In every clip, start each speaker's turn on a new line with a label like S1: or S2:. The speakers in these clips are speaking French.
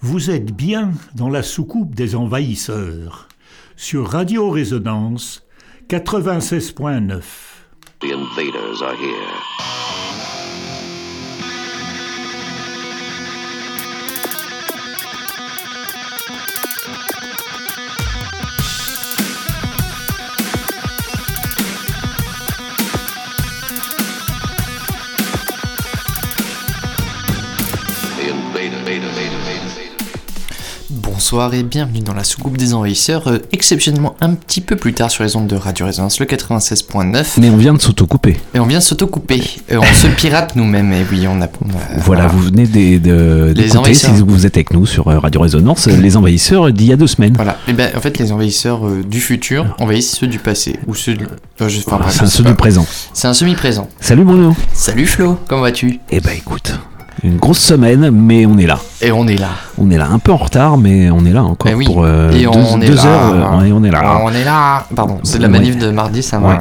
S1: Vous êtes bien dans la soucoupe des envahisseurs sur Radio Résonance 96.9.
S2: The invaders are here.
S3: Bonsoir et bienvenue dans la soucoupe des envahisseurs, euh, exceptionnellement un petit peu plus tard sur les ondes de Radio Résonance, le 96.9.
S4: Mais on vient de s'autocouper.
S3: Et on vient s'auto-couper. Euh, on se pirate nous-mêmes, et oui, on a.
S4: Voilà, vous venez des- de- d'écouter, si vous êtes avec nous sur euh, Radio Résonance, euh, les envahisseurs d'il y a deux semaines.
S3: Voilà. Et ben, en fait, les envahisseurs euh, du futur envahissent ceux du passé. Ou ceux du. enfin, je- enfin,
S4: Voilà,
S3: bref,
S4: c'est un ceux
S3: pas.
S4: du présent.
S3: C'est un semi-présent.
S4: Salut Bruno.
S3: Salut Flo, comment vas-tu?
S4: Eh ben écoute, une grosse semaine, mais on est là.
S3: Et on est là.
S4: On est là, un peu en retard, mais on est là encore
S3: Eh oui.
S4: pour euh,
S3: Et
S4: deux,
S3: on est
S4: deux
S3: là.
S4: heures. euh, et on est là.
S3: On est là. Pardon, c'est de la
S4: Ouais.
S3: manif de mardi, ça.
S4: Ouais.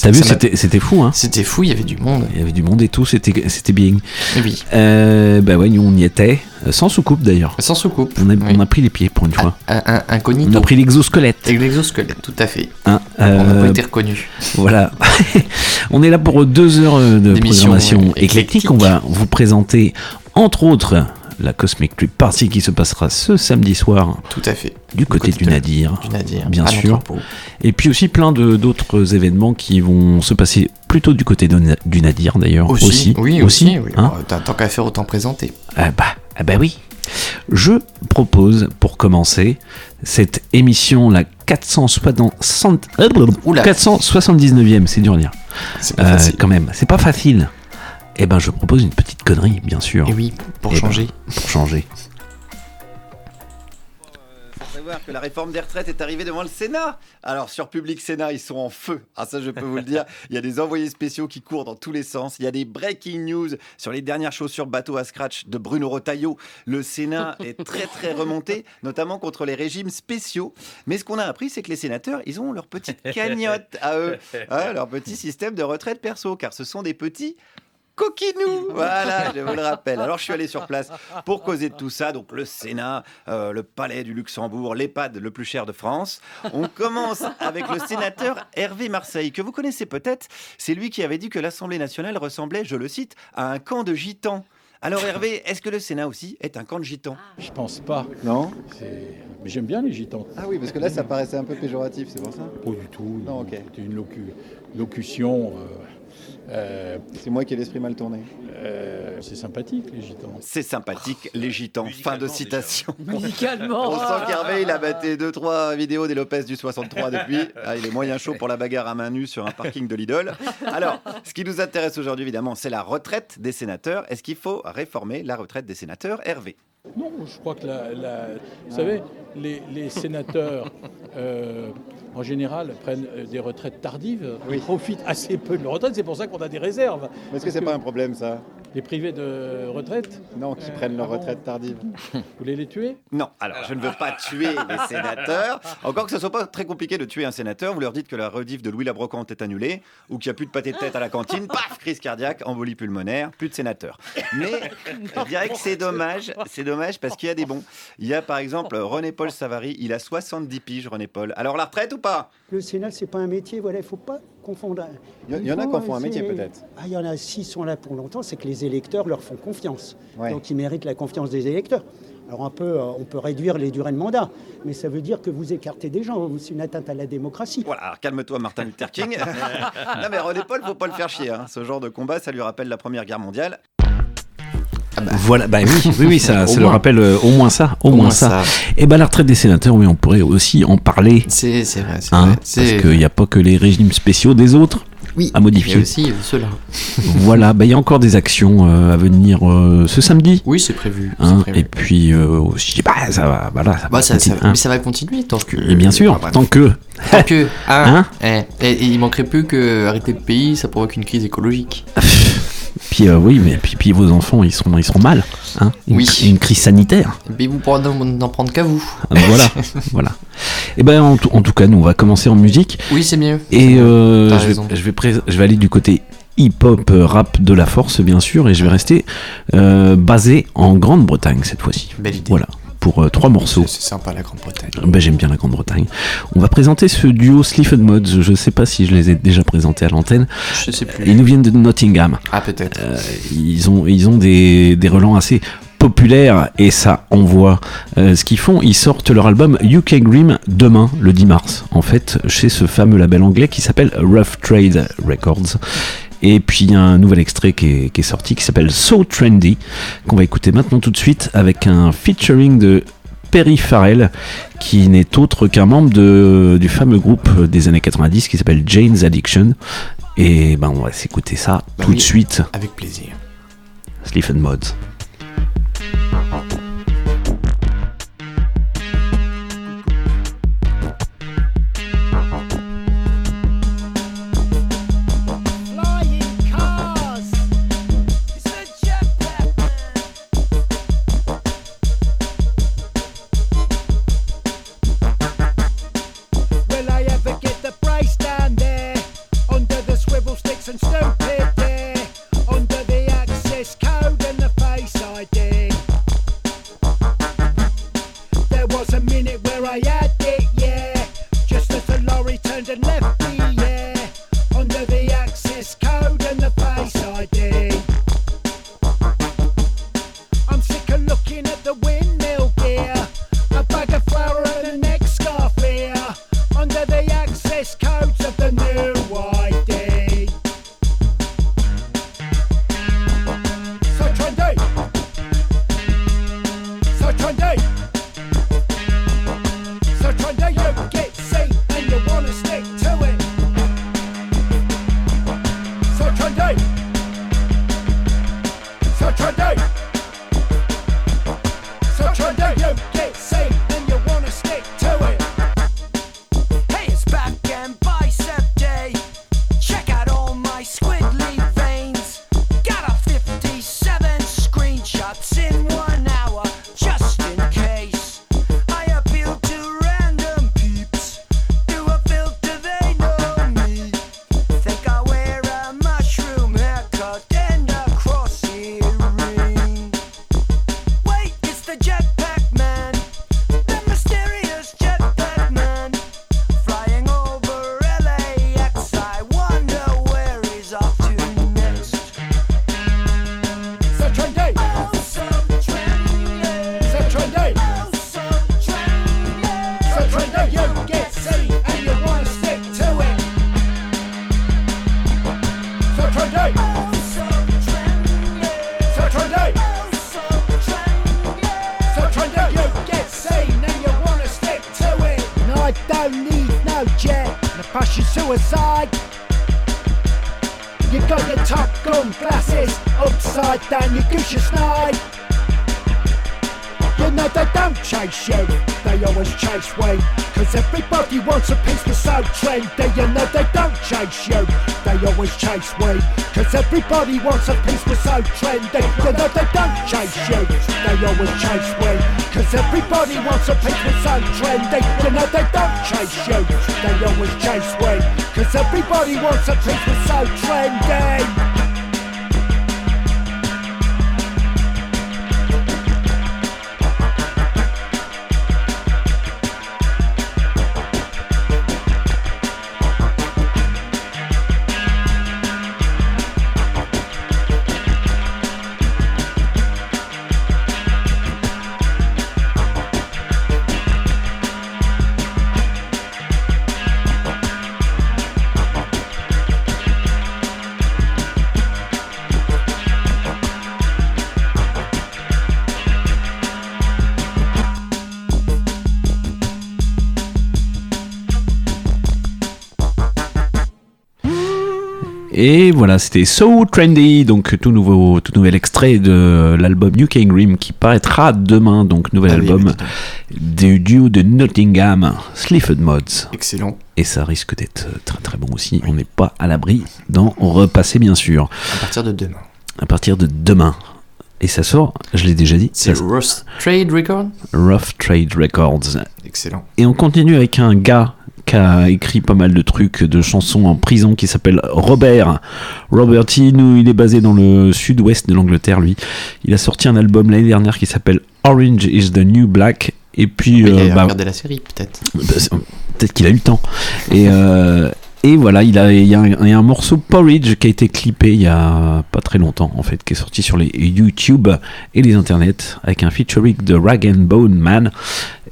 S4: T'as vu, c'était fou, hein.
S3: C'était fou, il y avait du monde.
S4: Il y avait du monde et tout, c'était bien.
S3: Et oui.
S4: Euh, bah ouais, nous on y était, euh, sans soucoupe d'ailleurs.
S3: Sans soucoupe.
S4: On a,
S3: Oui.
S4: on a pris les pieds pour une fois.
S3: Un, un,
S4: On
S3: incognito.
S4: a pris l'exosquelette.
S3: Et l'exosquelette, tout à fait.
S4: hein.
S3: On n'a
S4: Euh,
S3: pas été reconnu.
S4: Voilà. on est là pour deux heures euh, de programmation éclectique. On va vous présenter, entre autres, la Cosmic Trip Party qui se passera ce samedi soir
S3: Tout à fait.
S4: du côté
S3: côté
S4: du
S3: de-
S4: Nadir.
S3: Du Nadir.
S4: Bien sûr. Et puis aussi plein d'autres événements qui vont se passer plutôt du côté de du Nadir d'ailleurs.
S3: Aussi, oui, aussi. oui.
S4: hein.
S3: T'as- Tant qu'à faire, autant présenter.
S4: Ah bah, ah bah oui. Je propose, pour commencer, cette émission, la 460, euh,
S3: Oula.
S4: 479e, c'est dur à dire.
S3: C'est
S4: Euh, quand même, c'est pas facile. Eh ben, je propose une petite connerie, bien sûr,
S3: Et oui, pour
S4: Eh ben.
S3: changer.
S4: pour changer.
S5: faut savoir que la réforme des retraites est arrivée devant le Sénat. Alors sur Public Sénat, ils sont en feu. Ah ça, je peux vous le dire. Il y a des envoyés spéciaux qui courent dans tous les sens. Il y a des breaking news sur les dernières chaussures bateau à scratch de Bruno Rotaillot. Le Sénat est très très remonté, notamment contre les régimes spéciaux. Mais ce qu'on a appris, c'est que les sénateurs, ils ont leur petite cagnotte à eux, Hein, leur petit système de retraite perso, car ce sont des petits coquinous. Voilà, je vous le rappelle. Alors je suis allé sur place pour causer de tout ça. Donc le Sénat, euh, le Palais du Luxembourg, l'EHPAD le plus cher de France. On commence avec le sénateur Hervé Marseille, que vous connaissez peut-être. C'est lui qui avait dit que l'Assemblée nationale ressemblait, je le cite, à un camp de gitans. Alors Hervé, est-ce que le Sénat aussi est un camp de gitans?
S6: Je pense pas.
S5: Non?
S6: Mais j'aime bien les gitans.
S5: Ah oui, parce que là ça paraissait un peu péjoratif, c'est pour ça?
S6: Pas du tout.
S5: Non, ok.
S6: C'est une locu- locution. euh, euh,
S5: C'est moi qui ai l'esprit mal tourné.
S6: euh, c'est sympathique, les gitans.
S5: C'est sympathique, les gitans. Fin de citation.
S7: Musicalement.
S5: On sent qu'Hervé, il a batté 2-3 vidéos des Lopez du 63 depuis. Ah, il est moyen chaud pour la bagarre à main nue sur un parking de Lidl. Alors, ce qui nous intéresse aujourd'hui, évidemment, c'est la retraite des sénateurs. Est-ce qu'il faut réformer la retraite des sénateurs Hervé?
S6: Non, je crois que la, la- vous savez, les, les sénateurs, euh, en général, prennent euh, des retraites tardives. Profitent assez peu de leur retraite. C'est pour ça qu'on a des réserves.
S5: Est-ce que c'est pas un problème, ça?
S6: Les privés de retraite,
S5: Non, qui
S6: Euh,
S5: prennent leur
S6: ah
S5: retraite tardive.
S6: vous voulez les tuer?
S5: Non, alors je ne veux pas tuer les sénateurs. Encore que ce soit pas très compliqué de tuer un sénateur, vous leur dites que la rediff de Louis Labrocante est annulée ou qu'il n'y a plus de pâté de tête à la cantine, paf, crise cardiaque, embolie pulmonaire, plus de sénateurs. Mais je dirais que c'est dommage, c'est dommage parce qu'il y a des bons. Il y a par exemple René-Paul Savary, il a 70 piges, René-Paul. Alors la retraite ou pas?
S8: Le Sénat, c'est pas un métier, voilà, il faut pas confondre.
S5: Il y- en a qui en font un métier, peut-être.
S8: Ah, il y en a, s'ils sont là pour longtemps, c'est que les électeurs leur font confiance.
S5: Ouais.
S8: Donc ils méritent la confiance des électeurs. Alors on peut, euh, on peut réduire les durées de mandat, mais ça veut dire que vous écartez des gens, c'est une atteinte à la démocratie.
S5: Voilà, alors calme-toi Martin Luther King. non mais René-Paul, faut pas le faire chier. hein. Ce genre de combat, ça lui rappelle la Première Guerre mondiale.
S4: Voilà, bah oui, oui, oui, ça, ça le rappelle euh, au moins ça, au, moins, ça. Et bah la retraite des sénateurs, oui, on pourrait aussi en parler,
S3: C'est c'est vrai, c'est
S4: hein,
S3: vrai.
S4: parce qu'il n'y a pas que les régimes spéciaux des autres
S3: oui,
S4: à modifier.
S3: a aussi euh, ceux-là.
S4: voilà, bah il y a encore des actions euh, à venir euh, ce samedi.
S3: Oui, c'est prévu.
S4: Hein,
S3: prévu.
S4: et puis euh, aussi, bah ça va, voilà, ça
S3: Bah,
S4: va
S3: ça, ça-
S4: continuer, hein.
S3: mais ça va continuer tant que.
S4: Et bien sûr,
S3: Ah,
S4: tant que.
S3: Tant que.
S4: Hein
S3: ah, eh, et, et il manquerait plus que arrêter le pays, ça provoque une crise écologique.
S4: Puis euh, oui, mais puis, puis vos enfants, ils seront, ils seront mal. Hein une,
S3: Oui.
S4: une crise sanitaire.
S3: Puis vous pourrez n'en prendre qu'à vous.
S4: Ah, voilà, voilà. Et ben en, tout- en tout cas, nous on va commencer en musique
S3: Oui, c'est mieux.
S4: et euh, je, vais, je vais pré- je vais aller du côté hip-hop euh, rap de la force, bien sûr, et je vais rester euh, basé en Grande-Bretagne cette fois-ci.
S3: Belle idée.
S4: Voilà, pour euh, trois morceaux.
S3: C'est sympa la Grande-Bretagne.
S4: Ben, J'aime bien la Grande-Bretagne. On va présenter ce duo Sliffed Mods. Je sais pas si je les ai déjà présentés à l'antenne.
S3: Je sais plus.
S4: Ils nous viennent de Nottingham.
S3: Ah, peut-être.
S4: Euh, ils ont, ils ont des, des relents assez populaires et ça envoie euh, ce qu'ils font. Ils sortent leur album UK Grim demain, le 10 mars, en fait, chez ce fameux label anglais qui s'appelle Rough Trade Records. Et puis il y a un nouvel extrait qui est, qui est sorti qui s'appelle So Trendy, qu'on va écouter maintenant tout de suite avec un featuring de Perry Farrell, qui n'est autre qu'un membre de- du fameux groupe des années 90 qui s'appelle Jane's Addiction. Et ben on va s'écouter ça
S3: Bah
S4: tout
S3: oui.
S4: de suite.
S3: Avec plaisir.
S4: Sleep and Mods.
S9: Everybody wants a piece of so trendy. You know they don't chase you, they always chase we. Cause everybody wants a piece of so trendy. You know they don't chase you, they always chase we. Cause everybody wants a piece of so trendy.
S4: Et voilà, c'était So Trendy, donc tout nouveau, tout nouvel extrait de l'album New King Grim qui paraîtra demain, donc nouvel
S3: Ah
S4: album du duo de Nottingham, Sliffed Mods.
S3: Excellent.
S4: Et ça risque d'être très très bon aussi. On n'est pas à l'abri d'en repasser bien sûr.
S3: À partir de demain.
S4: À partir de demain. Et ça sort, je l'ai déjà dit,
S3: C'est Rust Trade Record
S4: Rough Trade Records.
S3: Excellent.
S4: Et on continue avec un gars qui a écrit pas mal de trucs, de chansons en prison, qui s'appelle Robert. Robert il est basé dans le sud-ouest de l'Angleterre, lui. Il a sorti un album l'année dernière qui s'appelle Orange is the New Black. Et puis,
S3: il
S4: euh,
S3: a
S4: bah,
S3: regardé la série, peut-être.
S4: bah, peut-être qu'il a eu le temps. Et, euh, et voilà, il, a, il, y a un, il y a un morceau Porridge qui a été clippé il y a pas très longtemps, en fait, qui est sorti sur les YouTube et les internets avec un featuring de Rag and Bone Man.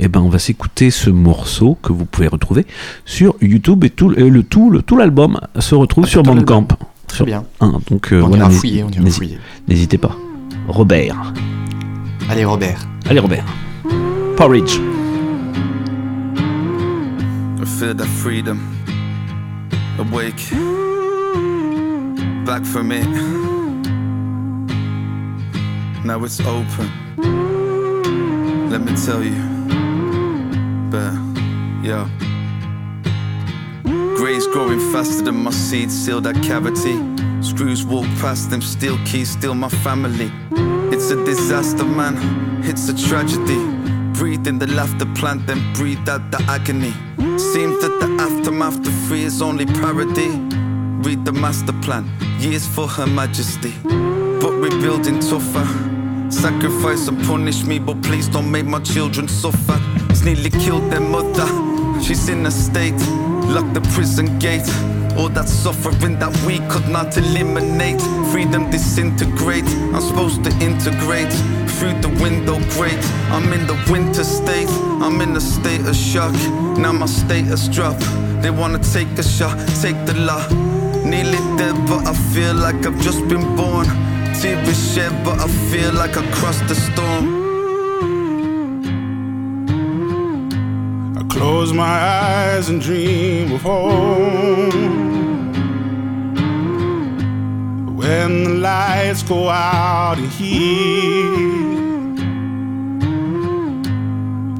S4: Et ben, on va s'écouter ce morceau que vous pouvez retrouver sur YouTube et tout, et le tout, le, tout l'album se retrouve
S3: Ah,
S4: sur Bandcamp.
S3: Très bien.
S4: un, donc euh,
S3: on
S4: voilà,
S3: ira fouiller, on ira fouiller.
S4: N'hésitez pas. Robert.
S3: Allez, Robert.
S4: Allez, Robert. Porridge.
S10: I feel that freedom. Awake. Back from it. Now it's open. Let me tell you. But, yeah. Gray's growing faster than my seeds seal that cavity. Screws walk past them, steel keys, steal my family. It's a disaster, man. It's a tragedy. Breathe in the laughter plant, then breathe out the agony. Seems that the aftermath to free is only parody. Read the master plan, years for Her Majesty. But rebuilding tougher. Sacrifice and punish me, but please don't make my children suffer. It's nearly killed their mother. She's in a state, lock the prison gate. All that suffering that we could not eliminate. Freedom disintegrate. I'm supposed to integrate through the window grate. I'm in the winter state. I'm in a state of shock. Now my status drop. They wanna take a shot, take the law. Nearly dead, but I feel like I've just been born. Tears shed, but I feel like I crossed the storm.
S11: Close my eyes and dream of home. When the lights go out here,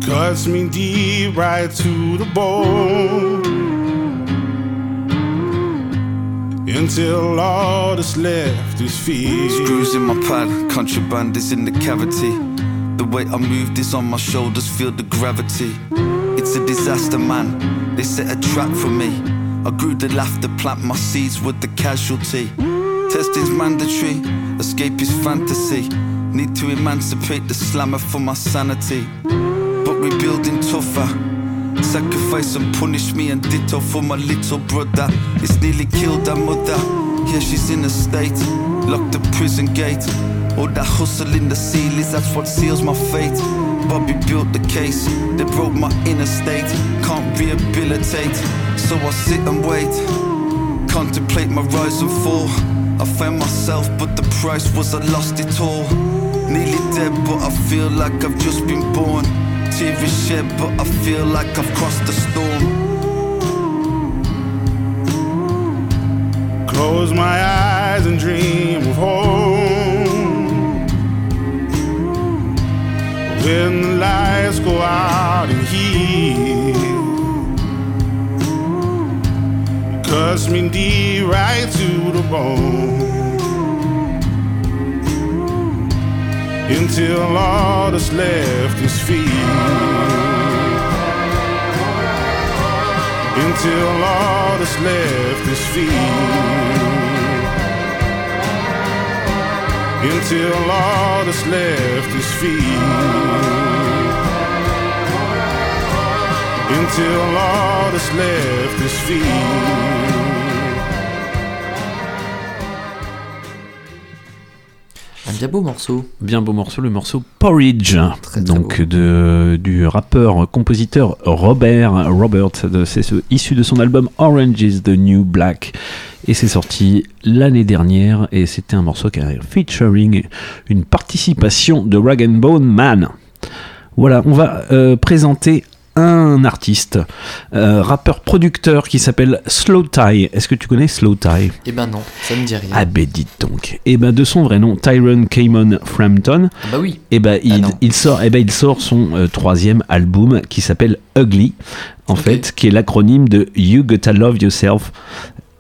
S11: cuts me deep right to the bone. Until all that's left is fear.
S10: Screws in my pad, contraband is in the cavity. The way I move is on my shoulders, feel the gravity. It's a disaster, man. They set a trap for me. I grew the laughter, plant my seeds with the casualty. Testing's mandatory, escape is fantasy. Need to emancipate the slammer for my sanity. But rebuilding tougher. Sacrifice and punish me and ditto for my little brother. It's nearly killed our mother. Yeah, she's in a state. Locked the prison gate. All that hustle in the ceilings, that's what seals my fate. Bobby built the case. They broke my inner state. Can't rehabilitate. So I sit and wait. Contemplate my rise and fall. I found myself, but the price was I lost it all. Nearly dead, but I feel like I've just been born. Tears shed, but I feel like I've crossed the storm.
S11: Close my eyes and dream of home. When the lights go out in here, cuts me deep right to the bone. Until all that's left is fear. Until all that's left is fear. Until all that's left is fear. Until all that's left is fear.
S3: Bien beau morceau.
S4: Bien beau morceau, le morceau Porridge,
S3: Très, très
S4: donc
S3: beau.
S4: de, du rappeur compositeur Robert Robert, de- c'est ce- issu de son album Orange is the New Black, et c'est sorti l'année dernière, et c'était un morceau qui a featuring une participation de Rag and Bone Man. Voilà, on va euh, présenter un artiste, euh, rappeur producteur qui s'appelle Slow Tie. Est-ce que tu connais Slow Tie
S3: Eh ben non, ça me dit rien.
S4: Ah ben dites donc. Et ben de son vrai nom, Tyrone Camon Frampton.
S3: Ah bah oui.
S4: Et ben il,
S3: non.
S4: il sort, et ben il sort son euh, troisième album qui s'appelle Ugly, en fait, qui est l'acronyme de You Gotta Love Yourself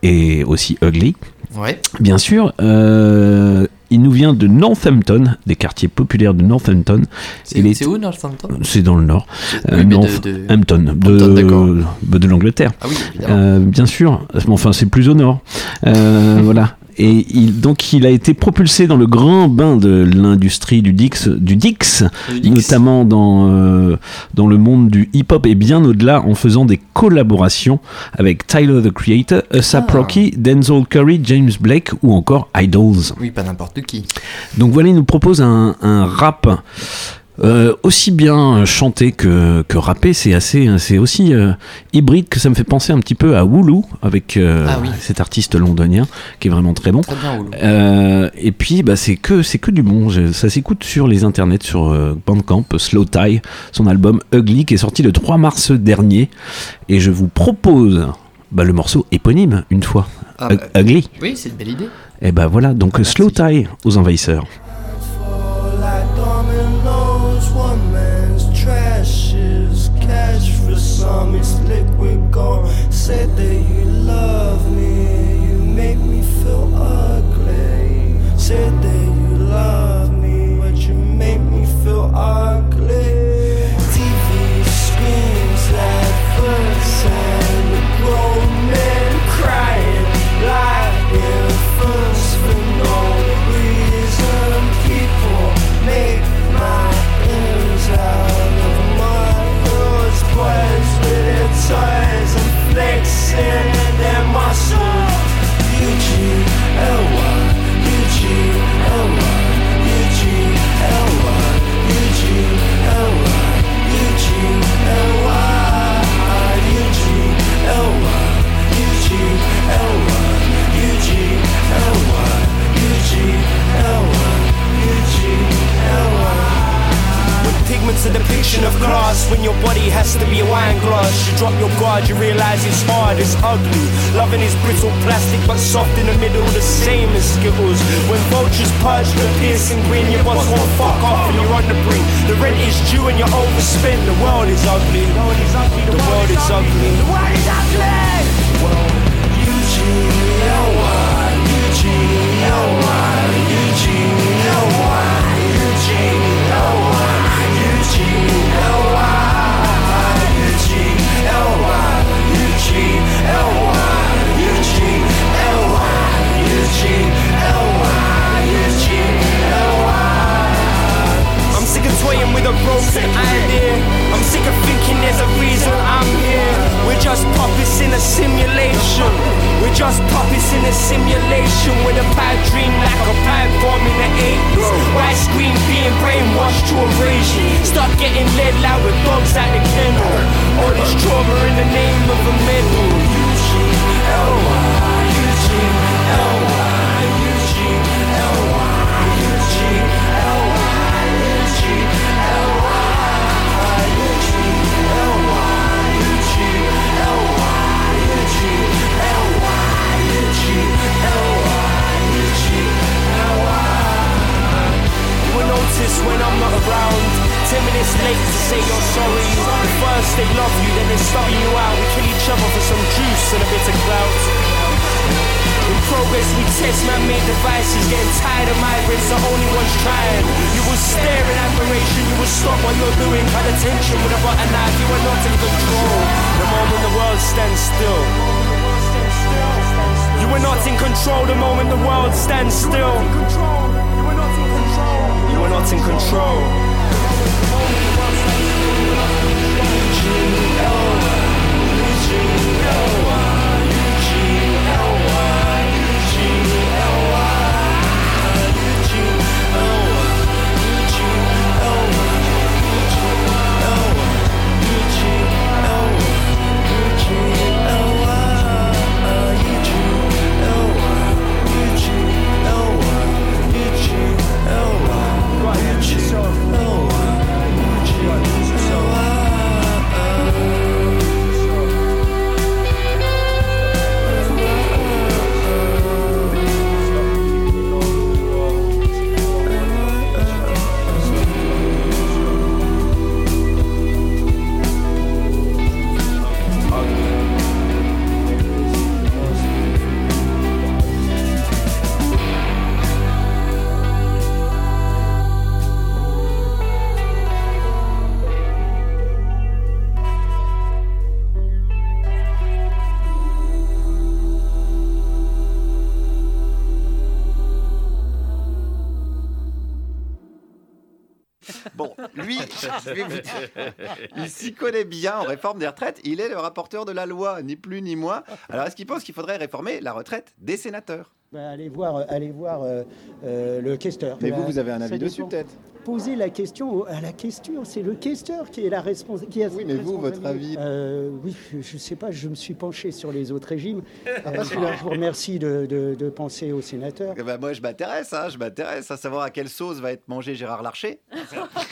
S4: et aussi Ugly.
S3: Ouais.
S4: Bien sûr, euh, Il nous vient de Northampton, des quartiers populaires de Northampton.
S3: C'est
S4: est-
S3: où Northampton?
S4: C'est dans le nord.
S3: De- de-
S4: Northampton, de,
S3: Hampton, d'accord.
S4: bah, de l'Angleterre.
S3: Ah oui.
S4: Euh, bien sûr. Enfin, c'est plus au nord. Euh, voilà. Et il, donc, il a été propulsé dans le grand bain de l'industrie du Dix, du Dix, notamment dans, euh, dans le monde du hip-hop et bien au-delà en faisant des collaborations avec Tyler the Creator, A$AP
S3: Ah.
S4: Rocky, Denzel Curry, James Blake ou encore Idols.
S3: Oui, pas n'importe qui.
S4: Donc voilà, il nous propose un, un rap euh, aussi bien chanté que, que rappé. C'est assez, c'est aussi euh, hybride que ça me fait penser un petit peu à Wooloo avec euh,
S3: Ah oui.
S4: cet artiste londonien qui est vraiment très bon.
S3: Très bien, Oulu.
S4: Et puis bah, c'est que c'est que du bon. Ça s'écoute sur les internets, sur Bandcamp, Slow Tie, son album Ugly qui est sorti le 3 mars dernier. Et je vous propose bah, le morceau éponyme une fois.
S3: Ah bah,
S4: Ugly.
S3: Oui, c'est une belle idée.
S4: Et bah voilà, donc Slow Tie aux envahisseurs.
S12: Pigment's a depiction of class, when your body has to be a wine glass, you drop your guard, you realize it's hard, it's ugly. Loving is brittle plastic, but soft in the middle, the same as Skittles. When vultures purge the piercing grin, your boss won't fuck off and you're on the brink. The rent is due and you're overspent. The world is ugly. The world is ugly. The world is ugly. The world is ugly. I'm
S5: connaît bien en réforme des retraites. Il est le rapporteur de la loi, ni plus ni moins. Alors, est-ce qu'il pense qu'il faudrait réformer la retraite des sénateurs?
S8: Ben, allez voir, euh, allez voir euh, euh, le questeur.
S5: Mais vous,
S8: Ben,
S5: vous avez un avis dessus, peut-être?
S8: Posez la question au- à la question, c'est le questeur qui est la responsabilité.
S5: Oui, mais vous, votre avis
S8: Oui, je ne sais pas, je me suis penché sur les autres régimes.
S5: Ah,
S8: Euh,
S5: pas
S8: je, vous remercie de, de- de penser aux sénateurs.
S5: Eh ben, moi, je m'intéresse, hein, je m'intéresse à savoir à quelle sauce va être mangé Gérard Larcher.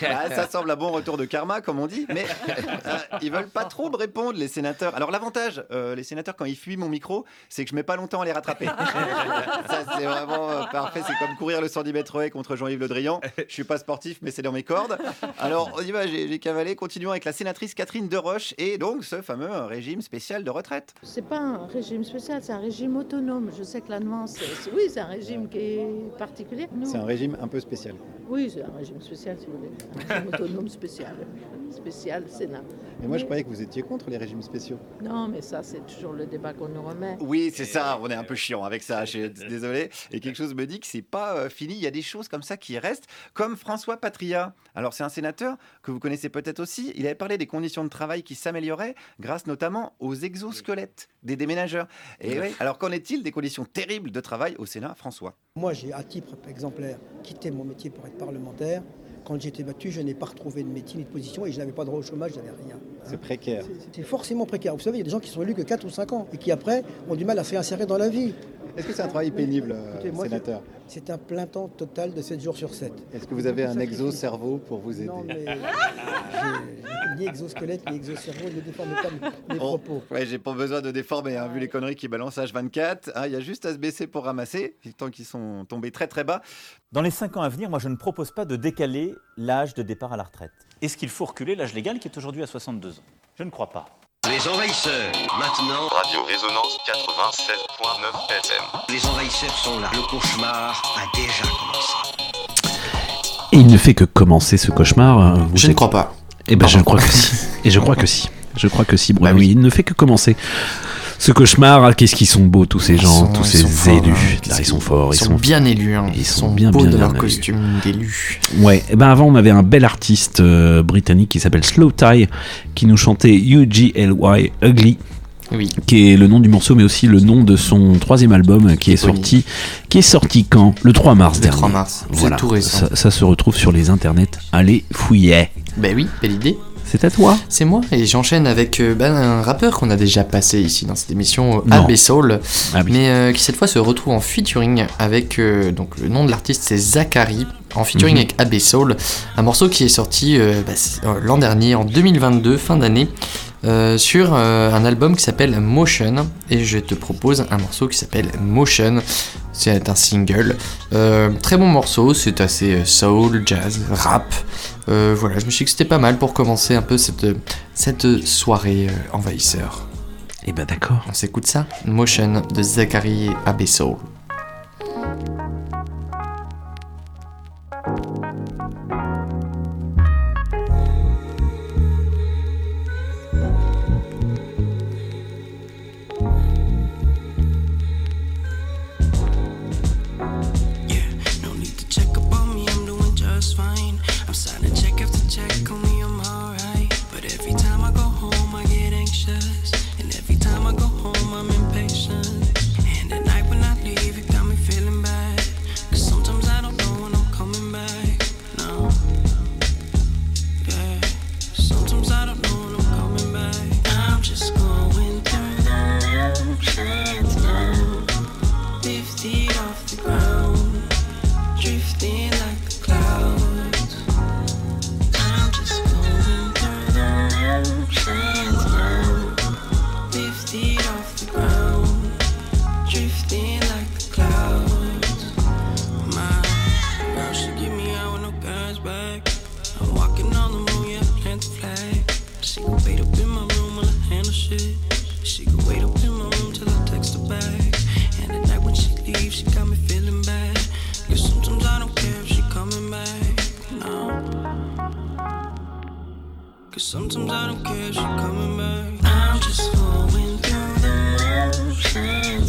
S5: Ah, ça semble un bon retour de karma, comme on dit, mais euh, ils veulent pas trop me répondre, les sénateurs. Alors, l'avantage, euh, les sénateurs, quand ils fuient mon micro, c'est que je mets pas longtemps à les rattraper. ça, c'est vraiment euh, parfait. C'est comme courir le 110 mètres haies contre Jean-Yves Le Drian. Je suis pas sportif, mais c'est dans mes cordes. Alors, on y va, j'ai j'ai cavalé. Continuons avec la sénatrice Catherine Deroche et donc ce fameux régime spécial de retraite.
S13: C'est pas un régime spécial, c'est un régime autonome. Je sais que c'est, c'est- oui, c'est un régime qui est particulier. Nous-
S5: C'est un régime un peu spécial.
S13: Oui, c'est un régime spécial, si vous voulez. Un régime autonome spécial. Spécial Sénat.
S5: Mais moi, je croyais que vous étiez contre les régimes spéciaux.
S13: Non, mais ça, c'est toujours le débat qu'on nous remet.
S5: Oui, c'est ça. On est un peu chiant avec ça. Je suis désolé. Et quelque chose me dit que c'est pas euh, fini. Il y a des choses comme ça qui restent, comme François Patria. Alors, c'est un sénateur que vous connaissez peut-être aussi. Il avait parlé des conditions de travail qui s'amélioraient grâce notamment aux exosquelettes des déménageurs. Et oui. Alors, qu'en est-il des conditions terribles de travail au Sénat, François?
S14: Moi, j'ai à titre exemplaire quitté mon métier pour être parlementaire. Quand été battu, je n'ai pas retrouvé de métier ni de position et je n'avais pas droit au chômage, je n'avais rien.
S5: C'est précaire.
S14: C'est forcément précaire. Vous savez, il y a des gens qui sont élus que 4 ou 5 ans et qui après ont du mal à se réinsérer dans la vie.
S5: Est-ce que c'est un travail pénible, euh,
S14: Écoutez, moi,
S5: sénateur
S14: C'est un plein temps total de 7 jours sur 7.
S5: Est-ce que vous avez un exo-cerveau pour vous aider
S14: Non, mais j'ai ni exosquelette ni exocerveau, ne déformez pas mes- mes
S5: Bon,
S14: propos.
S5: ouais, j'ai pas besoin de déformer, hein, vu les conneries qui balancent H24. hein, Il y a juste à se baisser pour ramasser, tant qu'ils sont tombés très très bas.
S15: Dans les 5 ans à venir, moi je ne propose pas de décaler l'âge de départ à la retraite. Est-ce qu'il faut reculer l'âge légal qui est aujourd'hui à 62 ans? Je ne crois pas.
S16: Les envahisseurs, maintenant. Radio Résonance 96.9 FM. Les envahisseurs sont là. Le cauchemar a déjà commencé.
S4: Et il ne fait que commencer ce cauchemar. vous
S3: Je ne crois pas.
S4: Eh ben, je crois que si. Et je crois que si. Je crois que si, Bruno. oui. Il ne fait que commencer. Ce cauchemar, ah, qu'est-ce qu'ils sont beaux, tous ces gens,
S3: sont-
S4: tous ces
S3: forts,
S4: élus.
S3: hein.
S4: Là, ils sont forts.
S3: Ils sont bien élus. hein.
S4: Ils
S3: Ils
S4: sont
S3: sont
S4: bien,
S3: beaux
S4: bien,
S3: de
S4: bien
S3: leur costume d'élus.
S4: Ouais, et ben avant on avait un bel artiste euh, britannique qui s'appelle Slow Tie qui nous chantait UGLY Ugly.
S3: Oui.
S4: Qui est le nom du morceau, mais aussi le nom de son troisième album qui est sorti. Qui est sorti quand? Le 3 mars
S3: Le
S4: dernier.
S3: 3 mars, c'est
S4: Voilà.
S3: tout récent.
S4: Ça, ça se retrouve sur les internets. Allez, fouillez.
S3: Ben oui, belle idée.
S4: C'est à toi
S3: C'est moi, et j'enchaîne avec euh, ben, un rappeur qu'on a déjà passé ici dans cette émission, euh,
S4: Non.
S3: AB Soul,
S4: Ah oui.
S3: mais euh, qui cette fois se retrouve en featuring avec, donc le nom de l'artiste c'est Zachary, en featuring
S4: Mhm.
S3: avec AB Soul, un morceau qui est sorti bah, l'an dernier, en 2022, fin d'année, euh, sur euh, un album qui s'appelle Motion, et je te propose un morceau qui s'appelle Motion, c'est un single, Euh, très bon morceau, c'est assez soul, jazz, rap, voilà, je me suis dit que c'était pas mal pour commencer un peu cette, cette soirée envahisseur.
S4: Et ben d'accord.
S3: On s'écoute ça. Motion de Zachary et
S17: sometimes I don't care if she coming back. I'm just going through the motions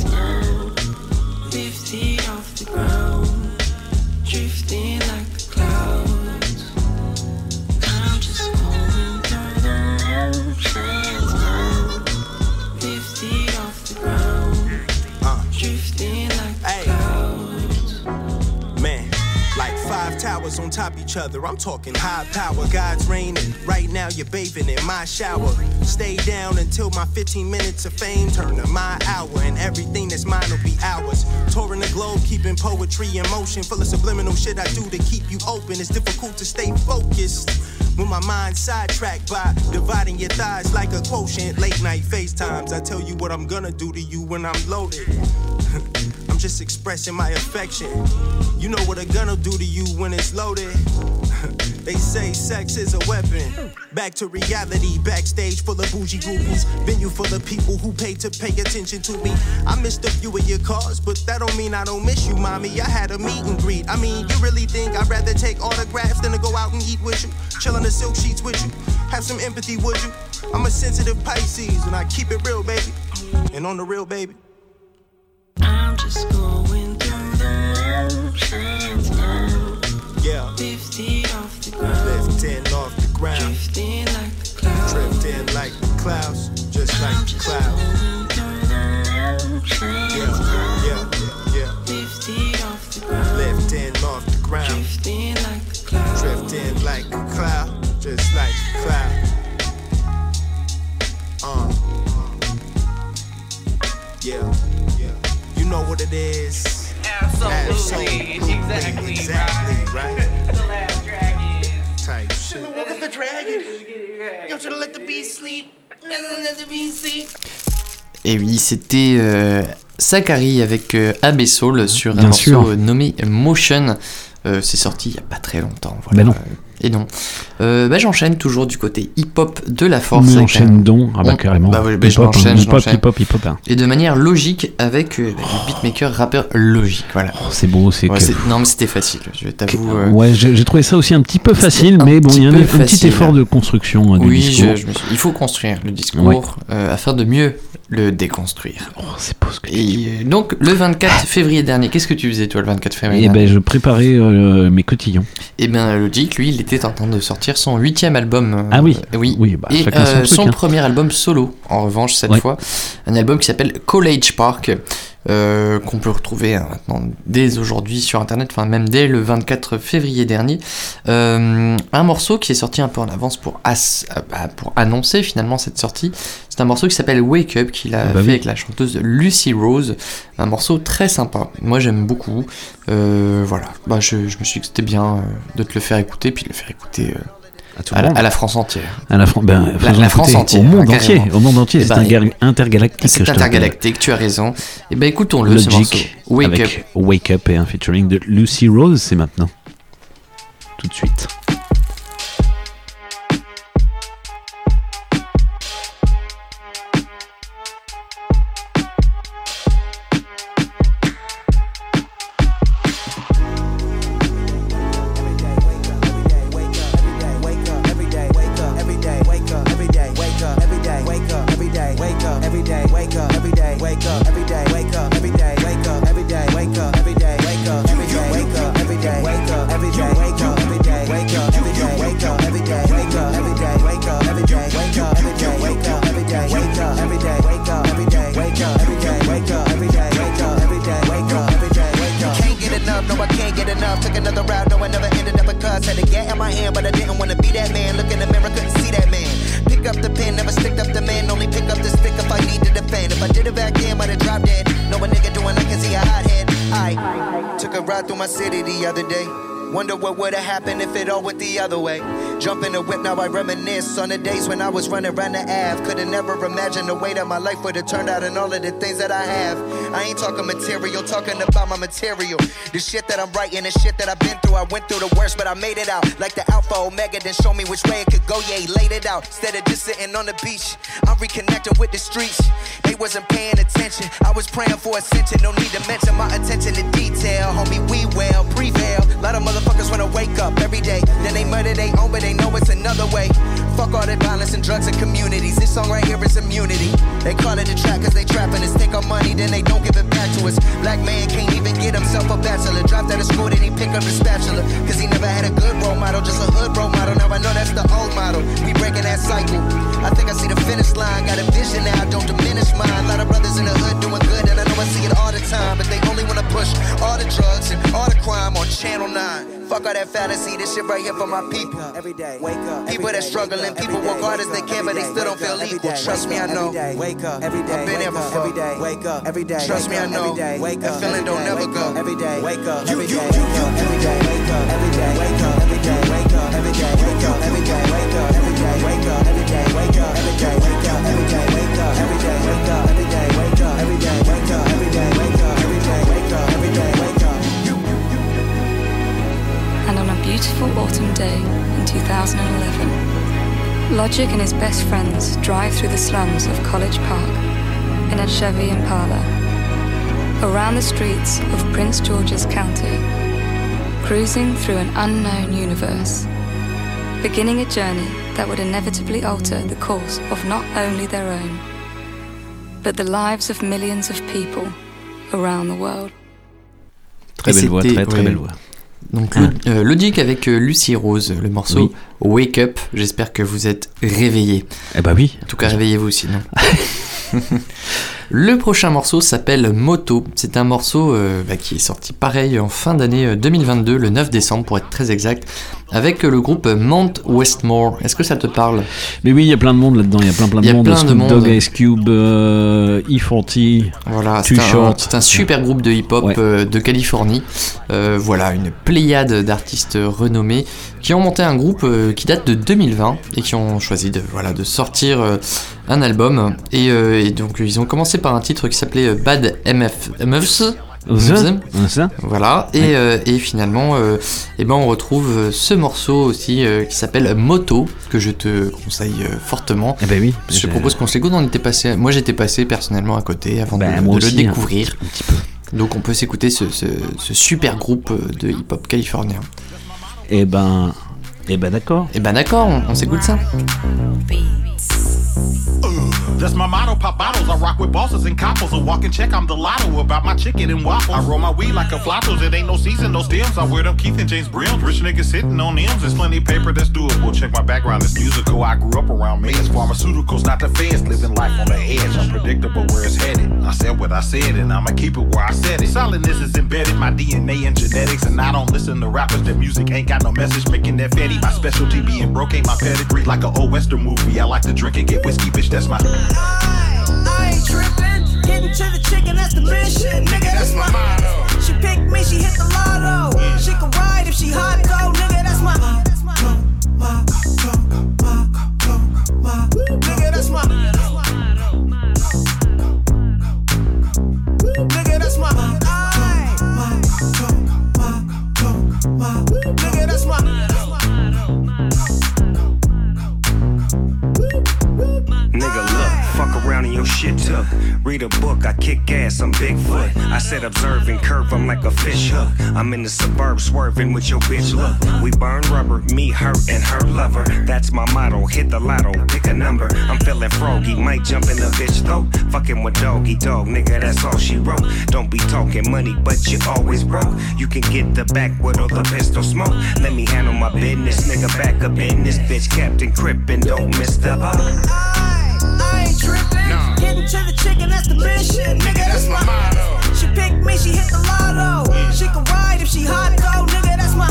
S18: on top each other. I'm talking high power, God's raining. Right now you're bathing in my shower. Stay down until my 15 minutes of fame turn to my hour, and everything that's mine will be ours. Touring the globe, keeping poetry in motion, full of subliminal shit I do to keep you open. It's difficult to stay focused. When my mind's sidetracked by dividing your thighs like a quotient. Late night FaceTimes, I tell you what I'm gonna do to you when I'm loaded. Just expressing my affection. You know what a gun will do to you when it's loaded. they say sex is a weapon. Back to reality, backstage full of bougie groupies. Venue full of people who pay to pay attention to me. I missed a few of your calls, but that don't mean I don't miss you, mommy. I had a meet and greet. I mean, you really think I'd rather take autographs than to go out and eat with you? Chill on the silk sheets with you? Have some empathy, would you? I'm a sensitive Pisces and I keep it real, baby. And on the real, baby. Yeah.
S19: Lifted off the ground.
S18: Lifting off the ground.
S19: Drifting like the clouds.
S18: Drifting like the clouds. Just like the clouds. Yeah, yeah, yeah.
S19: Lifted off the ground.
S18: Lifting off the ground.
S19: Drifting like the clouds.
S18: Drifting like a cloud. Just like the cloud. Uh. Yeah, yeah. You know what it is.
S20: Absolutely. Exactly,
S18: Exactly, right?
S20: The last dragon.
S18: Type shit.
S20: What was the dragon? You should let the beast sleep? Let the beast sleep.
S3: Et oui, c'était euh, Sakari avec euh, Abyssal sur un
S21: Bien
S3: morceau
S21: sûr.
S3: euh, nommé Motion. Euh, c'est sorti il n'y a pas très longtemps. Voilà.
S21: Ben non.
S3: Et non. Euh, bah, j'enchaîne toujours du côté hip-hop de la force.
S21: Mais
S3: avec
S21: enchaîne
S3: un-
S21: donc. Ah bah
S3: On-
S21: carrément.
S3: Bah, ouais, bah,
S21: Hip-hop, hip-hop, hip-hop, hip-hop, hein.
S3: Et de manière logique avec euh, bah, le beatmaker rappeur logique. Voilà.
S21: C'est beau, c'est
S3: Ouais,
S21: que-
S3: c'est- Non, mais c'était facile. Je t'avoue. euh,
S21: Ouais, j'ai j'ai trouvé ça aussi un petit peu facile, mais bon, il y a un,
S3: petit
S21: un effort de construction hein, du
S3: oui,
S21: discours.
S3: je- je me suis- il faut construire le discours
S21: Ouais.
S3: euh, afin de mieux le déconstruire.
S21: Oh, c'est beau ce que
S3: Et euh, donc, le 24 février dernier, qu'est-ce que tu faisais toi le 24 février
S21: Et ben,
S3: dernier?
S21: je préparais mes cotillons.
S3: Eh bien, Logic, lui, il était en train de sortir son huitième album. euh,
S21: Ah oui.
S3: euh, oui.
S21: Oui, bah,
S3: Et
S21: son
S3: euh,
S21: truc,
S3: son
S21: hein.
S3: premier album solo, en revanche, cette
S21: Ouais.
S3: fois. Un album qui s'appelle College Park, euh, qu'on peut retrouver hein, maintenant dès aujourd'hui sur Internet, enfin même dès le 24 février dernier. Euh, un morceau qui est sorti un peu en avance pour, as- euh, bah, pour annoncer finalement cette sortie. C'est un morceau qui s'appelle Wake Up, qu'il a
S21: Ah bah
S3: fait
S21: oui.
S3: avec la chanteuse Lucy Rose. Un morceau très sympa. Moi j'aime beaucoup. Euh, voilà. Bah, je, je me suis dit que c'était bien de te le faire écouter, puis de le faire écouter
S21: tout
S3: à, la,
S21: monde.
S3: à la France entière.
S21: À la, Fran- ben,
S3: La- France entière.
S21: Au monde entier. Au monde entier.
S3: Eh
S21: C'est
S3: ben,
S21: intergalactique.
S3: C'est intergalactique, tu as raison. Et ben écoutons-le ce morceau. Wake
S21: avec
S3: Up.
S21: Wake Up et un featuring de Lucy Rose, c'est maintenant. Tout de suite.
S7: On the days when I was running around the Ave. Could've never imagined the way that my life would have turned out and all of the things that I have. I ain't talking material, talking about my material. The shit that I'm writing, the shit that I've been through. I went through the worst, but I made it out. Like the Alpha Omega, then show me which way it could go. Yeah, he laid it out. Instead of just sitting on the beach, I'm reconnecting with the streets. They wasn't paying attention. I was praying for ascension. No need to mention my attention to detail. Homie, we well, prevail. A Lot of motherfuckers wanna wake up every day. Then they murder they own, but they know it's another way. Fuck all that violence and drugs and communities. This song right here is immunity. They call it a trap cause they trapping us. Take our money, then they don't give it back to us. Black man can't even get himself a bachelor. Dropped out of school, then he pick up the spatula. Cause he never had a good role model, just a hood role model. Now I know that's the old model. We breaking that cycle. I think I see the finish line. Got a vision now, don't all that fantasy. This shit right here for my people. Every day, wake up. People that struggling, people work hard as they can, but they still don't feel equal. Trust me, I know.
S21: Wake up every day.
S7: I've been there before.
S21: Every day. Wake up every day.
S7: Trust me, I know.
S21: Wake
S7: That feeling don't never go.
S21: every day. Wake up every day. Wake up every day. Wake up every day. Wake up every day. Wake up every day. Wake up every day. Wake up every day. Wake up every day. Wake up every day. Wake up every day. Wake up every day. Wake up every day.
S22: Beautiful autumn day in 2011, Logic and his best friends drive through the slums of College Park in a Chevy Impala, around the streets of Prince George's County, cruising through an unknown universe, beginning a journey that would inevitably alter the course of not only their own, but the lives of millions of people around the world.
S4: Très
S3: Et
S4: belle voix,
S3: c'était-
S4: très très
S3: ouais.
S4: belle voix.
S3: Donc
S4: Ah.
S3: Lo- euh, Logic avec euh, Lucy Rose, le morceau Wake Up. J'espère que vous êtes réveillés.
S4: Eh bah oui.
S3: En tout cas, réveillez-vous sinon. le prochain morceau s'appelle Moto. C'est un morceau euh, bah, qui est sorti pareil en fin d'année euh, 2022, le 9 décembre pour être très exact, avec euh, le groupe Mount Westmore. Est-ce que ça te parle?
S4: Mais oui, il y a plein de monde là-dedans. Il y a plein plein
S3: Il y
S4: de
S3: a
S4: monde.
S3: plein de monde.
S4: Dogg, Ice Cube, euh, E40.
S3: Voilà,
S4: Too
S3: c'est un,
S4: Short.
S3: c'est un super groupe de hip-hop euh, de Californie. Euh, voilà, une pléiade d'artistes renommés qui ont monté un groupe euh, qui date de 2020 et qui ont choisi de, voilà, de sortir euh, un album. Et, euh, et donc ils ont commencé par un titre qui s'appelait Bad MF. MFs
S4: Ça, ça.
S3: Voilà, et, euh, et finalement, euh, eh ben on retrouve ce morceau aussi euh, qui s'appelle Moto, que je te conseille fortement.
S4: Eh ben oui.
S3: Je te propose qu'on se l'écoute, on était passé, moi j'étais passé personnellement à côté avant
S4: Bah,
S3: de,
S4: moi
S3: de
S4: aussi,
S3: le
S4: hein,
S3: découvrir.
S4: un petit peu.
S3: Donc on peut s'écouter ce, ce- ce super groupe de hip-hop californien.
S4: Eh ben, eh ben d'accord.
S3: Eh ben d'accord, on, on s'écoute ça.
S23: That's my motto, pop bottles. I rock with bosses and coppers. A walking check, I'm the lotto about my chicken and waffles. I roll my weed like a flottos. It ain't no season, no stems. I wear them Keith and James Brims. Rich niggas sitting on M's. There's plenty of paper that's doable. Check my background, it's musical. I grew up around meds, pharmaceuticals, not the feds. Living life on the edge, unpredictable where it's headed. I said what I said, and I'ma keep it where I said it. Solidness is embedded, my DNA and genetics. And I don't listen to rappers that music ain't got no message, making that fatty. My specialty being broke ain't my pedigree. Like an old Western movie, I like to drink and get whiskey, bitch. That's my.
S24: I I ain't trippin'. Getting to the chicken, that's the mission. Nigga, that's my motto. She picked me, she hit the lotto. She can ride if she hot though. Nigga, that's my. Nigga, that's my. Nigga,
S12: look, fuck around and your shit took. Read a book, I kick ass, I'm Bigfoot. I said observe and curve, I'm like a fish hook. I'm in the suburbs swerving with your bitch look. We burn rubber, me, her, and her lover. That's my motto, hit the lotto, pick a number. I'm feeling froggy, might jump in the bitch throat. Fucking with doggy dog, nigga, that's all she wrote. Don't be talking money, but you always broke. You can get the backwood or the pistol smoke. Let me handle my business, nigga, back up in this bitch. Captain Crip and don't miss the uh.
S24: I ain't trippin'. Getting to the chicken, that's the mission. Nigga, that's my motto. She picked me, she hit the lotto. She can ride if she hot though. Nigga, that's my.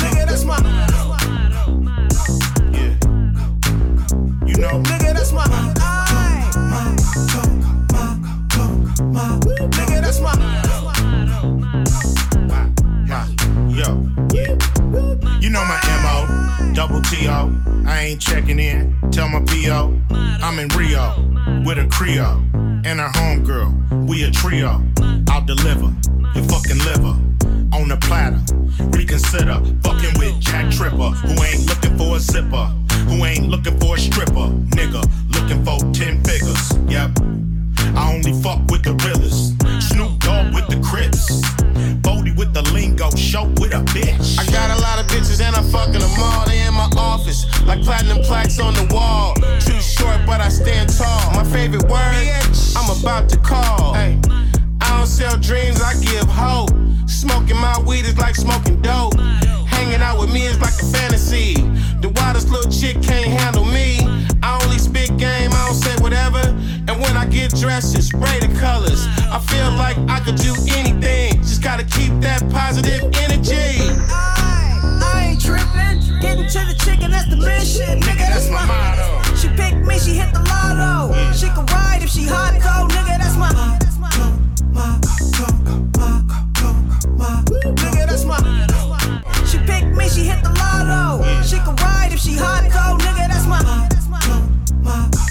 S24: Nigga, that's my.
S23: You know.
S24: Nigga, that's my. Nigga, that's my.
S23: Yo, yeah. TO. I ain't checking in, tell my PO. I'm in Rio with a Creole and her homegirl. We a trio. I'll deliver your fucking liver on a platter. Reconsider fucking with Jack Tripper, who ain't looking for a zipper, who ain't looking for a stripper. Nigga, looking for 10 figures. Yep. I only fuck with the realest. Snoop Dogg with the Crips. Show with a bitch.
S11: I got a lot of bitches and I'm fucking them all. They in my office, like platinum plaques on the wall. Too short, but I stand tall. My favorite word, I'm about to call. Hey, I don't sell dreams, I give hope. Smoking my weed is like smoking dope. Hanging out with me is like a fantasy. The wildest little chick can't handle me. I only spit game, I don't say whatever. And when I get dressed, it's spray the colors. I feel like I could do anything.
S25: Just gotta keep that positive energy.
S7: I I ain't tripping. Getting to the chicken, that's the mission. Nigga, that's my motto. She picked me, she hit the lotto. She can ride if she hot though. Nigga, that's my. Nigga, me, she hit the lotto. She can ride if she hot though. Nigga, that's my. Nigga,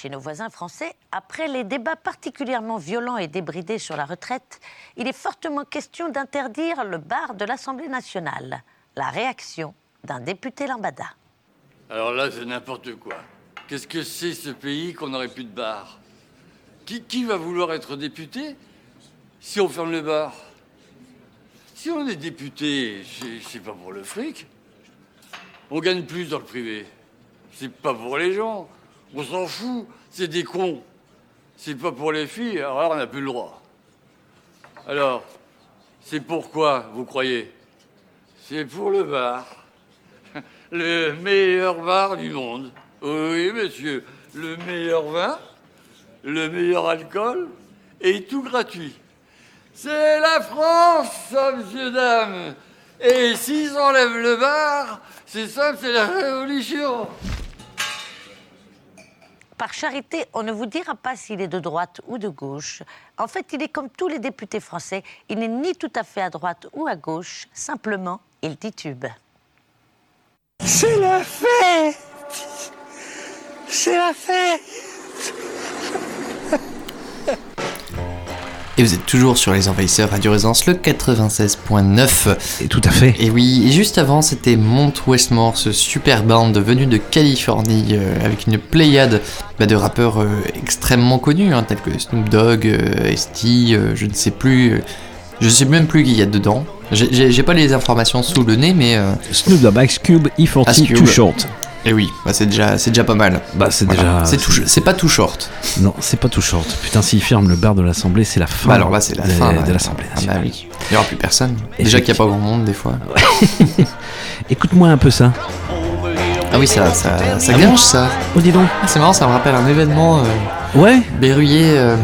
S26: Chez nos voisins français, après les débats particulièrement violents et débridés sur la retraite, il est fortement question d'interdire le bar de l'Assemblée nationale. La réaction d'un député lambada.
S27: Alors là, c'est n'importe quoi. Qu'est-ce que c'est ce pays qu'on n'aurait plus de bar? Qui, va vouloir être député si on ferme le bar? Si on est député, c'est- c'est pas pour le fric. On gagne plus dans le privé. C'est pas pour les gens. On s'en fout. C'est des cons. C'est pas pour les filles. Alors on n'a plus le droit. Alors, c'est pourquoi, vous croyez? C'est pour le bar. Le meilleur bar du monde. Oui, monsieur. Le meilleur vin, le meilleur alcool et tout gratuit. C'est la France, ça, monsieur, dame. Et s'ils enlèvent le bar, c'est simple, c'est la révolution.
S26: Par charité, on ne vous dira pas s'il est de droite ou de gauche. En fait, il est comme tous les députés français. Il n'est ni tout à fait à droite ou à gauche. Simplement, il titube.
S7: C'est la fête C'est la fête
S3: Et vous êtes toujours sur les envahisseurs Radio Résonance, le 96.9.
S4: Et tout à fait.
S3: Et oui, et juste avant, c'était Mount Westmore, ce super band venu de Californie, euh, avec une pléiade bah, de rappeurs euh, extrêmement connus, hein, tels que Snoop Dogg, euh, ST, je ne sais plus. je sais même plus qui y a dedans. J'ai- pas les informations sous le nez, mais.
S4: Snoop Dogg, Ice Cube, E40,
S3: Ice Cube.
S4: Too Short.
S3: Et oui, bah, c'est déjà, c'est déjà pas mal.
S4: Bah c'est
S3: Voilà.
S4: déjà.
S3: C'est tout- c'est pas tout short.
S4: Non, c'est pas tout short. Putain, s'ils ferment le bar de l'Assemblée, c'est la fin.
S3: Bah alors là, c'est la
S4: de,
S3: fin.
S4: de l'Assemblée
S3: Ah bah oui. Il y aura plus personne. Déjà qu'il n'y a pas grand monde des fois.
S4: Écoute-moi un peu ça.
S3: Ah oui, ça, ça, ça
S4: Ah bon
S3: ça.
S4: Oh, dis donc.
S3: Ah, c'est marrant, ça me rappelle un événement. euh,
S4: Ouais.
S3: Berruyer. euh,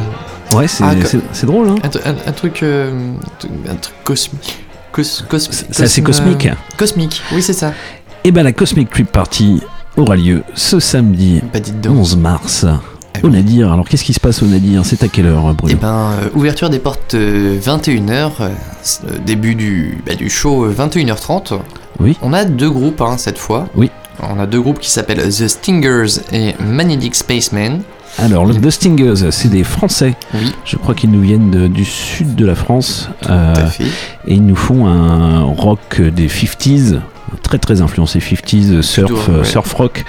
S4: Ouais, c'est
S3: ah,
S4: c'est- drôle, hein.
S3: un, un truc. euh, un truc cosmique. Cos, cos,
S4: C'est assez cosmique.
S3: Cosmique, oui, c'est ça.
S4: Et ben la Cosmic Trip Party aura lieu ce samedi
S3: Bah,
S4: 11 mars. Au Nadir. Alors qu'est-ce qui se passe au Nadir? C'est à quelle heure, Bruno?
S3: Eh ben, euh, ouverture des portes 21h, début du, bah, du show euh, 21h30.
S4: Oui.
S3: On a deux groupes hein, cette fois.
S4: Oui.
S3: On a deux groupes qui s'appellent The Stingers et Magnetic Spaceman.
S4: Alors, le The Stingers, c'est des Français.
S3: Oui.
S4: Je crois qu'ils nous viennent de- du sud de la France. euh,
S3: à fait.
S4: Et ils nous font un rock des 50s, très très influencé 50s, surf,
S3: Plutôt,
S4: euh,
S3: ouais.
S4: surf rock.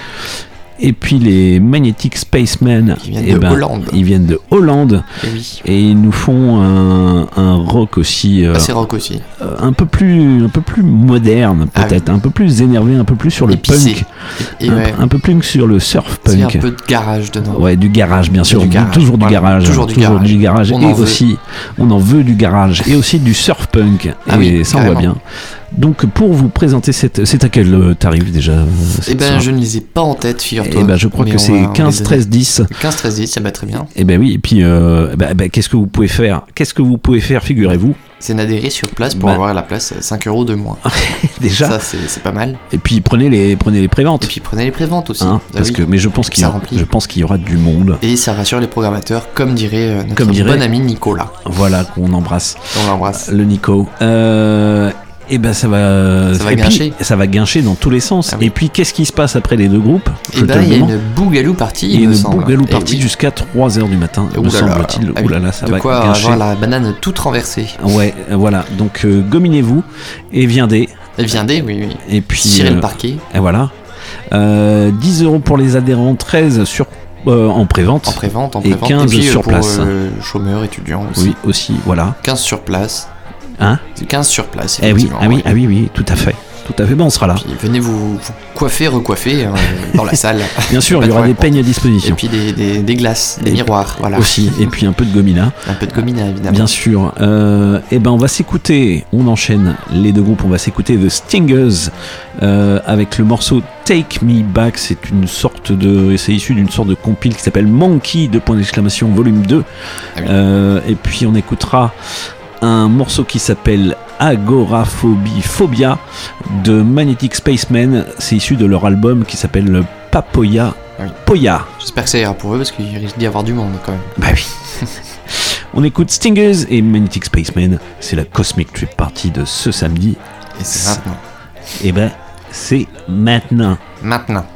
S4: Et puis les Magnetic Spacemen,
S3: Qui viennent
S4: eh
S3: de
S4: ben,
S3: Hollande.
S4: Ils viennent de Hollande.
S3: Et oui.
S4: Et ils nous font un, un rock aussi. euh,
S3: Assez rock aussi.
S4: euh, un peu plus un peu plus moderne peut-être un peu plus énervé un peu plus sur le
S3: Ah Épicé.
S4: punk
S3: Et
S4: un,
S3: ouais.
S4: un peu plus que sur le surf punk
S3: un peu de garage dedans.
S4: ouais du garage bien sûr
S3: Du garage,
S4: toujours du
S3: voilà.
S4: garage
S3: Toujours du garage. On
S4: et
S3: veut.
S4: aussi on en veut du garage et aussi du surf punk
S3: Ah
S4: et
S3: oui,
S4: ça on voit bien donc pour vous présenter cette c'est à quel euh, tarif déjà euh,
S3: Eh ben, je ne les ai pas en tête, figure-toi.
S4: Eh ben, je crois que c'est
S3: va- on
S4: 15,
S3: les
S4: 13, 10.
S3: 15, 13, 10, ça va très bien.
S4: et ben oui et puis euh, bah, bah, qu'est-ce que vous pouvez faire qu'est-ce que vous pouvez faire figurez-vous
S3: C'est d'adhérer sur place pour
S4: Bah.
S3: avoir la place euh, 5 euros de moins.
S4: déjà
S3: Ça, c'est pas mal.
S4: et puis prenez les prenez les préventes
S3: Et puis prenez les préventes aussi.
S4: Hein,
S3: Ah
S4: parce
S3: oui.
S4: que, mais je pense qu'il y, qu'il y aura du monde.
S3: Et ça rassure les programmateurs, comme dirait euh, notre
S4: Comme dirait-
S3: bon ami Nicolas.
S4: Voilà, qu'on embrasse.
S3: On l'embrasse.
S4: Le Nico. Euh, et ben ça va.
S3: Ça va
S4: et puis,
S3: guincher.
S4: ça va guincher dans tous les sens. Et puis qu'est-ce qui se passe après les deux groupes
S3: Et
S4: te
S3: ben, il y a une bougalou partie,
S4: Il y a
S3: il me
S4: une bougalou
S3: Eh
S4: partie
S3: oui.
S4: jusqu'à 3h du matin, me
S3: Ouh là.
S4: semble-t-il.
S3: Ah
S4: là
S3: oui.
S4: là, ça
S3: de
S4: va
S3: quoi
S4: guincher.
S3: avoir la banane toute renversée.
S4: Ouais, euh, voilà. Donc euh, gominez-vous et viendez.
S3: Et viendez, oui, oui.
S4: Et puis.
S3: Cirez le
S4: euh,
S3: parquet.
S4: Et voilà. Euh, 10 euros pour les adhérents, 13 sur, euh, en prévente.
S3: En prévente, en
S4: Et
S3: prévente.
S4: 15
S3: puis, euh,
S4: sur
S3: pour,
S4: place.
S3: euh, chômeurs, étudiants aussi.
S4: Oui, aussi, voilà.
S3: 15 sur place.
S4: Hein
S3: C'est 15 sur place.
S4: Eh oui, ah oui,
S3: ouais.
S4: ah oui, oui, tout à fait. Tout à fait, bon, on sera là.
S3: Puis venez vous, vous coiffer, recoiffer hein, dans la salle.
S4: Bien sûr, il y
S3: de
S4: aura des peignes à disposition.
S3: Et puis des, des- des glaces, des
S4: Et-
S3: miroirs, voilà.
S4: Aussi, et puis un peu de gomina.
S3: Un peu de gomina, évidemment.
S4: Bien sûr. Euh, et ben on va s'écouter, on enchaîne les deux groupes, on va s'écouter The Stingers euh, avec le morceau Take Me Back. C'est une sorte de, c'est issu d'une sorte de compile qui s'appelle Monkey de point d'exclamation volume 2. Euh, et puis on écoutera un morceau qui s'appelle Agoraphobie Phobia de Magnetic Spaceman. C'est issu de leur album qui s'appelle Papoya Poya.
S3: J'espère que ça ira pour eux parce qu'il risque d'y avoir du monde quand même.
S4: Bah oui. On écoute Stingers et Magnetic Spaceman. C'est la Cosmic Trip Party de ce samedi.
S3: Et c'est maintenant.
S4: Et ben, c'est maintenant.
S3: Maintenant.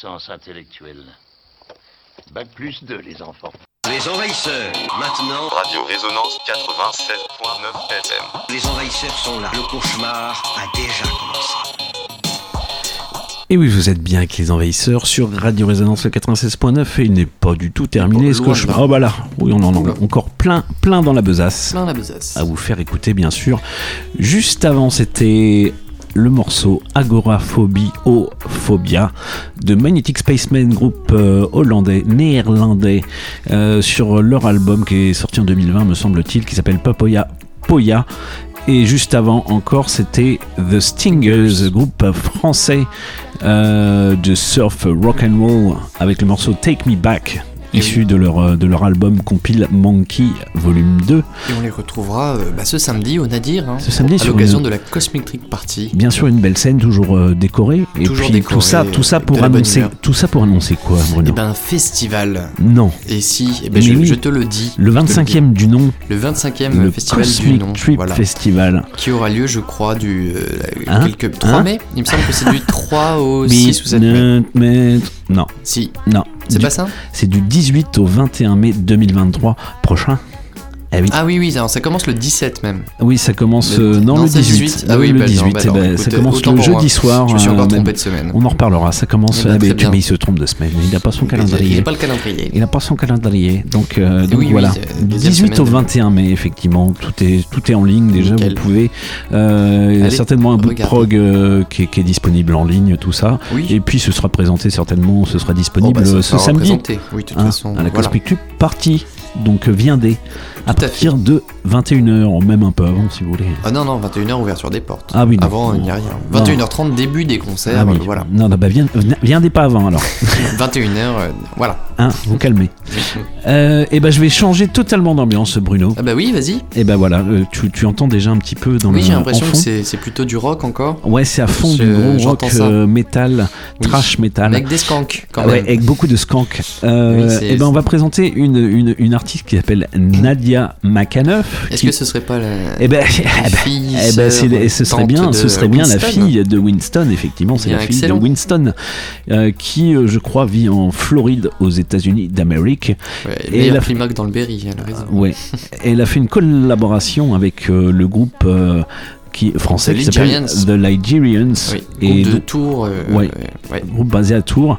S28: Puissance intellectuelle. Bac plus 2, les enfants.
S16: Les envahisseurs, maintenant. Radio Résonance 96.9 FM. Les envahisseurs sont là. Le cauchemar a déjà commencé.
S4: Et oui, vous êtes bien avec les envahisseurs sur Radio Résonance 96.9 et il n'est pas du tout terminé ce cauchemar. Oh bah là, oui, on en a encore plein, plein dans la besace.
S3: Plein la besace.
S4: À vous faire écouter, bien sûr. Juste avant, c'était le morceau Agoraphobie o Phobia de Magnetic Spaceman, groupe euh, hollandais, néerlandais, euh, sur leur album qui est sorti en 2020, me semble-t-il, qui s'appelle Papoya Poya. Et juste avant encore, c'était The Stingers, groupe français euh, de surf rock and roll, avec le morceau Take Me Back, issu de leur, euh, de leur album compile Monkey Volume 2.
S3: Et on les retrouvera euh, bah, ce samedi au Nadir, hein,
S4: Ce samedi
S3: à
S4: sur
S3: l'occasion
S4: une-
S3: de la Cosmic Trick Party.
S4: Bien sûr, une belle scène, toujours euh, décorée. Et
S3: Toujours
S4: puis
S3: décorée,
S4: tout ça, tout ça pour annoncer, tout ça pour annoncer quoi, Bruno
S3: Eh ben, un festival.
S4: Non.
S3: Et si, eh ben, je,
S4: Mais oui.
S3: je te le dis.
S4: Le
S3: je te
S4: 25e du nom.
S3: Le 25e
S4: Le
S3: festival
S4: Cosmic
S3: du nom.
S4: Trip
S3: voilà.
S4: Festival.
S3: Qui aura lieu, je crois, du. euh,
S4: Hein
S3: quelque, 3
S4: Hein
S3: mai Il me semble que c'est du 3 au 6 ou 7 mai.
S4: Non.
S3: Si.
S4: Non.
S3: C'est
S4: Du-
S3: pas ça
S4: C'est du 18 au 21 mai 2023 prochain. Eh oui.
S3: Ah oui, oui, alors ça commence le 17 même.
S4: Oui, ça commence
S3: Le-
S4: euh, non,
S3: non,
S4: le
S3: c'est
S4: 18.
S3: 18. Ah oui,
S4: le
S3: bah, non,
S4: 18.
S3: bah
S4: eh ben, ça commence le jeudi soir.
S3: Je me suis
S4: euh,
S3: encore
S4: même.
S3: trompé de semaine.
S4: On en reparlera. Ça commence. Ah, mais, il se trompe de semaine. Il n'a pas son calendrier.
S3: il n'a pas le calendrier.
S4: Il n'a pas son calendrier. Donc, euh, donc
S3: Oui,
S4: voilà.
S3: c'est deuxième
S4: 18 au
S3: semaine.
S4: 21 mai, effectivement. Tout est, tout est en ligne déjà.
S3: Nickel.
S4: Vous pouvez. euh, il y a certainement un bout de prog euh, qui, est, qui est disponible en ligne, tout ça.
S3: Oui.
S4: Et puis ce sera présenté certainement. Ce sera disponible
S3: Oh, bah,
S4: euh, ce samedi.
S3: représenté. Oui, de toute
S4: Hein,
S3: façon,
S4: À la. Cosmic Club Party. Donc euh, viendez à
S3: Tout à
S4: partir de 21h, même un peu avant si vous voulez.
S3: Ah non, non, 21h ouverture des portes.
S4: Ah oui, non.
S3: Avant, il n'y a rien.
S4: Non.
S3: 21h30, début des concerts,
S4: Ah oui.
S3: voilà.
S4: Non, non, bah viendez pas avant alors.
S3: 21h, euh, voilà.
S4: Hein, vous calmez. Euh, et ben je vais changer totalement d'ambiance, Bruno.
S3: Ah bah oui, vas-y.
S4: Et ben voilà, euh, tu, tu entends déjà un petit peu dans
S3: Oui,
S4: le
S3: j'ai l'impression que c'est plutôt du rock encore.
S4: Ouais, c'est à fond
S3: Je-
S4: du gros rock métal,
S3: Oui.
S4: trash métal.
S3: Avec des skanks, quand
S4: Ouais,
S3: même.
S4: avec beaucoup de skank. Euh,
S3: Oui,
S4: et ben on va présenter une, une, une artiste qui s'appelle Nadia McAnuff.
S3: Est-ce
S4: qui-
S3: que ce serait pas la,
S4: Eh ben,
S3: la
S4: eh ben,
S3: fille,
S4: eh ben, ce serait bien, ce serait bien la fille de Winston, effectivement, c'est la fille
S3: excellent.
S4: de Winston, euh, qui, euh, je crois, vit en Floride, aux États-Unis d'Amérique.
S3: Ouais,
S4: Et elle a-
S3: climax dans le Berry, elle a raison.
S4: Ouais. Elle a fait une collaboration avec euh, le groupe euh, qui français
S3: The
S4: qui s'appelle. The Ligerians.
S3: Oui, groupe de Tours, euh,
S4: ouais,
S3: ouais.
S4: groupe basé à Tours.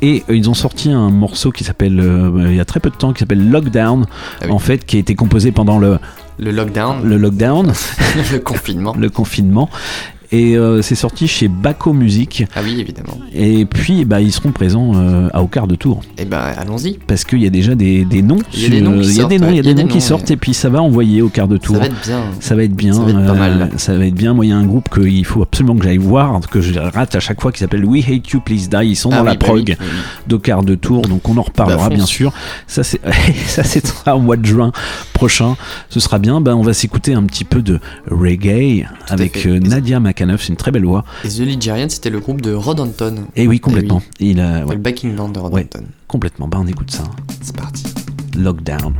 S4: Et euh, ils ont sorti un morceau qui s'appelle, euh, il y a très peu de temps, qui s'appelle Lockdown,
S3: Ah oui.
S4: en fait, qui a été composé pendant le,
S3: Le lockdown,
S4: le lockdown,
S3: le confinement.
S4: le confinement et euh, c'est sorti chez Baco Music.
S3: Ah oui, évidemment.
S4: Et puis, bah, ils seront présents euh, à Aucard de Tour.
S3: Et eh ben, bah, allons-y.
S4: Parce qu'il y a déjà des, des noms.
S3: Il y a des noms qui sortent.
S4: Il y a des noms qui sortent, et puis ça va envoyer au quart de Tour.
S3: Ça va être bien.
S4: Ça va être bien. Euh, ça va être bien. Moi, il y a un groupe qu'il faut absolument que j'aille voir, que je rate à chaque fois, qui s'appelle We Hate You Please Die. Ils sont
S3: ah
S4: dans la
S3: bah
S4: prog
S3: oui, oui.
S4: de Tour, donc on en reparlera
S3: bah,
S4: bien sûr. Ça, c'est ça, c'est au mois de juin prochain. Ce sera bien. Ben, on va s'écouter un petit peu de reggae avec euh, Nadia Mac c'est une très belle voix.
S3: The Ligerian, c'était le groupe de Rod Anton.
S4: Et eh oui, complètement.
S3: Eh
S4: Il a.
S3: Le backing band de Rod
S4: ouais,
S3: Anton.
S4: Complètement. Bah, on écoute ça. Hein.
S3: C'est parti.
S4: Lockdown.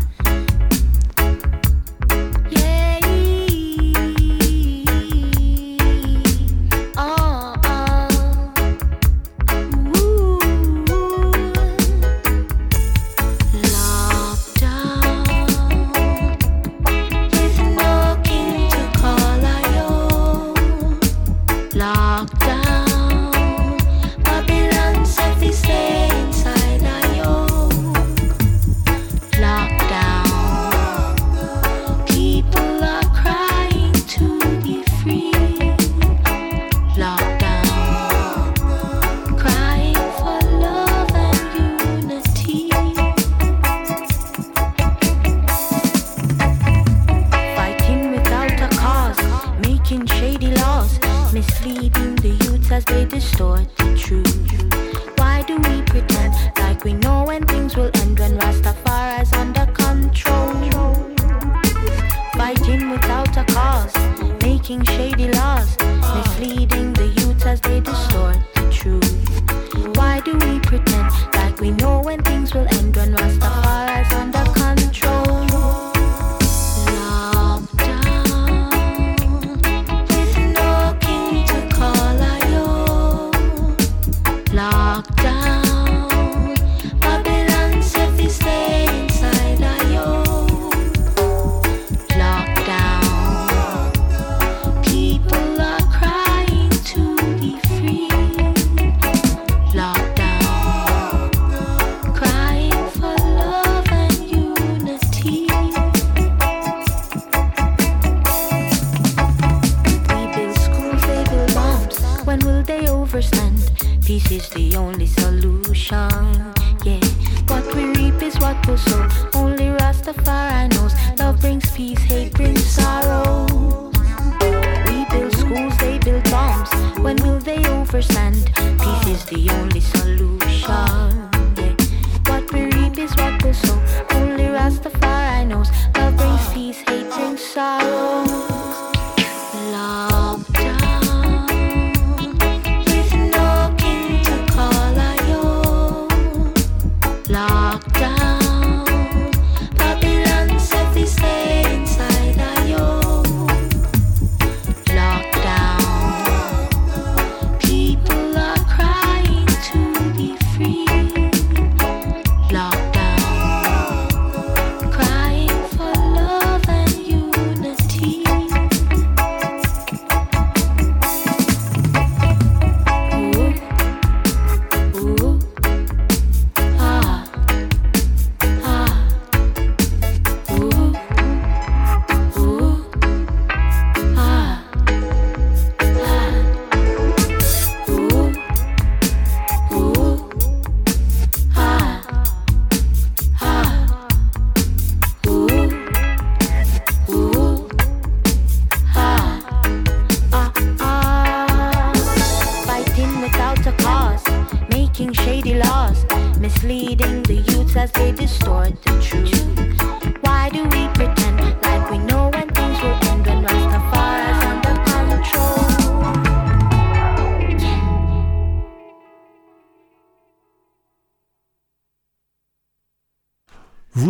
S17: They distort the truth. Why do we pretend like we know when things will end when Rastafari's under control? Fighting without a cause, making shady laws, misleading the youth as they distort the truth. Why do we pretend like we know when things will end when Rastafari's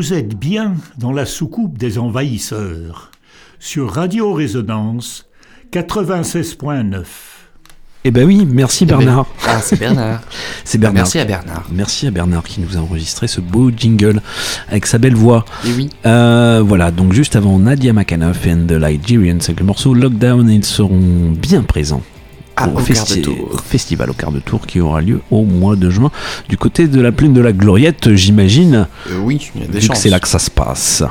S29: Vous êtes bien dans la soucoupe des envahisseurs, sur Radio Résonance 96.9.
S4: Eh ben oui, merci
S3: Eh ben,
S4: Bernard.
S3: ah, c'est Bernard.
S4: c'est Bernard.
S3: Merci à Bernard.
S4: Merci à Bernard qui nous a enregistré ce beau jingle avec sa belle voix.
S3: Et oui.
S4: Euh, voilà, donc juste avant Nadia McAnuff and the Nigerians avec le morceau Lockdown, ils seront bien présents.
S3: Ah, au quart de
S4: festi-
S3: tour.
S4: festival au quart de tour qui aura lieu au mois de juin du côté de la plaine de la Gloriette, j'imagine.
S3: Euh, oui, il y a des
S4: vu que
S3: chances.
S4: c'est là que ça se passe.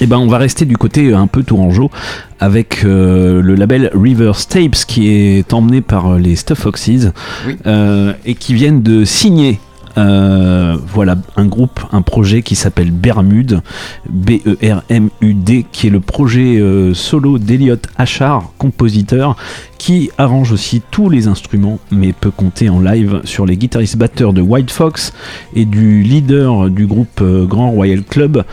S4: Et ben on va rester du côté un peu tourangeau avec euh, le label River Tapes qui est emmené par euh, les Stuff Foxes
S3: Oui.
S4: euh, et qui viennent de signer euh, voilà un groupe, un projet qui s'appelle Bermude, B-E-R-M-U-D, qui est le projet euh, solo d'Eliot Achard, compositeur, qui arrange aussi tous les instruments, mais peut compter en live sur les guitaristes batteurs de White Fox et du leader du groupe euh, Grand Royal Club,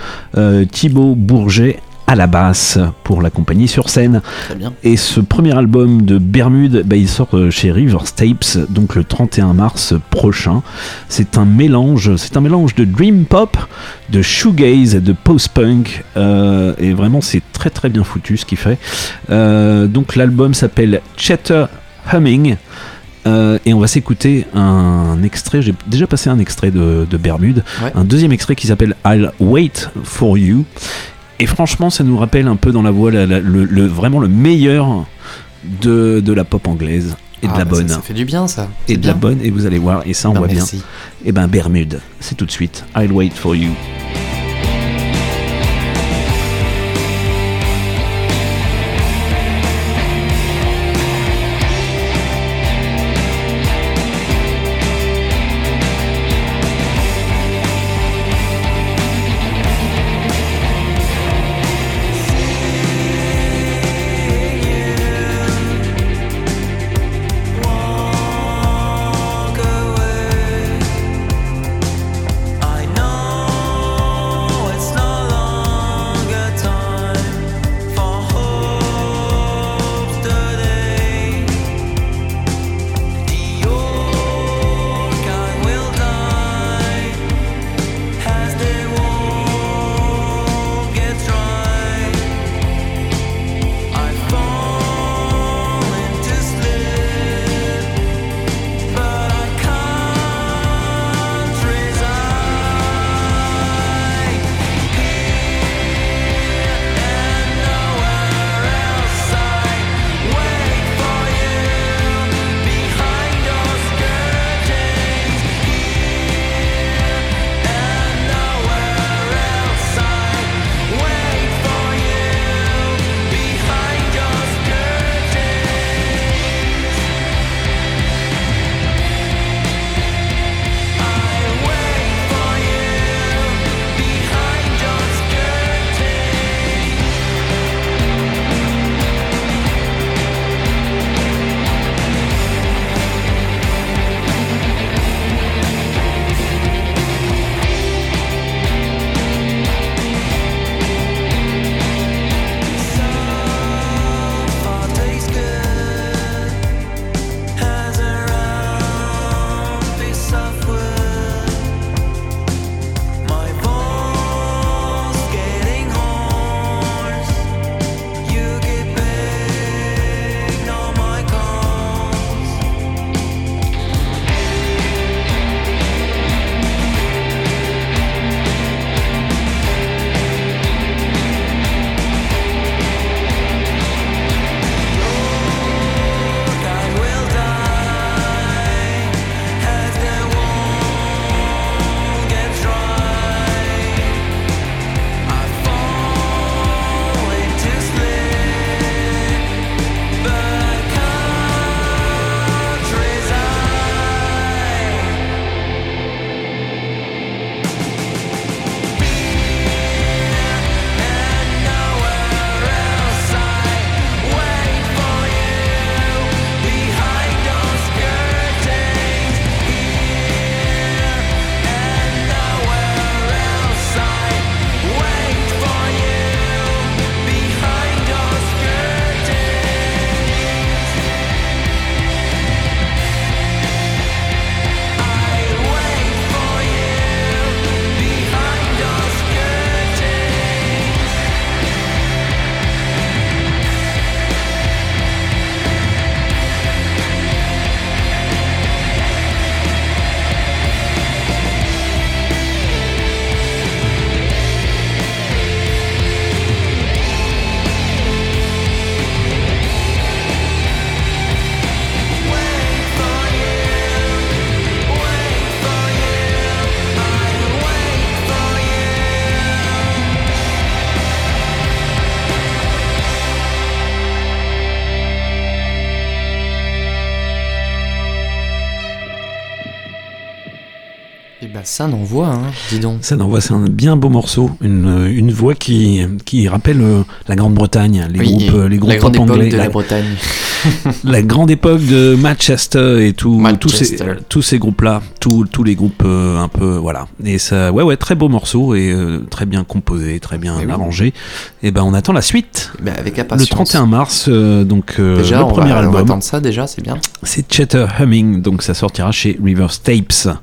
S4: Thibaut Bourget à la basse pour l'accompagner sur scène.
S3: Bien.
S4: Et ce premier album de Bermude, bah, il sort euh, chez River Tapes, donc le 31 mars prochain. C'est un mélange, c'est un mélange de dream pop, de shoegaze et de post-punk. euh, et vraiment, c'est très très bien foutu ce qu'il fait. Euh, donc l'album s'appelle Chatter Humming. Euh, et on va s'écouter un extrait, j'ai déjà passé un extrait de, de Bermude,
S3: Ouais.
S4: un deuxième extrait qui s'appelle I'll Wait for You. Et franchement, ça nous rappelle un peu dans la voix la- la- le, le- vraiment le meilleur de, de la pop anglaise et de
S3: Ah,
S4: la
S3: bah,
S4: bonne.
S3: Ça, ça fait du bien, ça.
S4: et de la bonne, et vous allez voir, et ça on
S3: Ben,
S4: voit
S3: merci.
S4: bien. Et ben Bermude, c'est tout de suite. I'll wait for you.
S3: Ça n'envoie, hein, dis donc.
S4: Ça n'envoie, c'est un bien beau morceau, une, une voix qui, qui rappelle euh, la Grande-Bretagne, les
S3: Oui,
S4: groupes, euh, les
S3: la
S4: groupes
S3: grande
S4: pop
S3: époque
S4: anglais,
S3: de la Bretagne.
S4: la grande époque de Manchester et tout, tous ces,
S3: Manchester.
S4: tous ces groupes-là, tous, tous les groupes euh, un peu, voilà. Et ça, ouais, ouais, très beau morceau et euh, très bien composé, très bien
S3: Eh oui.
S4: arrangé. Et ben, on attend la suite.
S3: Ben, avec
S4: Le
S3: impatience.
S4: 31 mars, euh, donc
S3: Déjà,
S4: le premier
S3: va, on va
S4: album.
S3: attendre ça déjà, c'est bien.
S4: C'est Chatter Humming, donc ça sortira chez Rivers Tapes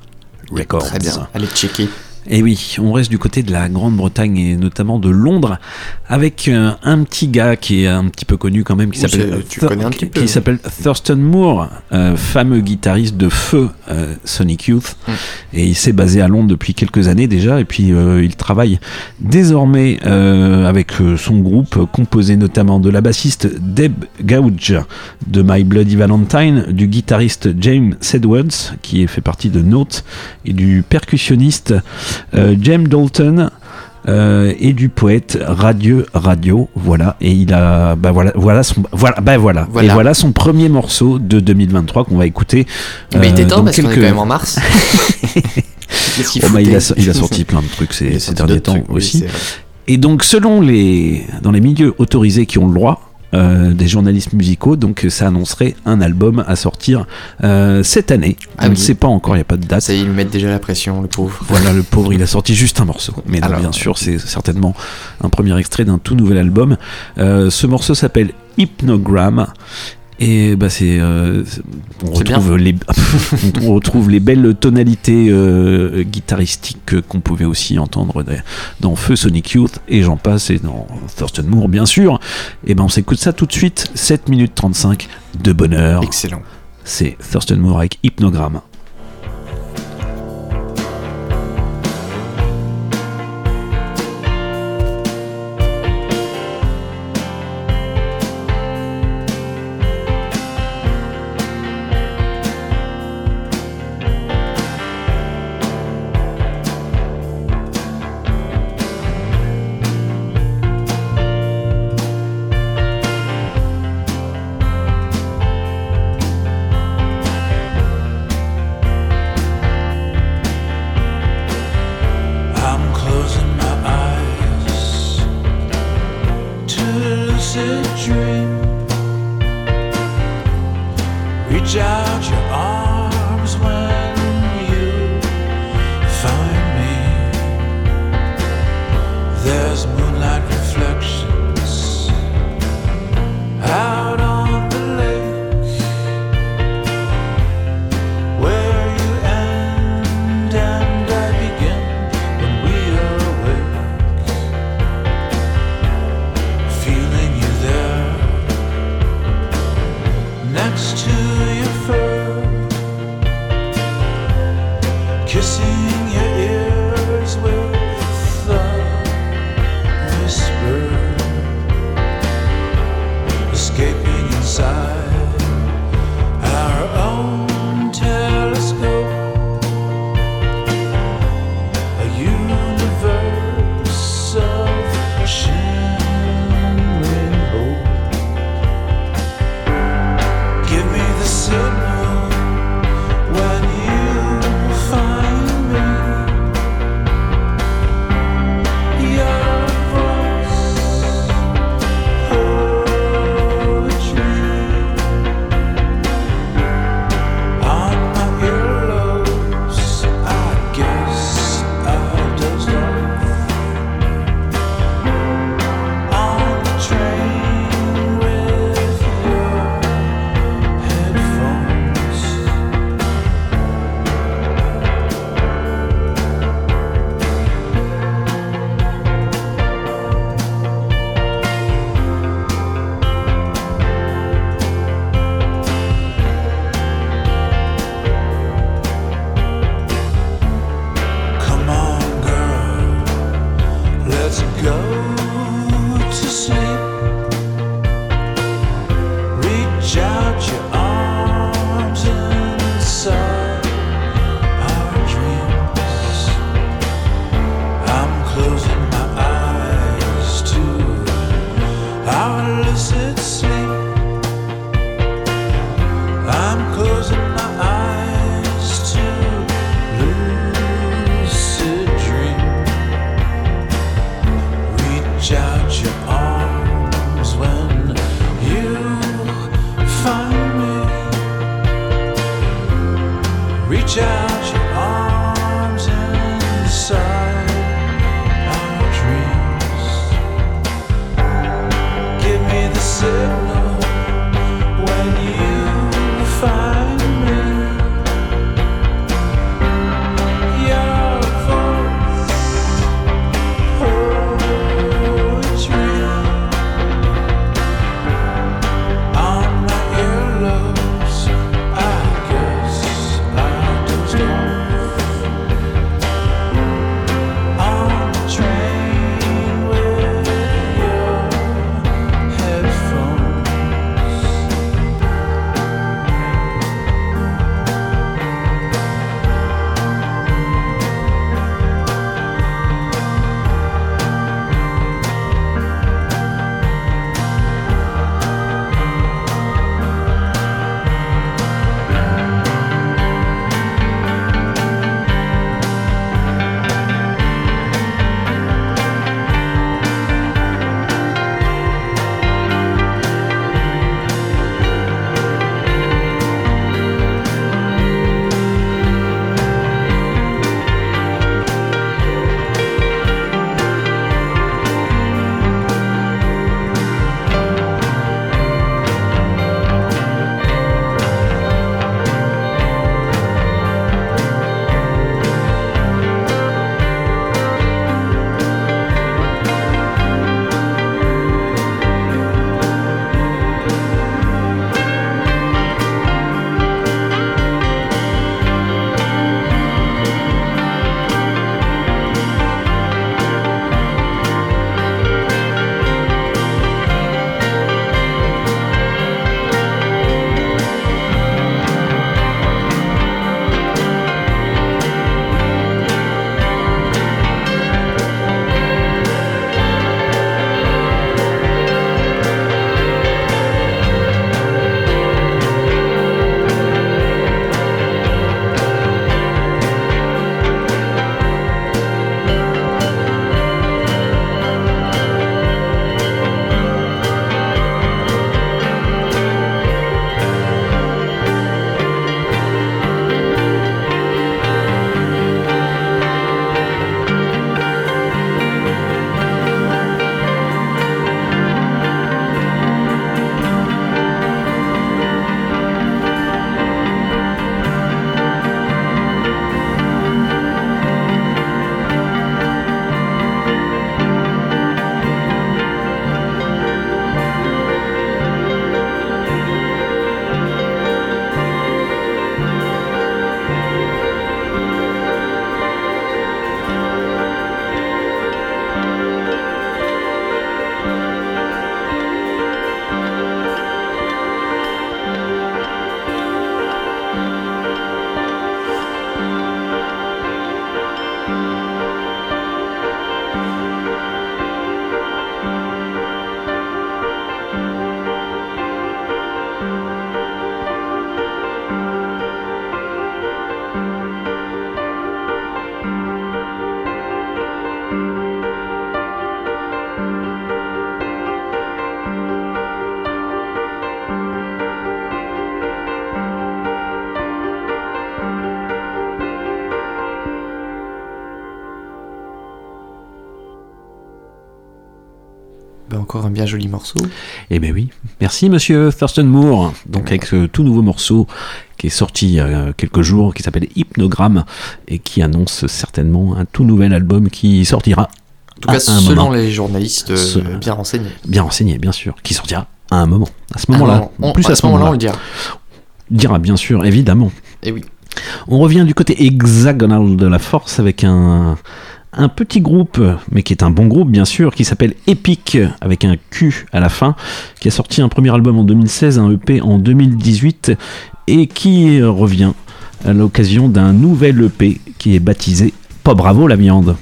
S3: Très bien. Allez checker.
S4: Et oui, on reste du côté de la Grande-Bretagne et notamment de Londres avec euh, un petit gars qui est un petit peu connu quand même qui s'appelle
S3: c'est- tu
S4: Thur-
S3: connais un petit peu.
S4: qui s'appelle Thurston Moore, euh, fameux guitariste de feu euh, Sonic Youth
S3: Mm.
S4: et il s'est basé à Londres depuis quelques années déjà et puis il travaille désormais avec son groupe composé notamment de la bassiste Deb Gouge de My Bloody Valentine, du guitariste James Edwards qui fait partie de Note et du percussionniste James Dalton euh, et du poète Radio Radio voilà et il a bah voilà voilà son voilà bah voilà,
S3: Voilà.
S4: et voilà son premier morceau de 2023 qu'on va écouter
S3: Mais il était
S4: euh,
S3: temps parce qu'on est
S4: quelques-
S3: quand même en mars.
S4: Oh, bah, il, a,
S3: foutait
S4: il a sorti plein de trucs ces, derniers temps
S3: trucs,
S4: aussi. et donc, selon les dans les milieux autorisés qui ont le droit, euh, des journalistes musicaux, donc ça annoncerait un album à sortir euh, cette année.
S3: Ah
S4: on ne
S3: oui.
S4: sait pas encore, il n'y a pas de date.
S3: Ça, ils lui mettent déjà la pression, le pauvre.
S4: Voilà, le pauvre, il a sorti juste un morceau. Mais non,
S3: Alors.
S4: bien sûr, c'est certainement un premier extrait d'un tout nouvel album. Euh, ce morceau s'appelle Hypnogram. Et bah c'est, euh, on retrouve les, on retrouve les belles tonalités euh, guitaristiques qu'on pouvait aussi entendre dans- Feu Sonic Youth et j'en passe et dans Thurston Moore bien sûr. Et ben on s'écoute ça tout de suite, 7 minutes 35 de bonheur.
S3: Excellent.
S4: C'est Thurston Moore avec Hypnogram.
S3: Un bien joli morceau.
S4: Eh ben oui, merci monsieur Thurston Moore. Donc avec ce tout nouveau morceau qui est sorti il y a quelques jours, qui s'appelle Hypnogramme et qui annonce certainement un tout nouvel album qui sortira.
S3: En tout cas, selon
S4: moment.
S3: les journalistes euh,
S4: Ce-
S3: bien renseignés.
S4: Bien renseigné, bien sûr, qui sortira à un moment. À ce
S3: Ah
S4: moment-là, en plus
S3: à
S4: à
S3: ce moment-là, on le dira.
S4: Dira bien sûr, évidemment.
S3: Et oui.
S4: On revient du côté hexagonal de la force avec un, un petit groupe, mais qui est un bon groupe bien sûr, qui s'appelle Epic avec un Q à la fin, qui a sorti un premier album en 2016, un EP en 2018 et qui revient à l'occasion d'un nouvel EP qui est baptisé Pas bravo la viande.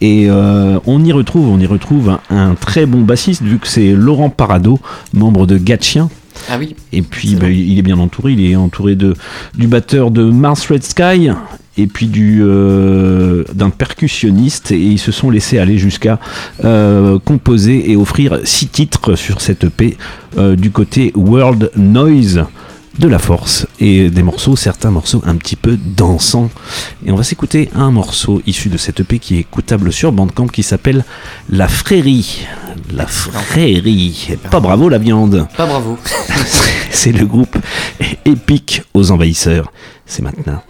S4: Et euh, on y retrouve, on y retrouve un, un très bon bassiste vu que c'est Laurent Parado, membre de Gatchien.
S3: Ah oui.
S4: Et puis bah, il est bien entouré, il est entouré de du batteur de Mars Red Sky et puis du euh, d'un percussionniste et ils se sont laissés aller jusqu'à euh, composer et offrir six titres sur cette EP euh, du côté World Noise de la force et des morceaux, certains morceaux un petit peu dansants. Et on va s'écouter un morceau issu de cette EP qui est écoutable sur Bandcamp qui s'appelle La Frérie. La Frérie. Pas bravo la viande.
S3: Pas bravo.
S4: C'est le groupe épique aux envahisseurs. C'est maintenant.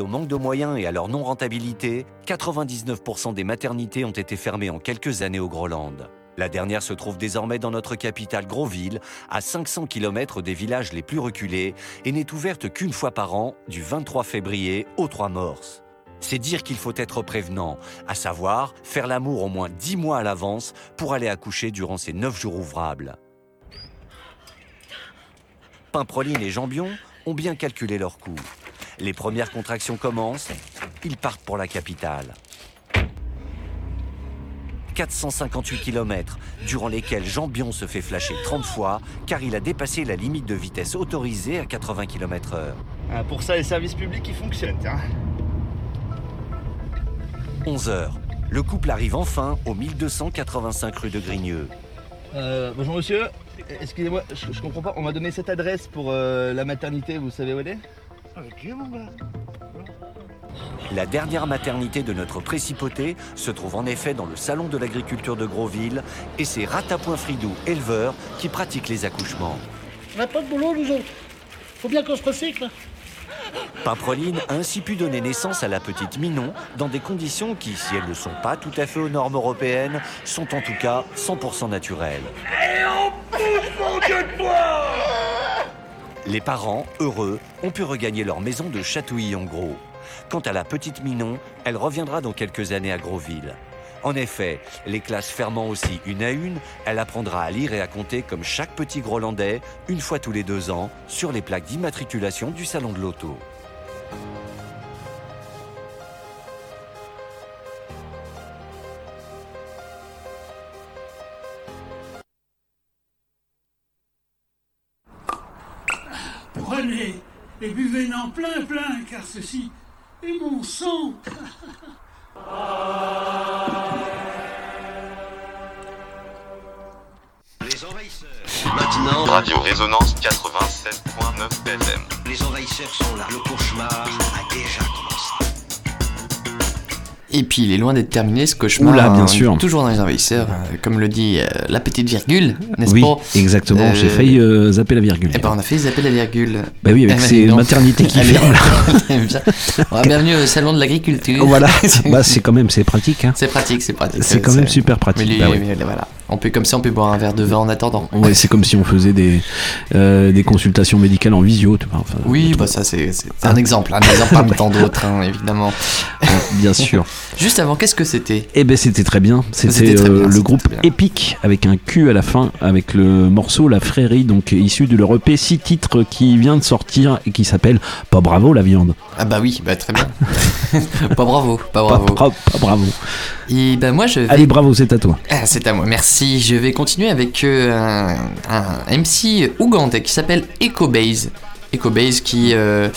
S30: Au manque de moyens et à leur non-rentabilité, 99% des maternités ont été fermées en quelques années au Groenland. La dernière se trouve désormais dans notre capitale Groville, à 500 km des villages les plus reculés, et n'est ouverte qu'une fois par an, du 23 février au 3 mars. C'est dire qu'il faut être prévenant, à savoir faire l'amour au moins 10 mois à l'avance pour aller accoucher durant ces 9 jours ouvrables. Pimproline et Jambion ont bien calculé leur coût. Les premières contractions commencent, ils partent pour la capitale. 458 km, durant lesquels Jambion se fait flasher 30 fois, car il a dépassé la limite de vitesse autorisée à 80 km/h.
S31: Ah, pour ça, les services publics, ils fonctionnent. Hein.
S30: 11 heures. Le couple arrive enfin au 1285 rue de Grigneux.
S31: Euh, bonjour monsieur, excusez-moi, je, je comprends pas, on m'a donné cette adresse pour euh, la maternité, vous savez où elle est?
S32: Avec qui, mon gars
S30: La dernière maternité de notre précipauté se trouve en effet dans le salon de l'agriculture de Grosville et c'est Ratapoint Fridou, éleveur, qui pratique les accouchements.
S32: On n'a pas de boulot, nous autres. Faut bien qu'on se recycle.
S30: Pimproline a ainsi pu donner naissance à la petite Minon dans des conditions qui, si elles ne sont pas tout à fait aux normes européennes, sont en tout cas 100% naturelles.
S32: Et on pousse, mon Dieu de bois
S30: Les parents, heureux, ont pu regagner leur maison de Chatouilly-en-Gros. Quant à la petite Minon, elle reviendra dans quelques années à Grosville. En effet, les classes fermant aussi une à une, elle apprendra à lire et à compter comme chaque petit Grolandais, une fois tous les deux ans, sur les plaques d'immatriculation du salon de l'auto.
S32: Prenez et buvez-en plein, plein, car ceci est mon sang.
S16: Les envahisseurs. Maintenant, Radio Résonance 87.9 FM. Les envahisseurs sont là. Le cauchemar a déjà.
S3: Et puis il est loin d'être terminé ce cauchemar.
S4: Oula, bien
S3: hein,
S4: sûr.
S3: Toujours dans les envahisseurs, euh, comme le dit euh, la petite virgule, n'est-ce
S4: Oui,
S3: pas
S4: exactement.
S3: Euh,
S4: J'ai failli euh, zapper la virgule.
S3: Eh ben on a fait zapper la virgule.
S4: Bah oui, avec ces
S3: donc.
S4: maternités qui ferment, là.
S3: bienvenue au salon de l'agriculture.
S4: Voilà, bah, c'est quand même c'est pratique. Hein.
S3: C'est pratique, c'est pratique.
S4: C'est quand même super pratique.
S3: Mais lui,
S4: Bah oui.
S3: mais voilà. On peut comme ça, on peut boire un verre de vin en attendant.
S4: Ouais, c'est comme si on faisait des, euh, des consultations médicales en visio. Tu vois, enfin,
S3: Oui, bah ça c'est un exemple, un exemple parmi tant d'autres, hein, évidemment.
S4: bien sûr.
S3: Juste avant, qu'est-ce que c'était?
S4: Eh ben c'était très bien. C'était
S3: C'était très
S4: euh, le groupe. Epic avec un Q à la fin, avec le morceau La Frérie, donc issu de leur EP 6 titres qui vient de sortir et qui s'appelle Pas bravo la viande.
S3: Ah bah oui, bah très bien. pas bravo, pas bravo.
S4: Pas, bra- pas bravo.
S3: Et bah moi je vais...
S4: Allez, bravo, c'est à toi.
S3: Ah, c'est à moi, merci. Je vais continuer avec euh, un, un MC ougandais qui s'appelle EcoBase. EcoBase qui, euh,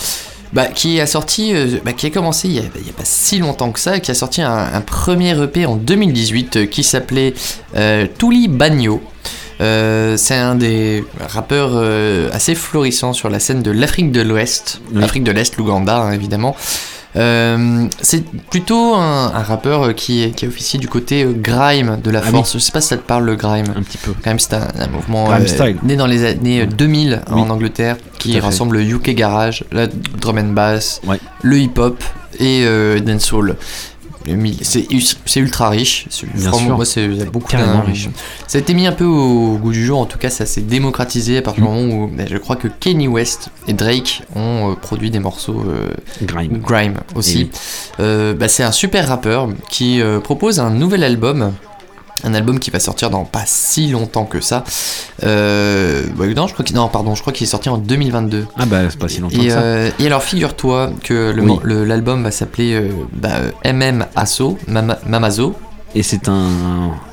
S3: bah, qui a sorti, euh, bah, qui a commencé il y a, il y a pas si longtemps que ça, qui a sorti un, un premier EP en 2018 euh, qui s'appelait euh, Tuli Bagno. Euh, c'est un des rappeurs euh, assez florissants sur la scène de l'Afrique de l'Ouest, l'Afrique de l'Est, l'Ouganda hein, évidemment. Euh, c'est plutôt un, un rappeur qui, qui officie du côté euh, grime de la
S4: Ah
S3: force. Je sais pas si ça te parle le grime.
S4: Un petit peu.
S3: Grime, c'est un, un mouvement euh, né dans les années euh, 2000
S4: Oui.
S3: en Angleterre qui rassemble le UK garage, la drum and bass, le hip hop et euh, dancehall. C'est ultra riche.
S4: Bien
S3: Franchement,
S4: sûr.
S3: moi, c'est beaucoup
S4: Carrément riche.
S3: Ça a été mis un peu au goût du jour. En tout cas, ça s'est démocratisé à partir
S4: Mm.
S3: du moment où ben, je crois que Kanye West et Drake ont euh, produit des morceaux euh,
S4: grime.
S3: aussi.
S4: Eh oui.
S3: Euh, bah, c'est un super rappeur qui propose un nouvel album. Un album qui va sortir dans pas si longtemps que ça. Euh, bah, non, je crois qu'il non, pardon, je crois qu'il est sorti en 2022.
S4: Ah bah c'est pas si longtemps
S3: Et,
S4: que ça.
S3: euh, et alors figure-toi que le
S4: Oui.
S3: mo- le- l'album va s'appeler euh, bah, MM Asso, Mama- Mamazo.
S4: Et c'est un.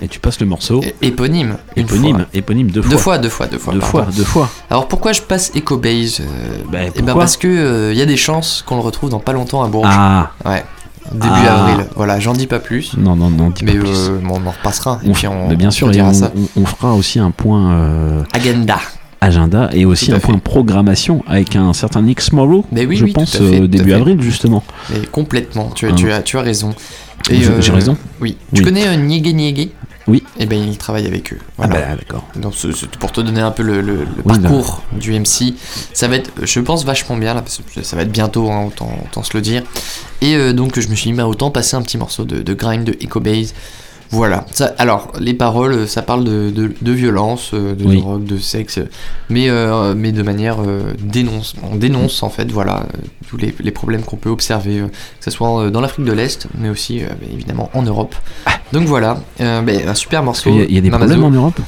S4: Et tu passes le morceau.
S3: Éponyme. une
S4: Éponyme,
S3: fois.
S4: éponyme deux fois.
S3: Deux fois, deux fois, deux fois.
S4: Deux fois, deux fois.
S3: Alors pourquoi je passe EcoBase euh, Eh ben
S4: pourquoi
S3: parce que il y a des chances qu'on le retrouve dans pas longtemps à Bourges.
S4: Ah.
S3: Ouais. Début
S4: Ah.
S3: avril. Voilà, j'en dis pas plus.
S4: Non, non, non, dis
S3: Mais
S4: pas plus.
S3: euh, on en repassera. Et
S4: On
S3: puis
S4: f-
S3: on,
S4: bien sûr, et on,
S3: ça.
S4: on- on fera aussi un point euh,
S3: Agenda.
S4: agenda et aussi
S3: Tout
S4: un point programmation avec un certain Nick Smorrow,
S3: Mais oui,
S4: je
S3: oui,
S4: pense
S3: fait,
S4: euh, début avril justement.
S3: Mais complètement. Tu, as-
S4: Hein.
S3: tu, as, tu as raison.
S4: J'ai- raison
S3: Oui. Tu connais euh, Niégué Niégué
S4: Oui.
S3: Et ben il travaille avec eux.
S4: Ah
S3: Voilà.
S4: bah, d'accord.
S3: Donc c'est c'est pour te donner un peu le, le- le
S4: Oui,
S3: parcours du MC. Ça va être, je pense, vachement bien là, parce que ça va être bientôt, hein, autant, autant se le dire. Et euh, donc je me suis dit, bah, autant passer un petit morceau de, de grind de EcoBase. Voilà. Ça, alors, les paroles, ça parle de, de, de violence, euh, de
S4: Oui.
S3: drogue, de sexe, mais, euh, mais de manière euh, dénonce. On dénonce en fait, voilà, euh, tous les, les problèmes qu'on peut observer, euh, que ce soit euh, dans l'Afrique de l'Est, mais aussi euh, évidemment en Europe. Donc voilà, euh, bah, un super morceau.
S4: Il y a, il y a des problèmes en Europe?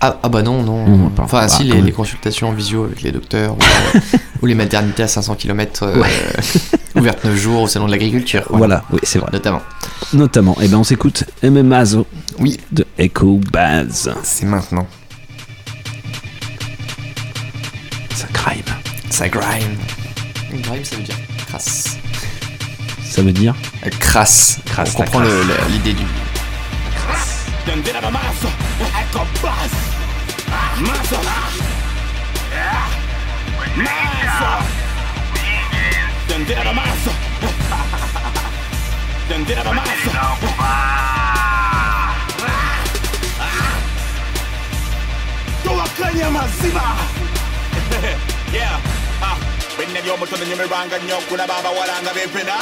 S3: Ah, ah bah non, non.
S4: Pas-
S3: enfin,
S4: bah,
S3: si, les, les consultations en visio avec les docteurs, ou, euh, ou les maternités à 500 km, ouvertes 9 jours au salon de l'agriculture.
S4: Voilà, oui, c'est vrai.
S3: Notamment.
S4: Notamment. Et ben on s'écoute MM Mazo.
S3: Oui.
S4: De Echo Baz.
S3: C'est maintenant.
S4: Ça grime.
S3: Ça grime. Grime, ça veut dire crasse.
S4: Ça veut dire
S3: Euh, Crasse.
S4: Crasse,
S3: On comprend l'idée du.
S25: Tendera la massa, ecco plus. Massa. Massa. Tendera la massa. Tendera la massa. Toa kanya mazima. Yeah. Ah, when the benne byomutono nyemiranga nnyo okulaba abawalanga b'empena.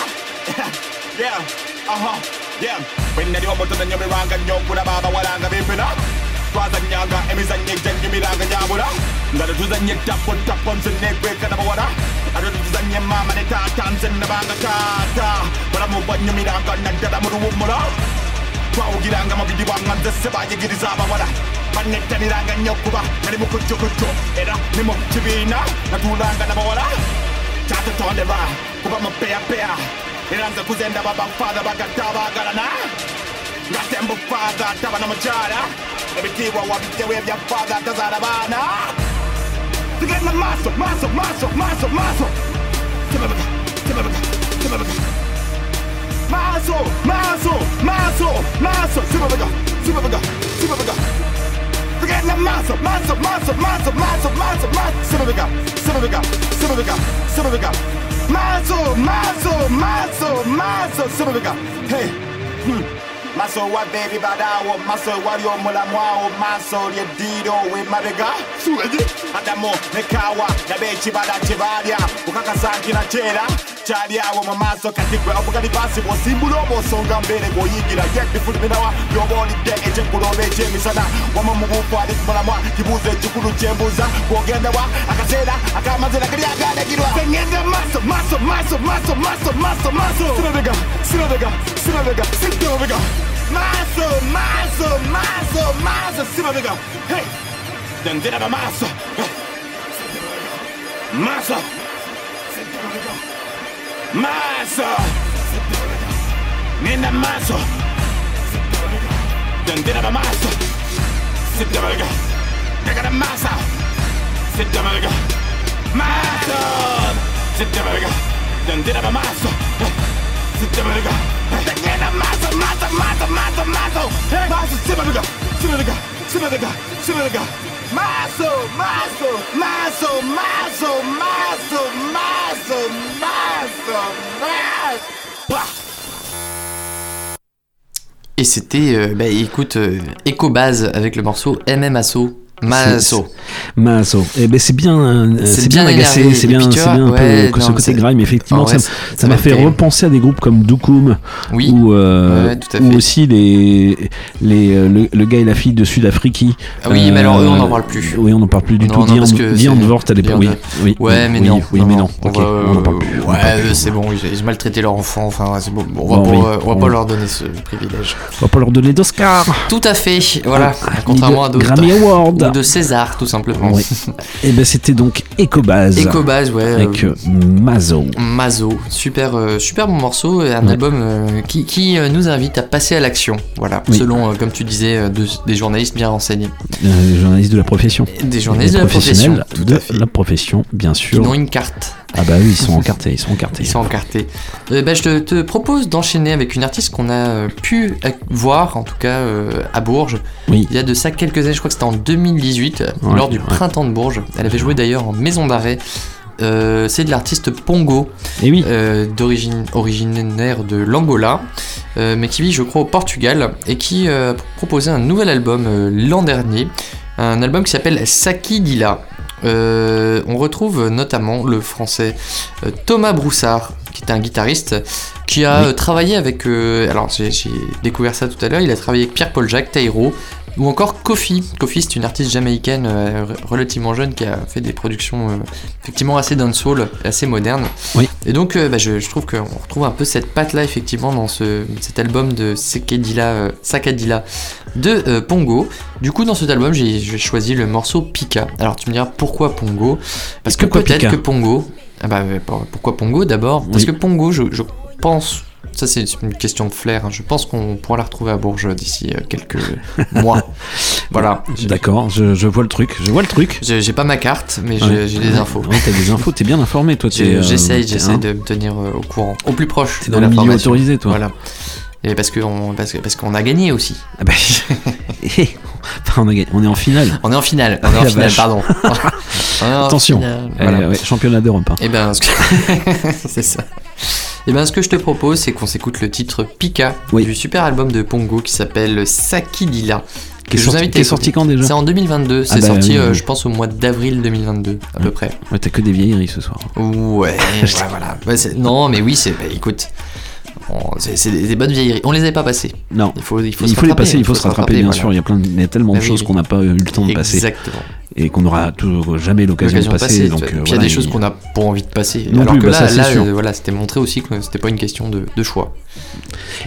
S25: Yeah. Uh -huh yeah. Benda lyomutono nnyo mirwanga nnyo okulaba abawalanga bimpina twazanyanga emizanyo egyanyo miranga gyabula nga tetuzanya ettako ttako nze neekweka nabawala ate tetuzanya maama ne taata nze nabanga taata balamu up? naddala mu luwummula twawugiranga mubiri bwanga nze se bayigiriza abawala bannettaniranga nnyo okuba nali mu kujjukujju era ne mu kibiina natulanga nabawala kyatutondera kuba mupeyapeya Inanza kuzenda baba mfadha bagatabagala na? Ngatemba ufadha taba n'omukyala ebitiibwa wabitewa ebyafadha tazaala baana tugenda maaso maaso maaso maaso maaso temabega temabega temabega maaso maaso maaso maaso simabega simabega simabega tugenda maaso maaso maaso maaso maaso maaso maaso simabega simabega simabega simabega mazo mazo mazo mazo. Sobebeka hey. Hmm. maso wa beri badawo maso wali omulamwawo maso lyeddiiro wemabega Adamo, ne kaawa chibada kye baalya okakasa na chela kyali awo mu maaso kati gwe obugali basi bwosimbula oba osonga mbeere gweoyingira ye bifuliminawa byoba olidde ekyeggulu oba ekyemisana wama mu buufu ali kumulamwa kibuuzo ekikulu kyembuuza gw'ogendawa akaseera akamazira kali aganagirwa ngenda maaso maaso maaso maaso maaso maaso maaso sirabega sirabega sirabega sirabega maaso maaso maaso maaso sirabega hey dendera ba maaso maaso Mazo, nina mazo, dandina da mazo, sita malga, daga da mazo, sita malga, mazo, sita malga, dandina da mazo, sita malga, daga da mazo, mazo, mazo, mazo, mazo, mazo, sita malga, sita malga, sita malga, sita malga. Mazo, mazo, mazo, mazo, mazo, mazo, mazo, mazo.
S3: Et c'était, euh, bah écoute, euh, Echo Base avec le morceau MM Asso. Maso.
S4: Maso. Eh ben c'est bien, euh,
S3: C'est
S4: bien,
S3: bien
S4: agacé, c'est
S3: Et
S4: bien, c'est bien un
S3: ouais,
S4: peu que ce
S3: non,
S4: côté grime. Effectivement,
S3: vrai,
S4: ça, m'a fait repenser à des groupes comme Dukum,
S3: Oui.
S4: ou, euh,
S3: Ouais,
S4: ou aussi les, les euh, le, le gars et la fille de Sud-Afrique.
S3: Ah oui, mais alors eux, on n'en parle plus.
S4: Oui, on n'en parle plus du
S3: Non,
S4: tout.
S3: non,
S4: Diane Vort à l'époque. Oui, oui,
S3: Ouais, mais
S4: oui,
S3: non.
S4: Oui, mais non.
S3: On
S4: Ok, on parle plus.
S3: Ouais, c'est bon, ils, ils maltraitaient leur enfant. Enfin, c'est bon. On va pas, leur donner ce privilège.
S4: On va pas leur donner d'Oscar.
S3: Tout à fait. Voilà. Contrairement à d'autres.
S4: Grammy Award.
S3: De César, tout simplement.
S4: Et ben c'était donc Ecobase.
S3: Ecobase, ouais.
S4: Avec
S3: euh,
S4: euh, Mazo.
S3: Mazo, super, euh, super bon morceau, et un
S4: Ouais.
S3: album euh, qui, qui, nous invite à passer à l'action. Voilà,
S4: Oui.
S3: selon, comme tu disais, de- des journalistes bien renseignés.
S4: Euh, journaliste de la profession.
S3: Des journalistes
S4: Des
S3: de la profession,
S4: professionnels
S3: tout
S4: de
S3: à fait.
S4: la profession, bien
S3: Qui
S4: sûr.
S3: ont une carte.
S4: Ah bah oui, ils sont encartés, ils sont encartés.
S3: Ils sont encartés. Euh, bah, je te, te propose d'enchaîner avec une artiste qu'on a euh, pu euh, voir, en tout cas euh, à Bourges,
S4: Oui.
S3: il y a de ça quelques années, je crois que c'était en 2018, euh,
S4: Ouais,
S3: lors du
S4: ouais.
S3: printemps de Bourges. Elle avait joué d'ailleurs en maison d'arrêt. C'est de l'artiste Pongo,
S4: Et oui.
S3: euh, d'origine originaire de l'Angola, euh, mais qui vit, je crois, au Portugal, et qui euh, a proposé un nouvel album euh, l'an dernier, un album qui s'appelle Saki Dila. Euh, on retrouve notamment le français euh, Thomas Broussard, qui est un guitariste, qui a
S4: Oui.
S3: travaillé avec. euh, alors, j'ai j'ai découvert ça tout à l'heure. Il a travaillé avec Pierre-Paul Jacques, Taïro,
S33: Ou encore Kofi. Kofi, c'est une artiste jamaïcaine euh, re- relativement jeune qui a fait des productions euh, effectivement assez dancehall, assez modernes.
S4: Oui.
S33: Et donc, euh, bah, je, je trouve qu'on retrouve un peu cette patte-là, effectivement, dans ce, cet album de Sakadila, euh, Sakadila de Pongo. Du coup, dans cet album, j'ai choisi le morceau Pika. Alors, tu me diras pourquoi Pongo? Parce que peut-être que Pongo. Ah bah, pour- pourquoi Pongo d'abord? Parce
S4: Oui.
S33: que Pongo, je, je pense. Ça, c'est une question de flair. hein. Je pense qu'on pourra la retrouver à Bourges d'ici euh, quelques mois. Voilà.
S4: D'accord, je, je vois le truc, je vois le truc.
S33: J'ai pas ma carte, mais j'ai
S4: Ouais.
S33: j'ai des infos.
S4: Ouais, t'as des infos, t'es bien informé, toi. euh,
S33: J'essaye, j'essaye
S4: hein.
S33: de me tenir euh, au courant, au plus proche.
S4: T'es
S33: de
S4: dans le milieu autorisé, toi.
S33: Voilà. Et parce qu'on parce qu'on a gagné aussi.
S4: Ah bah, on, a gagné- on est en finale.
S33: On est en finale. On est en
S4: la
S33: finale,
S4: vache.
S33: pardon. On est en
S4: Attention,
S33: finale,
S4: Eh,
S33: voilà.
S4: ouais, championnat d'Europe. hein.
S33: Et ben, ce que... c'est ça. Et ben, ce que je te propose, c'est qu'on s'écoute le titre Pika du super album de Pongo qui s'appelle Sakidila.
S4: Qui est sorti- est quand déjà
S33: C'est en 2022.
S4: Ah
S33: C'est
S4: bah
S33: sorti,
S4: oui,
S33: euh, je pense, au mois d'avril 2022, à peu près.
S4: Ouais, t'as que des vieilleries ce soir.
S33: Ouais, ouais, voilà. Ouais, non, mais oui, c'est. bah, écoute, c'est des, des bonnes vieilleries. On les avait pas passées.
S4: Non.
S33: Il faut, il faut,
S4: il
S33: se
S4: faut les passer, il faut se rattraper, bien
S33: voilà.
S4: sûr. Il y a, plein de- il y a tellement
S33: Bah
S4: de
S33: oui,
S4: choses qu'on n'a pas eu le temps de passer.
S33: Exactement.
S4: Et qu'on n'aura toujours jamais l'occasion de passer. donc, euh,
S33: Puis il y a des choses qu'on n'a pas envie de passer.
S4: Non
S33: Alors
S4: plus,
S33: que
S4: bah
S33: là,
S4: ça,
S33: euh, voilà, c'était montré aussi que c'était pas une question de, de choix.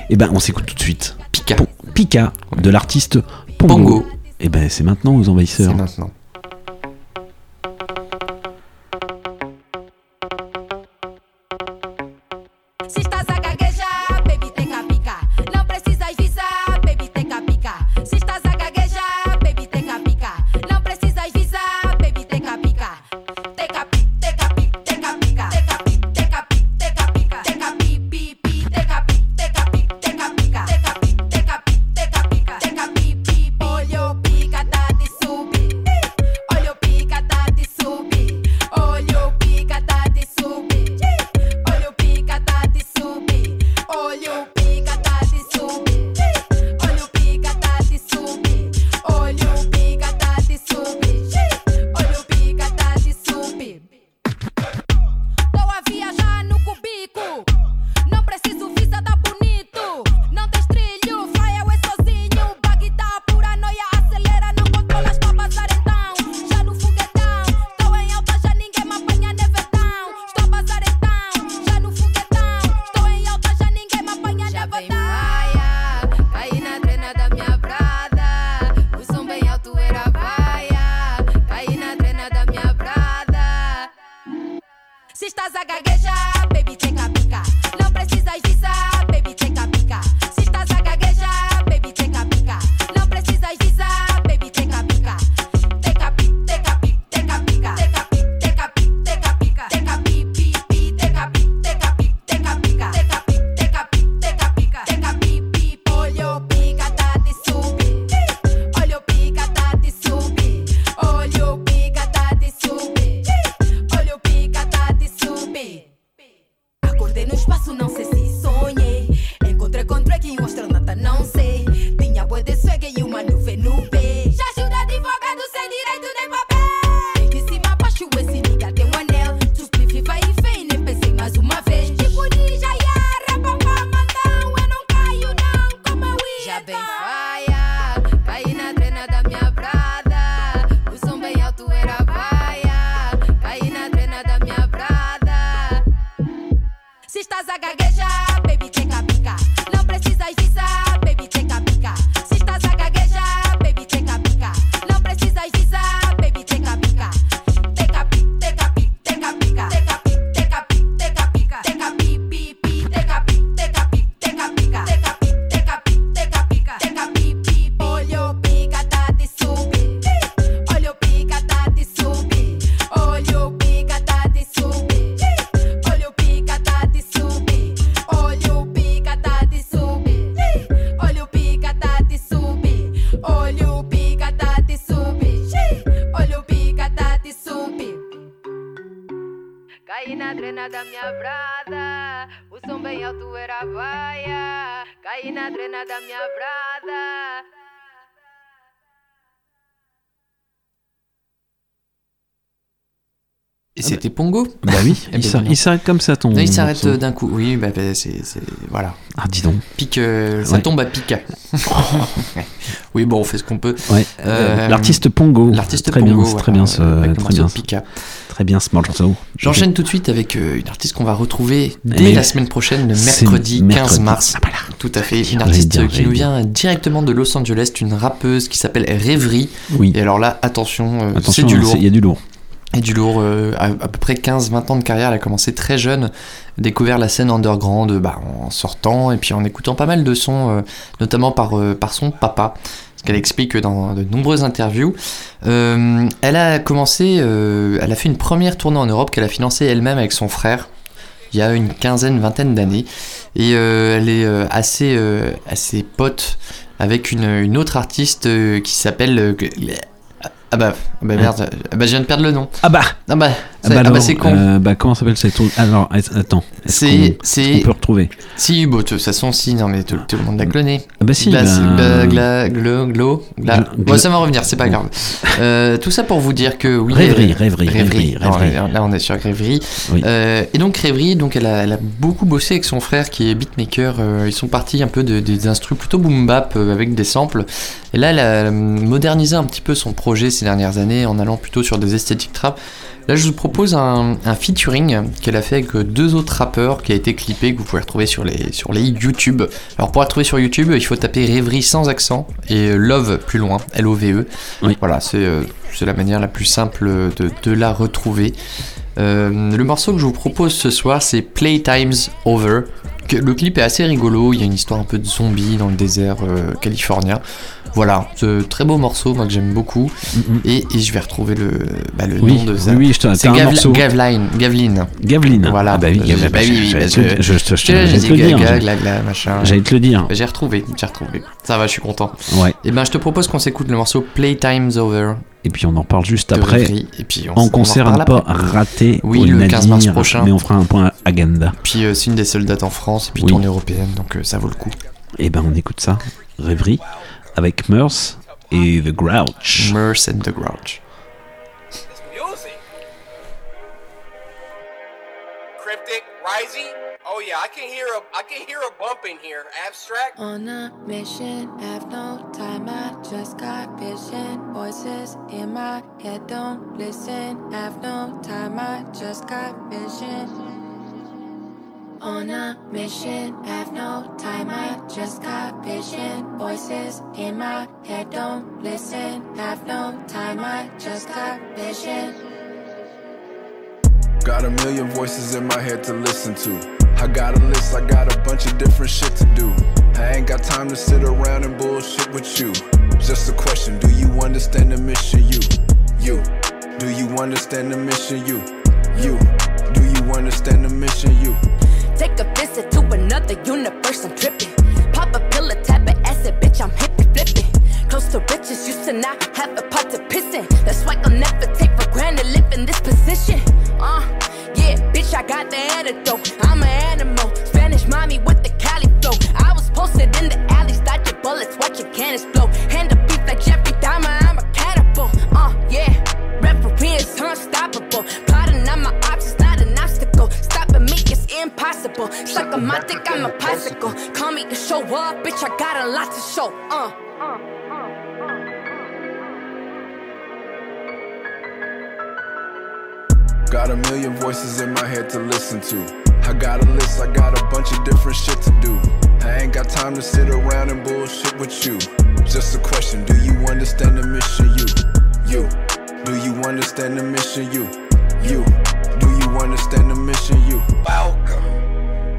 S4: Eh ben, on s'écoute tout de suite.
S33: Pika.
S4: Pika de l'artiste Pongo.
S33: Pongo.
S4: Et ben, c'est maintenant aux envahisseurs.
S33: C'est maintenant.
S4: S'arrête comme ça ton.
S3: Non, il s'arrête euh, d'un coup. Oui, bah, bah, c'est, voilà.
S4: Ah, dis donc.
S3: Pique, euh, ça
S4: Ouais.
S3: tombe à pic. oui, bon, on fait ce qu'on peut.
S4: Ouais.
S3: Euh,
S4: L'artiste Pongo.
S3: L'artiste
S4: très
S3: Pongo,
S4: bien, c'est très
S3: voilà,
S4: bien ce, très bien,
S3: Pika.
S4: très bien ce morceau.
S3: J'enchaîne tout de suite avec une artiste qu'on va retrouver dès
S4: Et
S3: la semaine prochaine, le mercredi 15
S4: mercredi.
S3: mars. Tout à fait. Une artiste qui nous vient directement de Los Angeles, une rappeuse qui s'appelle Rêverie.
S4: Oui.
S3: Et alors là, attention, euh, c'est
S4: Attention,
S3: du
S4: hein,
S3: lourd.
S4: il y a du lourd.
S3: Et du lourd, euh, à, à peu près 15-20 ans de carrière, elle a commencé très jeune, découvert la scène underground bah, en sortant et puis en écoutant pas mal de sons, euh, notamment par, euh, par son papa, ce qu'elle explique dans de nombreuses interviews. Euh, elle a commencé, euh, elle a fait une première tournée en Europe qu'elle a financée elle-même avec son frère il y a une quinzaine, vingtaine d'années. Et euh, elle est euh, assez, euh, assez pote avec une, une autre artiste euh, qui s'appelle... ah bah, ah bah merde, ah bah je viens de perdre le nom.
S4: Ah bah.
S3: Ah bah,
S4: Ah bah
S3: ah bah c'est con.
S4: euh, bah comment s'appelle cette Alors att- attends.
S3: C'est- c'est-
S4: qu'on peut retrouver
S3: Si, bon, de toute façon, si, non, mais tout, tout le monde l'a cloné.
S4: Ah bah si,
S3: Glas-
S4: bah-
S3: gla- gla- glo, gla- Bon, ça va revenir, c'est pas grave. Euh, tout ça pour vous dire que oui.
S4: Rêverie,
S3: euh,
S4: rêverie, rêverie,
S3: Non,
S4: rêverie.
S3: Là, on est sur rêverie.
S4: Oui.
S3: Euh, et donc rêverie, donc elle a, elle a beaucoup bossé avec son frère qui est beatmaker. Euh, ils sont partis un peu de- des instrus plutôt boom bap euh, avec des samples. Et là, elle a euh, modernisé un petit peu son projet ces dernières années en allant plutôt sur des esthétiques trap. Là, je vous propose un, un featuring qu'elle a fait avec deux autres rappeurs qui a été clippé, que vous pouvez retrouver sur les, sur les YouTube. Alors, pour la retrouver sur YouTube, il faut taper Rêverie sans accent et Love plus loin, L-O-V-E. Voilà, c'est euh, c'est la manière la plus simple de, de la retrouver. Euh, le morceau que je vous propose ce soir, c'est Playtime's Over. Le clip est assez rigolo, il y a une histoire un peu de zombie dans le désert euh, californien. Voilà, un très beau morceau, moi que j'aime beaucoup. Et, et je vais retrouver le, bah, le
S4: Oui,
S3: nom de ça.
S4: oui, oui, je te-
S3: C'est. Gavline, Gaveline.
S4: Gaveline.
S3: Voilà.
S4: Ah bah oui,
S3: Je-
S4: Gaveline,
S3: bah oui, parce
S4: te le dire, je- je- je- j'allais
S3: j'ai
S4: te
S3: dit
S4: le dire,
S3: gaga,
S4: j'ai-
S3: gla, gla, machin.
S4: j'allais te le dire.
S3: J'ai retrouvé, j'ai retrouvé. Ça va, je suis content.
S4: Ouais.
S3: Et ben, je te propose qu'on s'écoute le morceau Playtime's Over.
S4: Et puis on en parle juste
S3: de
S4: après.
S3: Rêverie. Et puis on,
S4: en
S3: on
S4: concert à ne pas rater.
S3: Oui, le 15 mars prochain.
S4: Mais on fera un point agenda.
S3: Puis euh, c'est une des seules dates en France, et puis
S4: Oui.
S3: tournée européenne, donc euh, ça vaut le coup.
S4: Et ben on écoute ça. Rêverie avec Murs et The Grouch.
S3: Murs and the Grouch.
S34: Cryptic, Risey. Oh yeah, I can hear a I can hear a bump in here. Abstract.
S35: On a mission, have no time. I just got vision. Voices in my head don't listen. Have no time. I just got vision. On a mission, have no time. I just got vision. Voices in my head don't listen. Have no time. I just got vision.
S36: Got a million voices in my head to listen to. I got a list, I got a bunch of different shit to do. I ain't got time to sit around and bullshit with you. Just a question, do you understand the mission? You, you, do you understand the mission? You, you, do you understand the mission? You.
S33: Take a visit to another universe, I'm tripping. Pop a pill, a tap of acid, bitch, I'm hippie flipping. Close to riches, used to not have a pot to piss in. That's why I'll never take for granted live in this position. Uh, I got the antidote. I'm an animal. Spanish mommy with the Cali flow. I was posted in the alleys, dodging bullets, watching cannons blow. Hand a beef like Jeffrey Dahmer, I'm a cannibal. Uh, yeah. Referee is unstoppable. Plotting on my ops is not an obstacle. Stopping me is impossible. Suck on my dick, I'm a popsicle. Call me to show up, bitch. I got a lot to show. Uh.
S36: Got a million voices in my head to listen to. I got a list, I got a bunch of different shit to do. I ain't got time to sit around and bullshit with you. Just a question, do you understand the mission? You, you, do you understand the mission? You, you, do you understand the mission? You.
S34: Welcome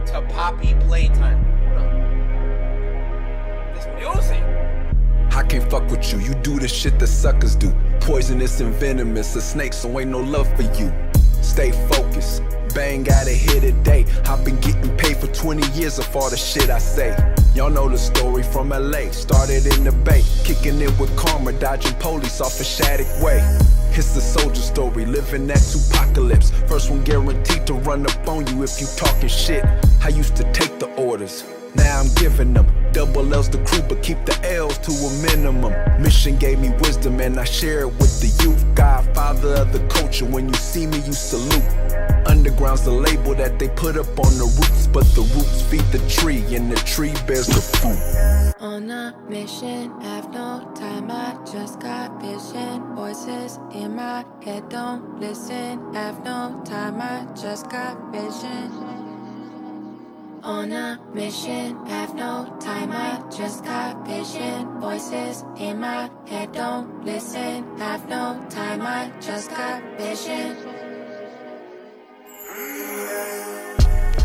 S34: to Poppy Playtime. This music.
S36: I can't fuck with you. You do the shit that suckers do. Poisonous and venomous. A snake, so ain't no love for you. Stay focused. Bang out hit a day. I've been getting paid for 20 years of all the shit I say. Y'all know the story from LA. Started in the bay, kicking it with karma, dodging police off a Shattuck way. It's the soldier story, living that apocalypse. First one guaranteed to run up on you if you talking shit. I used to take the orders. Now I'm giving them double L's the crew, but keep the L's to a minimum. Mission gave me wisdom, and I share it with the youth. Godfather of the culture. When you see see me, you salute. Underground's the label that they put up on the roots, but the roots feed the tree, and the tree bears the fruit.
S35: On a mission, have no time. I just got vision. Voices in my head don't listen. Have no time. I just got vision. On a mission, have no time. I just got vision. Voices in my head don't listen. Have no time. I just got vision.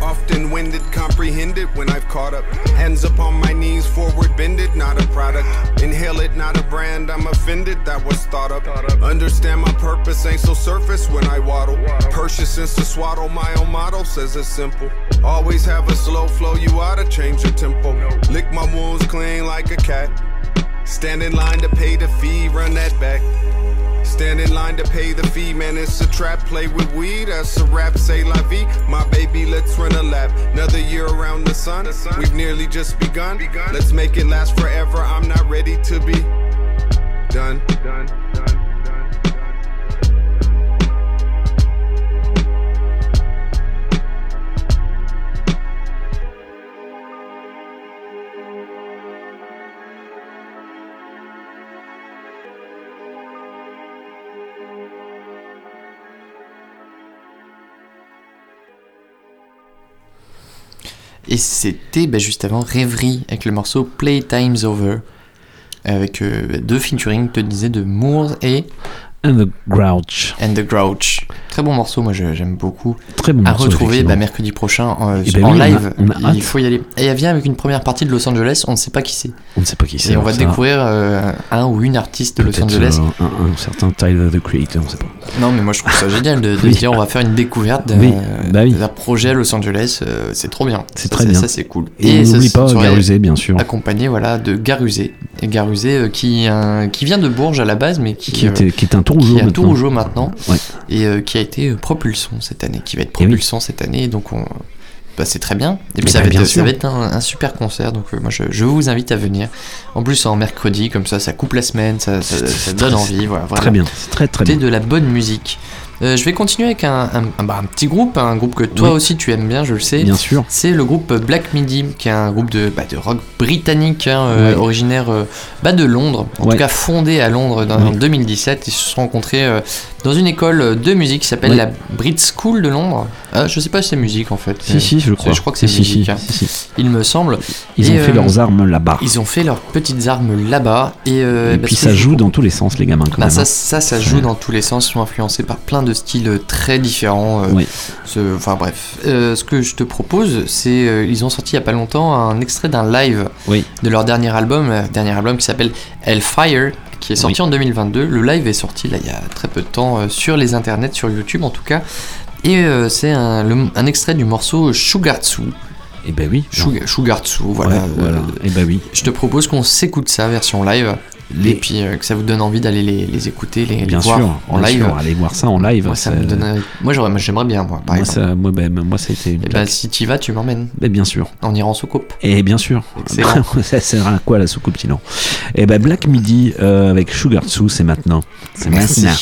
S37: Often winded, comprehended when I've caught up. Hands upon my knees, forward bended, not a product. Inhale it, not a brand, I'm offended, that was thought up. Understand my purpose ain't so surface when I waddle. Purchase since the swaddle, my own motto says it's simple. Always have a slow flow, you oughta change your tempo. Lick my wounds clean like a cat. Stand in line to pay the fee, run that back. Stand in line to pay the fee, man. It's a trap. Play with weed, that's a rap. Say la vie, my baby. Let's run a lap. Another year around the sun. We've nearly just begun. Let's make it last forever. I'm not ready to be done. Done.
S3: Et c'était bah, juste avant Rêverie avec le morceau Playtime's Over. Avec euh, deux featuring, te disais, de Moore et.
S4: And the Grouch.
S3: And the Grouch. Très bon morceau, moi j'aime beaucoup.
S4: Très bon
S3: À
S4: morceau,
S3: retrouver
S4: effectivement.
S3: bah, mercredi prochain euh,
S4: Eh ben
S3: en
S4: oui, on a-
S3: live.
S4: on a
S3: il faut y aller. Et elle vient avec une première partie de Los Angeles, on ne sait pas qui c'est.
S4: On ne sait pas qui c'est.
S3: Et on va
S4: ça.
S3: découvrir euh, un ou une artiste de Los Angeles.
S4: euh, un, un certain Tyler the Creator, on sait pas.
S3: Non, mais moi je trouve ça génial de, de
S4: Oui.
S3: se dire on va faire une découverte d'un
S4: Oui, bah
S3: projet à Los Angeles. euh, c'est trop bien.
S4: C'est très bien.
S3: Ça, c'est cool.
S4: Et
S3: ça
S4: n'oublie pas Garusé, bien sûr.
S3: Accompagné voilà, de Garusé. Et Garusé qui, qui vient de Bourges à la base, mais qui,
S4: Qui était- qui est un Tourougeau
S3: qui est un
S4: maintenant.
S3: Tourougeau maintenant.
S4: Ouais.
S3: Et euh, qui a été euh, propulsion cette année, qui va être
S4: Eh oui.
S3: propulsion cette année. Donc on. bah, c'est très bien. Et puis
S4: Mais
S3: ça,
S4: bah,
S3: va être, ça
S4: sûr.
S3: va être un, un super concert. Donc euh, moi je, je vous invite à venir. En plus en mercredi, comme ça, ça coupe la semaine, ça, ça, ça donne envie. Voilà,
S4: Très bien, c'est très très bien.
S3: de la bonne musique. Euh, je vais continuer avec un, un- un- bah, un petit groupe, un groupe que toi
S4: Oui.
S3: aussi tu aimes bien, je le sais.
S4: Bien sûr.
S3: C'est le groupe Black Midi, qui est un groupe de, bah, de rock britannique, hein, euh, originaire euh, bah, de Londres, en tout cas fondé à Londres dans, en
S4: Oui.
S3: 2017. Ils se sont rencontrés euh, dans une école de musique qui s'appelle la Brit School de Londres. Ah, je sais pas si c'est musique en fait.
S4: Si, si, je crois.
S3: Je crois que c'est
S4: Si, si,
S3: musique.
S4: si,
S3: hein.
S4: si.
S3: Il me semble.
S4: Ils
S3: Et,
S4: ont fait leurs armes là-bas.
S3: Ils ont fait leurs petites armes là-bas. Et,
S4: Et puis ça joue dans tous les sens, les gamins, quand même.
S3: ça,
S4: hein.
S3: ça, ça joue dans tous les sens, ils sont influencés par plein de styles très différents. euh,
S4: Oui.
S3: ce- Enfin bref, Euh, ce que je te propose, c'est euh, ils ont sorti il y a pas longtemps un extrait d'un live
S4: Oui.
S3: de leur dernier album, dernier album qui s'appelle Hellfire, qui est sorti
S4: Oui.
S3: en 2022. Le live est sorti là il y a très peu de temps euh, sur les internets, sur YouTube en tout cas, et euh, c'est un, extrait du morceau Sugartsu.
S4: Et ben oui.
S3: Suga- Sugartsu, voilà.
S4: Ouais, voilà.
S3: Euh,
S4: Et ben oui.
S3: je te propose qu'on s'écoute ça version live. Et puis euh, que ça vous donne envie d'aller les, les écouter, les, les
S4: Bien
S3: voir
S4: sûr,
S3: en
S4: bien
S3: live.
S4: sûr, allez voir ça en live.
S3: Moi, ça me donne- moi, j'aimerais bien, moi, par
S4: moi,
S3: exemple.
S4: ça, moi, ben, moi, ça a été une
S3: Eh ben,
S4: claque.
S3: si tu y vas, tu m'emmènes.
S4: Ben, bien sûr.
S3: On ira en soucoupe.
S4: Et bien sûr.
S3: Excellent.
S4: ça sert à quoi la soucoupe sinon? Et ben Black Midi euh, avec Sugar Tzu, c'est maintenant. C'est
S3: Merci.
S4: maintenant.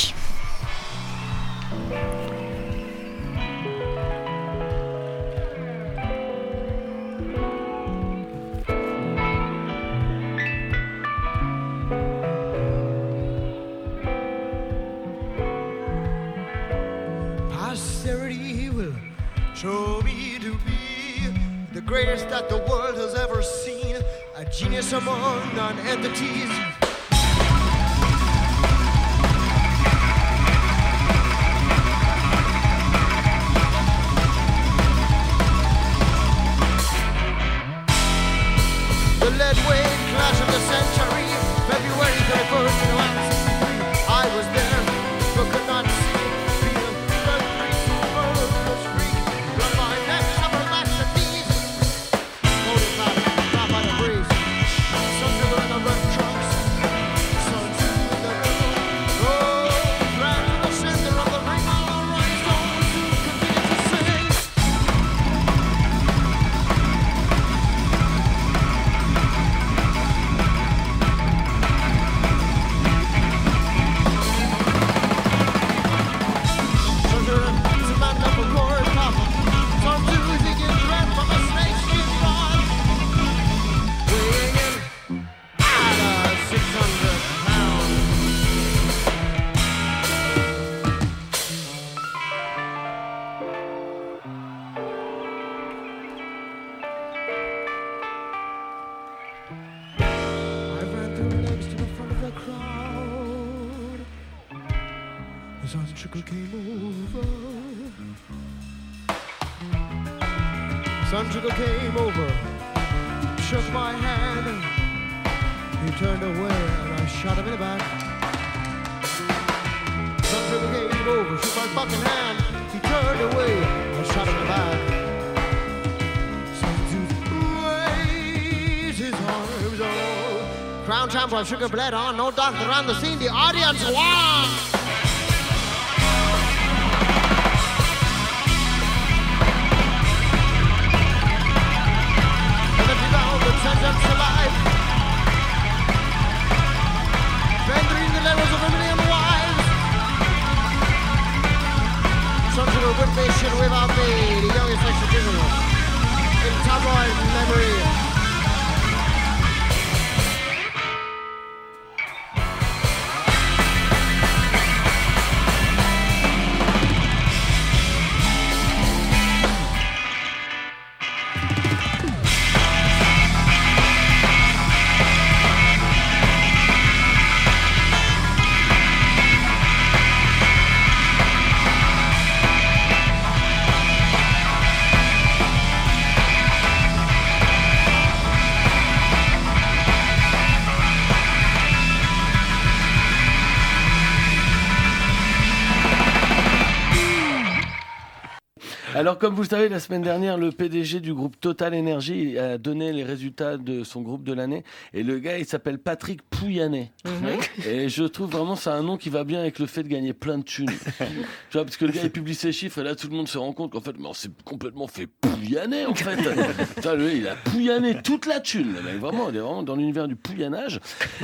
S38: Crown sugar bled on, no doctor on the scene. The audience won.
S39: Alors, comme vous le savez, la semaine dernière, le PDG du groupe Total Energy a donné les résultats de son groupe de l'année. Et le gars, il s'appelle Patrick Pouyanné.
S40: Mhm.
S39: Et je trouve vraiment c'est un nom qui va bien avec le fait de gagner plein de thunes. tu vois, parce que le gars, il publie ses chiffres et là, tout le monde se rend compte qu'en fait, mais on s'est complètement fait pouyanner, en fait. Putain, lui, il a pouyanné toute la thune. le mec. vraiment, il est vraiment dans l'univers du pouyanage.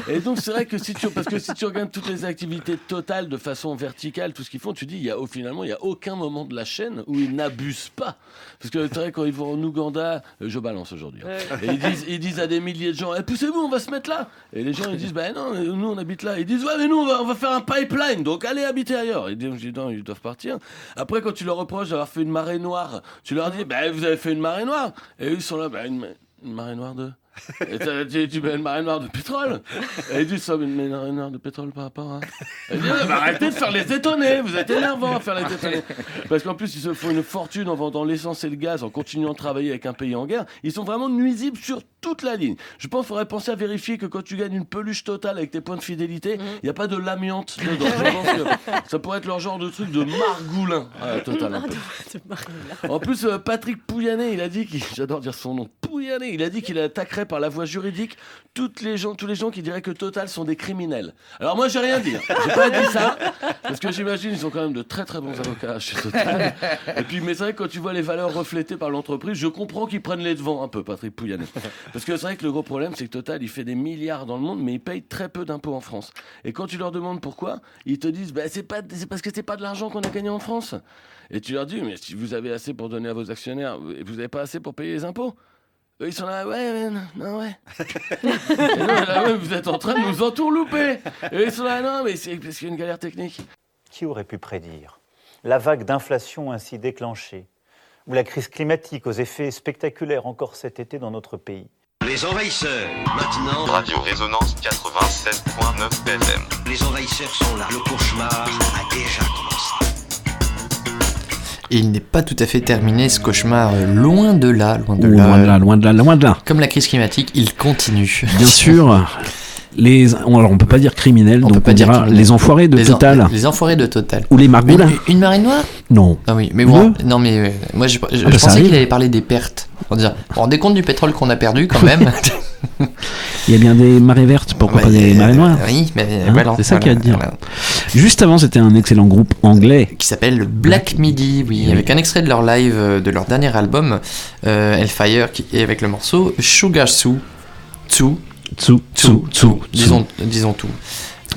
S39: Et donc, c'est vrai que si tu, parce que si tu regardes toutes les activités totales de façon verticale, tout ce qu'ils font, tu dis, il y a, finalement, il n'y a aucun moment de la chaîne où ils n'abusent pas. Parce que c'est vrai, quand ils vont en Ouganda, euh, je balance aujourd'hui. hein. Et ils disent, ils disent à des milliers de gens, Eh, poussez-vous, on va se mettre là. Et les gens, ils disent, ben non, nous, on habite là. Ils disent, ouais, mais nous, on va, on va faire un pipeline, donc allez habiter ailleurs. Et donc, je dis, non, ils doivent partir. Après, quand tu leur reproches d'avoir fait une marée noire, tu leur dis, ben vous avez fait une marée noire. Et eux, ils sont là, ben une, une marée noire de. Et tu tu mets une marée noire de pétrole. Et ils disent ça, mais une marée noire de pétrole par rapport à. Disent, Ouais, bah, arrêtez de faire les étonnés, vous êtes énervants à faire les étonnés. Parce qu'en plus, ils se font une fortune en vendant l'essence et le gaz, en continuant de travailler avec un pays en guerre. Ils sont vraiment nuisibles sur toute la ligne. Je pense qu'il faudrait penser à vérifier que quand tu gagnes une peluche totale avec tes points de fidélité, il n'y a pas de l'amiante dedans. Je pense que ça pourrait être leur genre de truc de margoulin un peu. En plus, euh, Patrick Pouyanné, il a dit qu'il, j'adore dire son nom, Pouyanné, il a dit qu'il attaquerait par la voie juridique toutes les gens, tous les gens qui diraient que Total sont des criminels. Alors moi, j'ai rien dit. hein. J'ai pas dit ça parce que j'imagine ils sont quand même de très très bons avocats chez Total. Et puis, mais c'est vrai que quand tu vois les valeurs reflétées par l'entreprise, je comprends qu'ils prennent les devants un peu, Patrick Pouyanné. Parce que c'est vrai que le gros problème, c'est que Total, il fait des milliards dans le monde, mais il paye très peu d'impôts en France. Et quand tu leur demandes pourquoi, ils te disent, bah, c'est pas, c'est parce que c'est pas de l'argent qu'on a gagné en France. Et tu leur dis, mais si vous avez assez pour donner à vos actionnaires, vous n'avez pas assez pour payer les impôts Eux, ils sont là, ouais, mais non, non, ouais. Et nous, on est là, ouais, vous êtes en train de nous entourlouper. Et ils sont là, non, mais c'est parce qu'il y a une galère technique.
S41: Qui aurait pu prédire la vague d'inflation ainsi déclenchée, ou la crise climatique aux effets spectaculaires encore cet été dans notre pays?
S16: Les envahisseurs, maintenant.
S42: Radio Résonance 87.9 FM.
S16: Les envahisseurs sont là. Le cauchemar a déjà commencé.
S3: Et il n'est pas tout à fait terminé ce cauchemar, euh, loin de là, loin de
S4: Ouh,
S3: là.
S4: loin de là, loin de là, loin de là.
S3: Comme la crise climatique, il continue.
S4: Bien sûr. Les, alors on peut pas dire criminels, donc
S3: pas
S4: on
S3: dire
S4: dira les enfoirés de
S3: Les en-
S4: Total.
S3: les enfoirés de Total.
S4: Ou les margoulins.
S3: Une, une marée noire?
S4: Non.
S3: Ah oui, mais bon, non mais euh, moi je, je-
S4: Ah bah,
S3: pensais qu'il allait parler des pertes. On dire, vous vous rendez compte du pétrole qu'on a perdu quand même?
S4: Il y a bien des marées vertes, pourquoi pas des marées noires
S3: Oui, mais
S4: Hein,
S3: voilà.
S4: C'est ça qu'il y a à
S3: voilà,
S4: dire.
S3: voilà.
S4: Juste avant, c'était un excellent groupe anglais.
S3: Qui s'appelle le Black Midi, oui, avec un extrait de leur live euh, de leur dernier album, euh, Hellfire, qui, et avec le morceau Sugar Sue. Tsu.
S4: Tsu, tsu, tsu,
S3: Disons, disons tout.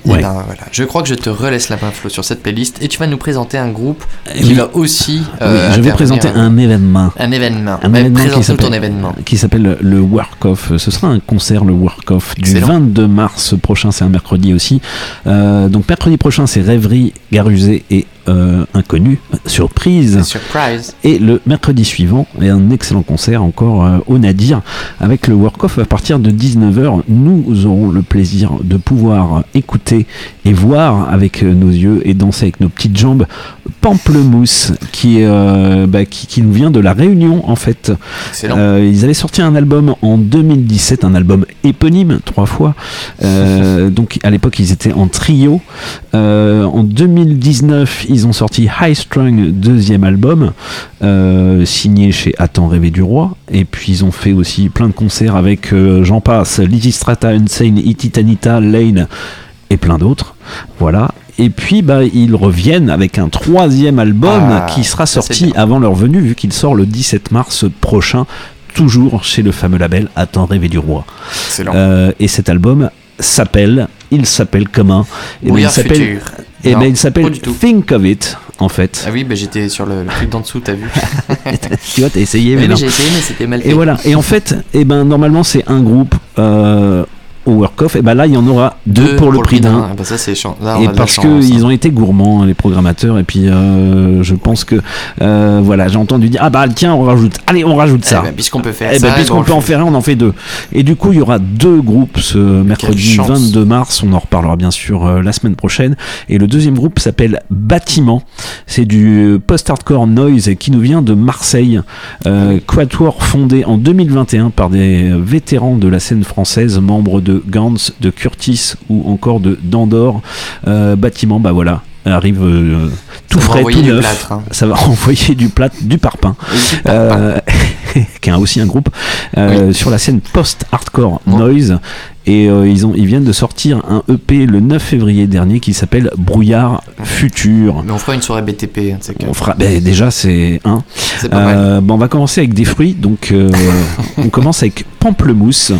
S4: Ouais.
S3: ben, voilà. Je crois que je te relaisse la main, Flo, sur cette playlist et tu vas nous présenter un groupe qui
S4: oui.
S3: va aussi.
S4: Oui,
S3: euh,
S4: je vais présenter un événement.
S3: Un événement.
S4: Un événement qui
S3: présente-nous ton
S4: s'appelle-
S3: événement.
S4: qui s'appelle le Work Off. Ce sera un concert, le Work Off, du
S3: Excellent.
S4: 22 mars prochain. C'est un mercredi aussi. Euh, donc mercredi prochain, c'est Rêverie, Garusé et euh, inconnu, surprise.
S3: Surprise.
S4: Et le mercredi suivant, et un excellent concert encore euh, au Nadir avec le work-off à partir de 19h. Nous aurons le plaisir de pouvoir écouter et voir avec euh, nos yeux et danser avec nos petites jambes Pamplemousse qui, euh, bah, qui, qui nous vient de la Réunion en fait. Ils avaient sorti un album en 2017, un album éponyme trois fois. Donc à l'époque ils étaient en trio. En 2019 ils ont sorti High Strung, deuxième album, euh, signé chez Attends rêver du roi. Et puis ils ont fait aussi plein de concerts avec euh, j'en passe, Lizzy Strata, Insane, Ititanita, Lane et plein d'autres. Voilà. Et puis bah, ils reviennent avec un troisième album
S3: Ah,
S4: qui sera sorti avant leur venue vu qu'il sort le 17 mars prochain toujours chez le fameux label Attends rêver du roi.
S3: Excellent.
S4: Euh, et cet album s'appelle, il s'appelle comment Eh ben, il s'appelle,
S3: futur.
S4: eh ben,
S3: Non,
S4: il s'appelle. Think of It en fait.
S3: Ah oui, bah, j'étais sur le, le truc d'en dessous, t'as vu
S4: tu vois, t'as essayé, mais
S3: oui,
S4: non.
S3: j'ai essayé, mais c'était mal fait.
S4: Et voilà. Et en fait, eh ben normalement c'est un groupe euh, au work-off. Et ben là il y en aura deux, pour, le prix d'un.
S3: Ah bah ça, là,
S4: Et parce qu'ils
S3: hein.
S4: ont été gourmands, les programmateurs, et puis euh, je pense que euh, voilà, j'ai entendu dire ah bah tiens on rajoute, allez on rajoute ça.
S3: Eh ben, puisqu'on peut faire
S4: Eh ben,
S3: ça,
S4: puisqu'on peut en faire un, on en fait deux. Et du coup il y aura deux groupes ce mercredi
S3: chance.
S4: 22 mars, on en reparlera bien sûr euh, la semaine prochaine. Et le deuxième groupe s'appelle Bâtiment, c'est du post-hardcore noise qui nous vient de Marseille. Euh, Quatuor fondé en 2021 par des vétérans de la scène française, membres de Gantz, de Curtis ou encore de Dandor. Euh, bâtiment, bah voilà, arrive euh, tout
S3: Ça
S4: frais, tout neuf.
S3: plâtre, hein.
S4: Ça va renvoyer du plat, du parpaing. Euh, qui est aussi un groupe euh, sur la scène post-hardcore noise. Et ils, ont, ils viennent de sortir un EP le 9 février dernier qui s'appelle Brouillard Futur.
S3: Mais on fera une soirée BTP. hein,
S4: On fera, ben, déjà c'est un. Bon, on va commencer avec des fruits. Donc on commence avec Pamplemousse,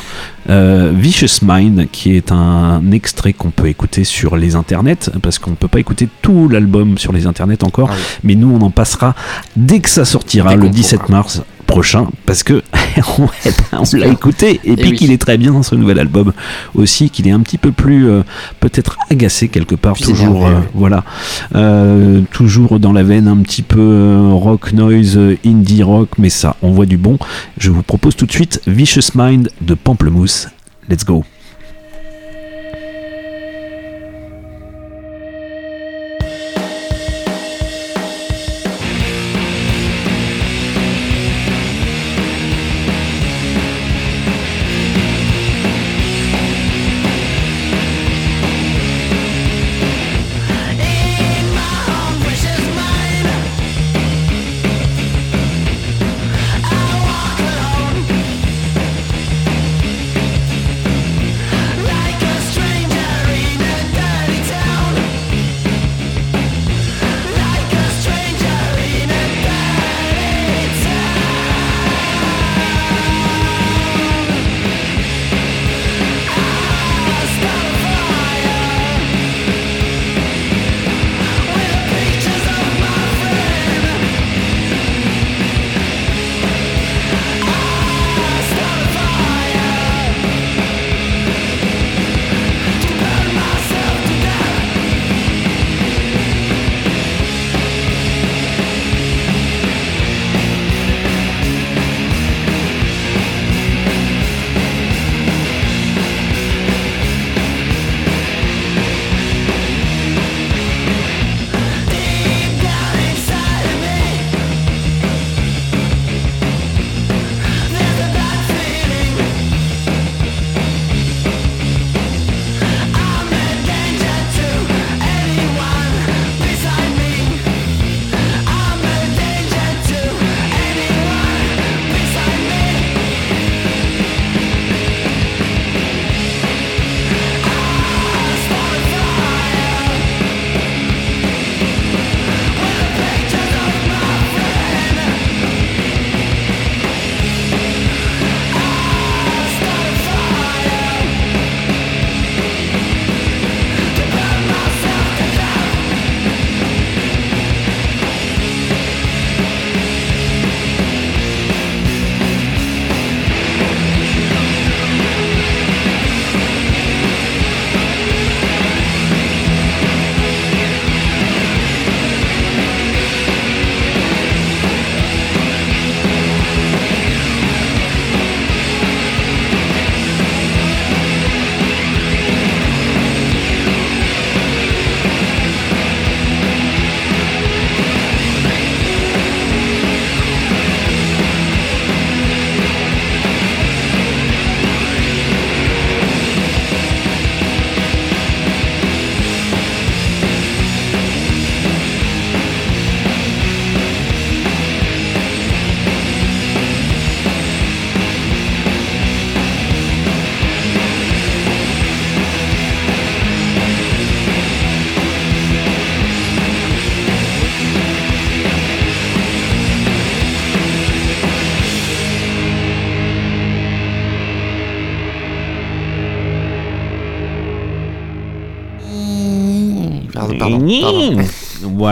S4: euh, Vicious Mind, qui est un extrait qu'on peut écouter sur les internets, parce qu'on peut pas écouter tout l'album sur les internets encore. Mais nous on en passera dès que ça sortira
S3: Dès
S4: le
S3: qu'on
S4: 17 mars prochain parce que on, ben, on l'a écouté et,
S3: Et
S4: puis
S3: oui.
S4: qu'il est très bien ce nouvel album aussi qu'il est un petit peu plus euh, peut-être agacé quelque part toujours euh, voilà. Euh, toujours dans la veine un petit peu rock noise indie rock mais ça on voit du bon. Je vous propose tout de suite Vicious Mind de Pamplemousse. Let's go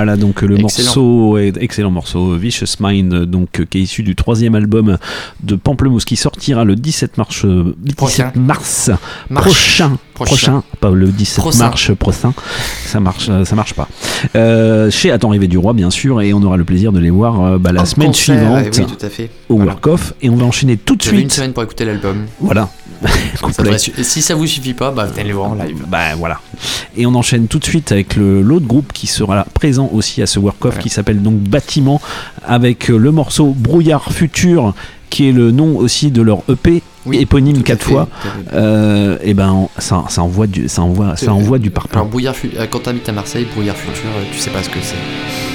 S4: Voilà donc le
S3: Excellent.
S4: morceau, est- excellent morceau, Vicious Mind, donc euh, qui est issu du troisième album de Pamplemousse qui sortira le 17 mars, euh, 17
S3: Prochain.
S4: mars
S3: Marche.
S4: prochain,
S3: Prochain.
S4: prochain, pas le 17
S3: Prochain.
S4: mars prochain, ça marche, euh, ça marche pas. Euh, chez Attends du Roi bien sûr, et on aura le plaisir de les voir euh, bah, la
S3: En
S4: semaine
S3: concert,
S4: suivante
S3: oui, tout à fait.
S4: au
S3: Voilà.
S4: Work Off, et on va enchaîner tout de
S3: avez une
S4: suite.
S3: semaine pour écouter l'album.
S4: Voilà.
S3: Ça et si ça vous suffit pas, bah venez les voir en live.
S4: Bah voilà. Et on enchaîne tout de suite avec le- l'autre groupe qui sera là, présent aussi à ce work-off qui s'appelle donc Bâtiment avec euh, le morceau Brouillard Futur qui est le nom aussi de leur EP éponyme quatre
S3: fait,
S4: fois. Euh, et ben ça, ça envoie du ça envoie ça envoie du parpaing.
S3: Alors brouillard fu- euh, quand t'habites à Marseille, brouillard futur, tu sais pas ce que c'est.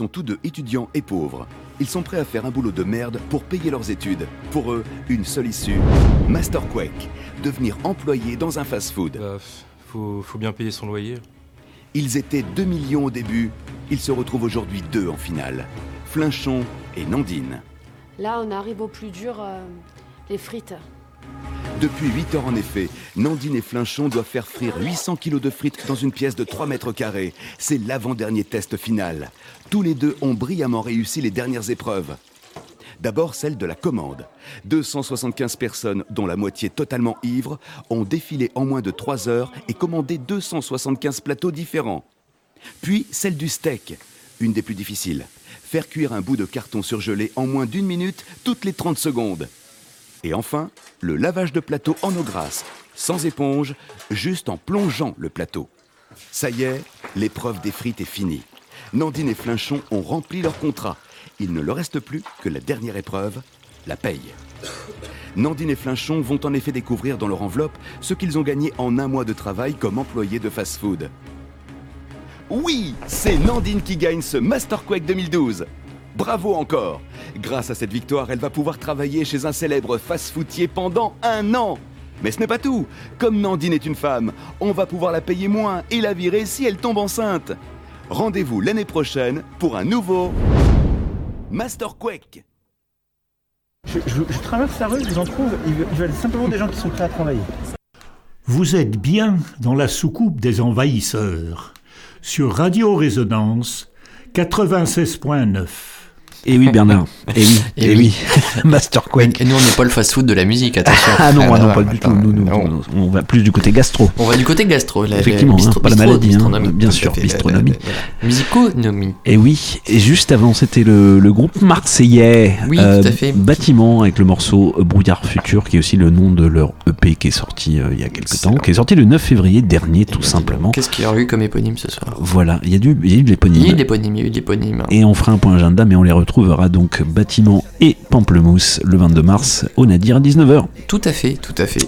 S43: Sont tous deux étudiants et pauvres. Ils sont prêts à faire un boulot de merde pour payer leurs études. Pour eux, une seule issue Master Quake, devenir employé dans un fast-food.
S44: faut, faut bien payer son loyer.
S43: Ils étaient 2 millions au début, ils se retrouvent aujourd'hui deux en finale. Flinchon et Nandine.
S45: Là, on arrive au plus dur, euh, les frites.
S43: Depuis 8 heures en effet, Nandine et Flinchon doivent faire frire 800 kilos de frites dans une pièce de 3 mètres carrés. C'est l'avant-dernier test final. Tous les deux ont brillamment réussi les dernières épreuves. D'abord celle de la commande. 275 personnes, dont la moitié totalement ivres, ont défilé en moins de 3 heures et commandé 275 plateaux différents. Puis celle du steak, une des plus difficiles. faire cuire un bout de carton surgelé en moins d'une minute toutes les 30 secondes. Et enfin, le lavage de plateau en eau grasse, sans éponge, juste en plongeant le plateau. Ça y est, l'épreuve des frites est finie. Nandine et Flinchon ont rempli leur contrat. Il ne leur reste plus que la dernière épreuve, la paye. Nandine et Flinchon vont en effet découvrir dans leur enveloppe ce qu'ils ont gagné en un mois de travail comme employés de fast-food. Oui, c'est Nandine qui gagne ce Masterquake 2012. Bravo encore Grâce à cette victoire, elle va pouvoir travailler chez un célèbre fast-foodier pendant un an. Mais ce n'est pas tout. Comme Nandine est une femme, on va pouvoir la payer moins et la virer si elle tombe enceinte. Rendez-vous l'année prochaine pour un nouveau Masterquake.
S46: Je, je- je traverse la rue, je vous en trouve, ils veulent- ils veulent simplement des gens qui sont prêts à travailler.
S32: Vous êtes bien dans la soucoupe des envahisseurs. Sur Radio Résonance 96.9.
S4: Et oui, Bernard. Et oui,
S3: Et
S4: et
S3: oui.
S4: oui. Masterquake.
S3: Et nous, on n'est pas le fast-food de la musique, attention.
S4: Ah non, ah non, pas
S3: attends,
S4: du tout. Nous, nous,
S3: non.
S4: on va plus du côté gastro.
S3: On va du côté gastro. la-
S4: Effectivement, hein,
S3: bistro-
S4: pas la maladie, hein,
S3: bistronomie,
S4: bien sûr,
S3: fait,
S4: bistronomie.
S3: Musiconomie.
S4: Et oui, et juste avant, c'était le, le groupe marseillais
S3: Oui,
S4: euh,
S3: tout à fait.
S4: Bâtiment avec le morceau Brouillard Futur, qui est aussi le nom de leur EP qui est sorti euh, il y a quelques temps, qui est sorti le 9 février dernier, tout simplement.
S3: Qu'est-ce qu'il y aurait eu comme éponyme ce soir?
S4: Voilà, il y a, a eu de
S3: Il y a eu
S4: l'éponyme.
S3: il y a eu de l'éponyme.
S4: Et on fera un point agenda, mais on les retrouvera donc Bâtiment et Pamplemousse le 22 mars au Nadir à 19h.
S3: Tout à fait, tout à fait.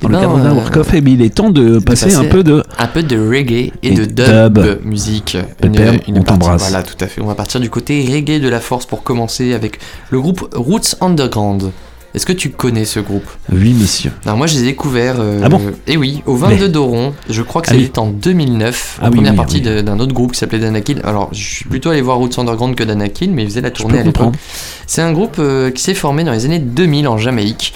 S4: Dans
S3: Eh
S4: le
S3: ben,
S4: cadre d'un
S3: euh,
S4: work-off, et bien, il est temps de passer, un peu de.
S3: un peu de reggae et,
S4: Et
S3: de dub,
S4: dub.
S3: musique.
S4: Pépère, on
S3: partie-
S4: t'embrasse.
S3: Voilà, tout à fait. On va partir du côté reggae de la force pour commencer avec le groupe Roots Underground. Est-ce que tu connais ce groupe
S4: Oui, monsieur.
S3: Alors moi, je les ai découverts. euh,
S4: Ah bon
S3: Et oui, au 22
S4: Mais-
S3: d'Oron. Je crois que
S4: Ah oui.
S3: c'était en 2009,
S4: Ah
S3: en
S4: oui,
S3: première
S4: oui,
S3: partie d'un autre groupe qui s'appelait Danakil. Alors, je suis plutôt allé voir Roots Underground que Danakil, mais ils faisaient la tournée à l'époque. C'est un groupe euh, qui s'est formé dans les années 2000 en Jamaïque.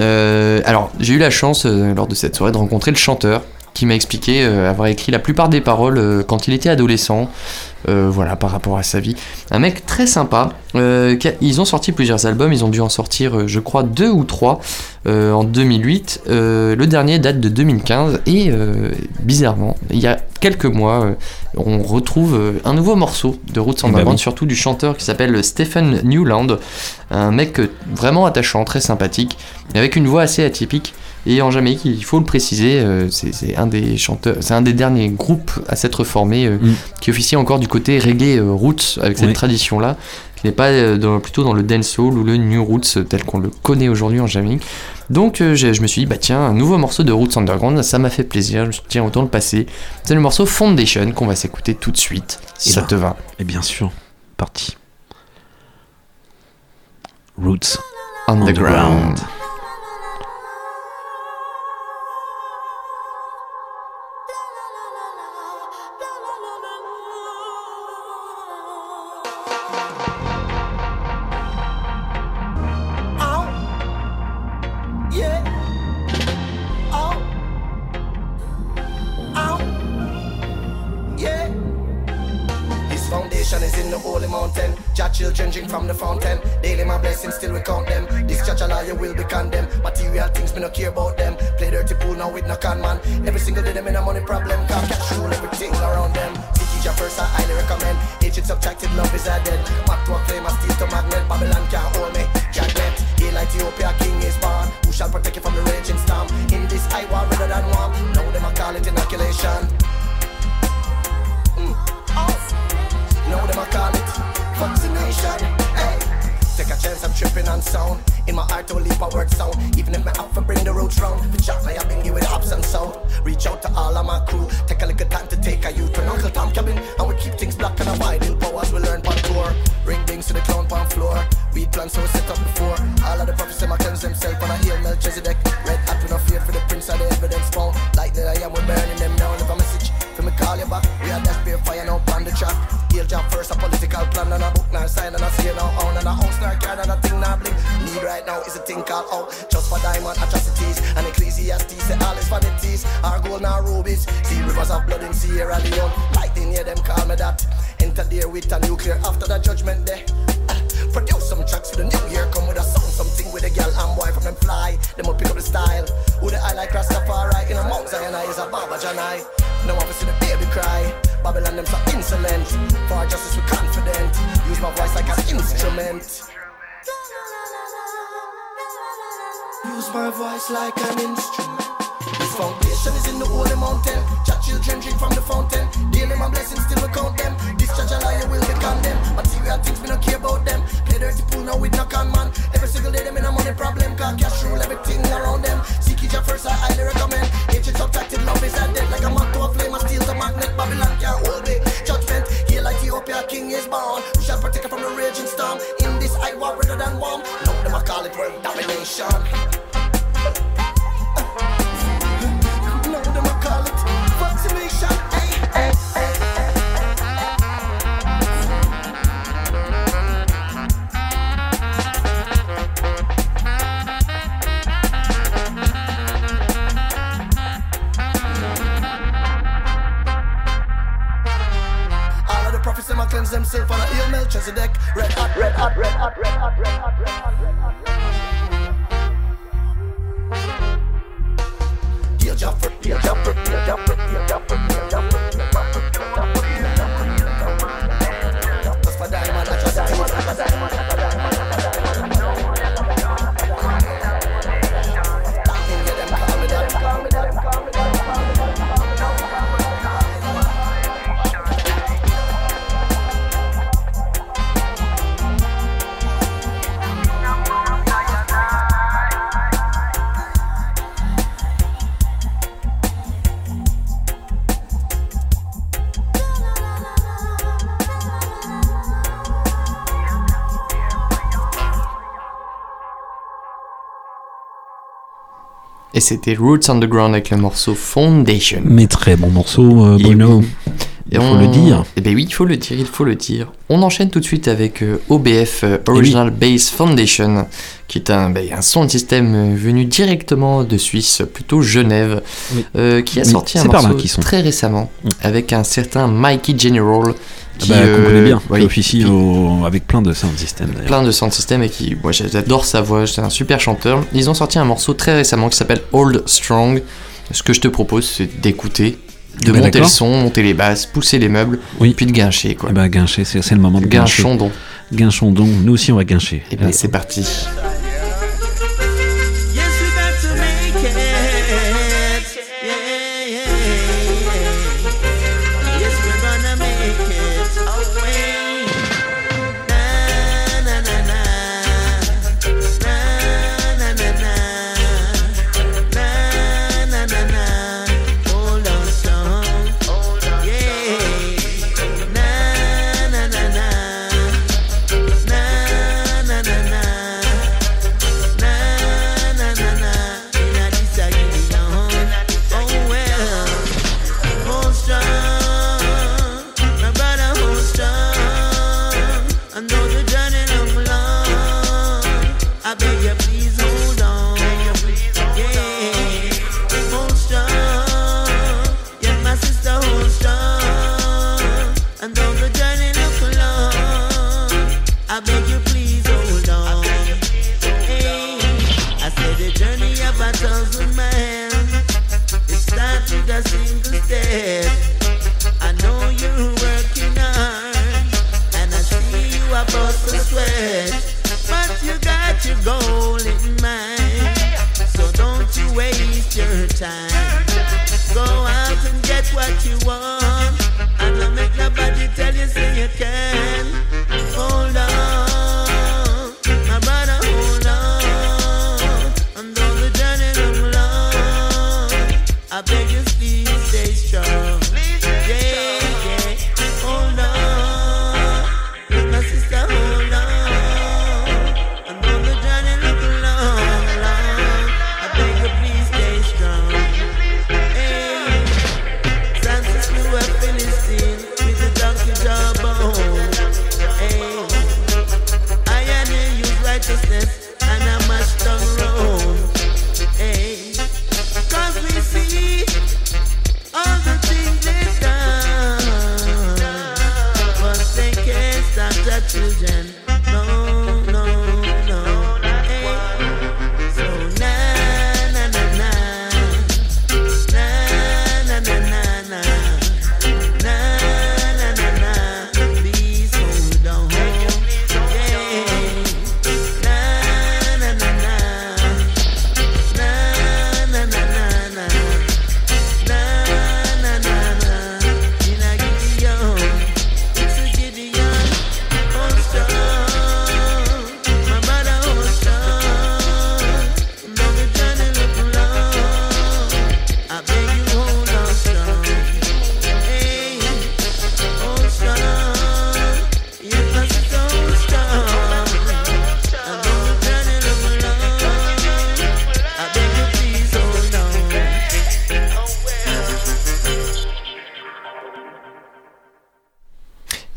S3: Euh, alors, j'ai eu la chance lors de cette soirée de rencontrer le chanteur qui m'a expliqué euh, avoir écrit la plupart des paroles euh, quand il était adolescent. Euh, voilà, par rapport à sa vie. Un mec très sympa. ils ont sorti plusieurs albums. Ils ont dû en sortir, je crois, deux ou trois en 2008. Euh, le dernier date de 2015. Et bizarrement, il y a quelques mois, on retrouve un nouveau morceau de Roots
S4: Eh ben
S3: Underground,
S4: oui.
S3: surtout du chanteur qui s'appelle Stephen Newland. Un mec vraiment attachant, très sympathique, avec une voix assez atypique. Et en Jamaïque, il faut le préciser, euh, c'est un des chanteurs, c'est un des derniers groupes à s'être formé, euh,
S4: Mm.
S3: qui officie encore du côté reggae euh, roots avec cette
S4: Oui.
S3: tradition-là, qui n'est pas dans- plutôt dans le dancehall ou le new roots tel qu'on le connaît aujourd'hui en Jamaïque. Donc je me suis dit bah tiens un nouveau morceau de Roots Underground, ça m'a fait plaisir, je me suis dit tiens autant le passer. C'est le morceau Foundation qu'on va s'écouter tout de suite, si
S4: Eh
S3: ça
S4: ben,
S3: te va.
S4: Et bien sûr, parti. Roots
S3: Underground.
S7: Jah changing from the fountain. Daily my blessings, still we count them. This judge a liar will be condemned. Material things me no care about them. Play dirty pool now with no con man. Every single day them in a money problem. Can't cash rule everything around them. Seeking Jah first, I highly recommend. Hatred subtracted, love is added. Mark to a claim, I steal to magnet. Babylon can't hold me. Judgment. Hail Ethiopia, king is born. Who shall protect you from the raging storm? In this high war rather than warm. Now them I call it inoculation. Mm. Oh. Now them a call it vaccination. Hey. Take a chance, I'm tripping on sound. In my heart, only word sound. Even if my to bring the roots round. The chat, I been with ups and sound. Reach out to all of my crew. Take a little time to take a youth to Uncle Tom cabin. And we keep things black and white. Ill powers we learn on tour. Ring things to the clown pan floor. Weed plans so we set up before. All of the prophets them a cleanse themselves on a heel Melchizedek. Red hat with no fear for the prince of the evidence found. Lightning Hail job first, a political plan and a book now sign and a say now own and a house now card and a thing now blink. Need right now is a thing called out. Just for diamond atrocities and ecclesiastes say all is vanities. Our gold now rubies. See rivers of blood in Sierra Leone. Lightning hear them call me that. Enter there with a nuclear after the judgment day. Ah, Produce some tracks for the new year. Come with a song, something with a girl and boy from them fly. Them will pick up the style. Who the eye like Rastafari in a Mount Zion is a Baba Janai. Now I see the baby cry. Babylon them so insolent. For justice we confident. Use my voice like an instrument. Use my voice like an instrument. This foundation is in the holy mountain. Chat children drink from the fountain. Daily my blessings still we count them. This judge a liar will be condemned. Material things we don't care about them. Play dirty pool now with no con man. Every single day them in a money problem. Cause cash rule everything around them. Seek your first I highly recommend. Hatred subtracted love is a dead like a moth to a flame. I steal the magnet. Babylon can't hold me. Judgment here like Ethiopia king is born. We shall protect from the raging storm. In this I war rather than warm. Now them I call it world domination. Cleanse themselves on a Melchizedek. Red hot, red hot, red hot, red hot, red hot, red hot, red hot, red hot. Dear Jaffer, dear Jaffer, dear Jaffer, dear Jaffer,
S47: Et c'était Roots Underground avec le morceau Foundation.
S4: Mais très bon morceau, euh, Bruno.
S47: oui.
S4: Il faut
S47: on-
S4: le dire.
S47: Eh ben oui, il faut le dire, il faut le dire. On enchaîne tout de suite avec euh, OBF, euh, Original Bass Foundation, qui est un, ben, un son système euh, venu directement de Suisse, plutôt Genève, qui a
S4: Oui,
S47: sorti un morceau très récemment avec un certain Mikey General.
S4: Ah
S47: Qui,
S4: bah, qu'on connaît bien,
S47: oui,
S4: qui officie au- avec plein de sound d'ailleurs.
S47: plein de sound system et qui, moi j'adore sa voix, c'est un super chanteur. Ils ont sorti un morceau très récemment qui s'appelle Old Strong. Ce que je te propose, c'est d'écouter, de
S4: Bah,
S47: monter le son, monter les basses, pousser les meubles, puis de guincher quoi.
S4: Eh ben, guincher, c'est c'est le moment de guincher.
S47: Guinchons donc.
S4: Guinchons donc. Nous aussi, on va guincher.
S47: Et ben c'est parti.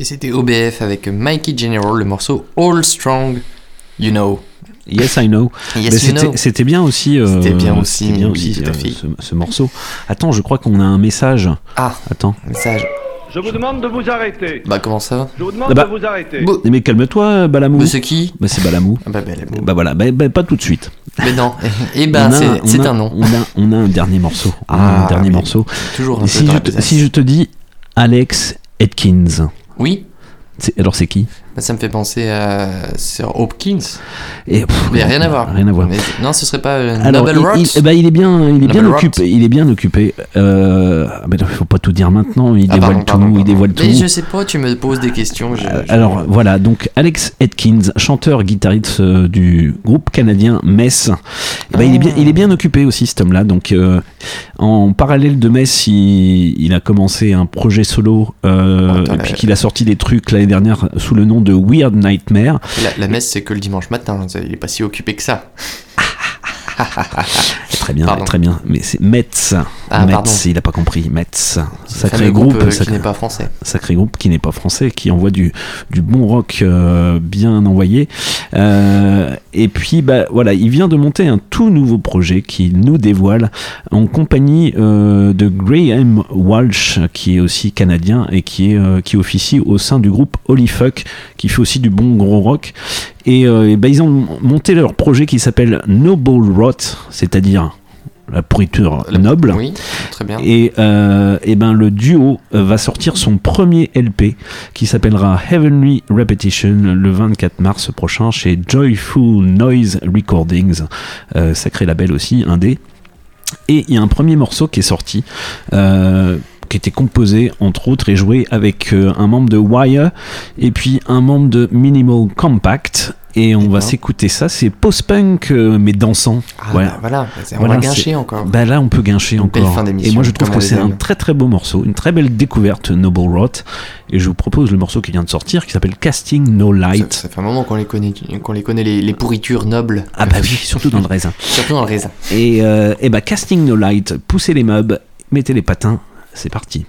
S3: C'était OBF avec Mikey General, le morceau All Strong, You Know.
S4: Yes, I know.
S3: Yes,
S4: Mais
S3: you
S4: c'était-
S3: know.
S4: C'était bien aussi. euh,
S3: C'était bien aussi,
S4: c'était bien
S3: oui,
S4: aussi,
S3: tout à
S4: euh,
S3: fait.
S4: ce, ce morceau. Attends, je crois qu'on a un message.
S3: Ah.
S4: Attends.
S3: Message.
S48: Je vous demande de vous arrêter.
S3: Bah, comment ça
S48: Je vous demande
S4: Ah bah.
S48: de vous arrêter.
S4: Mais calme-toi, Balamou.
S3: Mais c'est qui
S4: bah, C'est Balamou.
S3: bah, Balamou.
S4: Bah voilà, bah, bah, pas tout de suite.
S3: Mais non. Eh ben,
S4: On a-
S3: c'est- un nom.
S4: On a, on a un dernier morceau.
S3: Ah,
S4: un dernier morceau.
S3: Toujours un
S4: si
S3: peu
S4: je, te, si je te dis Alex Atkins.
S3: Oui.
S4: Alors c'est qui?
S3: Ça me fait penser à Sir Hopkins.
S4: Et, pff,
S3: Mais rien à voir.
S4: Rien à voir.
S3: Mais- non, ce serait pas euh,
S4: Alors,
S3: Noble
S4: il, il- eh ben, il est bien, il est bien occupé. Il est bien occupé. Euh, mais il faut pas tout dire maintenant. Il
S3: Ah,
S4: dévoile
S3: pardon,
S4: tout.
S3: pardon,
S4: il
S3: pardon.
S4: dévoile tout.
S3: Mais je sais pas, tu me poses des questions. je-
S4: Euh,
S3: je-
S4: Alors voilà, donc Alex Atkins, chanteur guitariste euh, du groupe canadien Mess. Ben, il, est bien, il est bien occupé aussi cet homme-là. Donc euh, en parallèle de Mess, il, il a commencé un projet solo et puis qu'il a sorti des trucs l'année dernière sous le nom de Weird Nightmare.
S3: La, messe, c'est que le dimanche matin. ça, Il est pas si occupé que ça.
S4: Très bien,
S3: Pardon.
S4: très bien. Mais c'est Metz.
S3: Ah,
S4: Metz,
S3: pardon.
S4: il a pas compris. Metz. Sacré groupe,
S3: groupe, euh, qui n'est pas français.
S4: Sacré groupe qui n'est pas français, qui envoie du, du bon rock euh, bien envoyé. Euh, et puis, bah, voilà, il vient de monter un tout nouveau projet qu'il nous dévoile en compagnie euh, de Graham Walsh, qui est aussi canadien et qui, est, qui officie au sein du groupe Holy Fuck, qui fait aussi du bon gros rock. Et, euh, et bah, ils ont monté leur projet qui s'appelle Noble Rot, c'est-à-dire la pourriture noble.
S3: Oui, très bien.
S4: Et, euh, et ben le duo euh, va sortir son premier LP qui s'appellera Heavenly Repetition le 24 mars prochain chez Joyful Noise Recordings, euh, sacré label aussi, indé. Et il y a un premier morceau qui est sorti. euh, qui était composé entre autres et joué avec euh, un membre de Wire et puis un membre de Minimal Compact et on va s'écouter ça. C'est post-punk euh, mais dansant.
S3: Ah, bah voilà, on va
S4: Voilà,
S3: guincher
S4: c'est-
S3: encore.
S4: bah là on peut guincher
S3: Une
S4: encore.
S3: fin
S4: et moi je trouve que
S3: on
S4: c'est un très très beau morceau. Une très belle découverte Noble Rot. Et je vous propose le morceau qui vient de sortir qui s'appelle Casting No Light.
S3: Ça fait un moment qu'on les connaît, qu'on les connaît les, les pourritures nobles.
S4: ah bah oui surtout dans le raisin.
S3: Surtout dans le raisin.
S4: et, euh, et bah Casting No Light poussez les meubles mettez les patins. C'est parti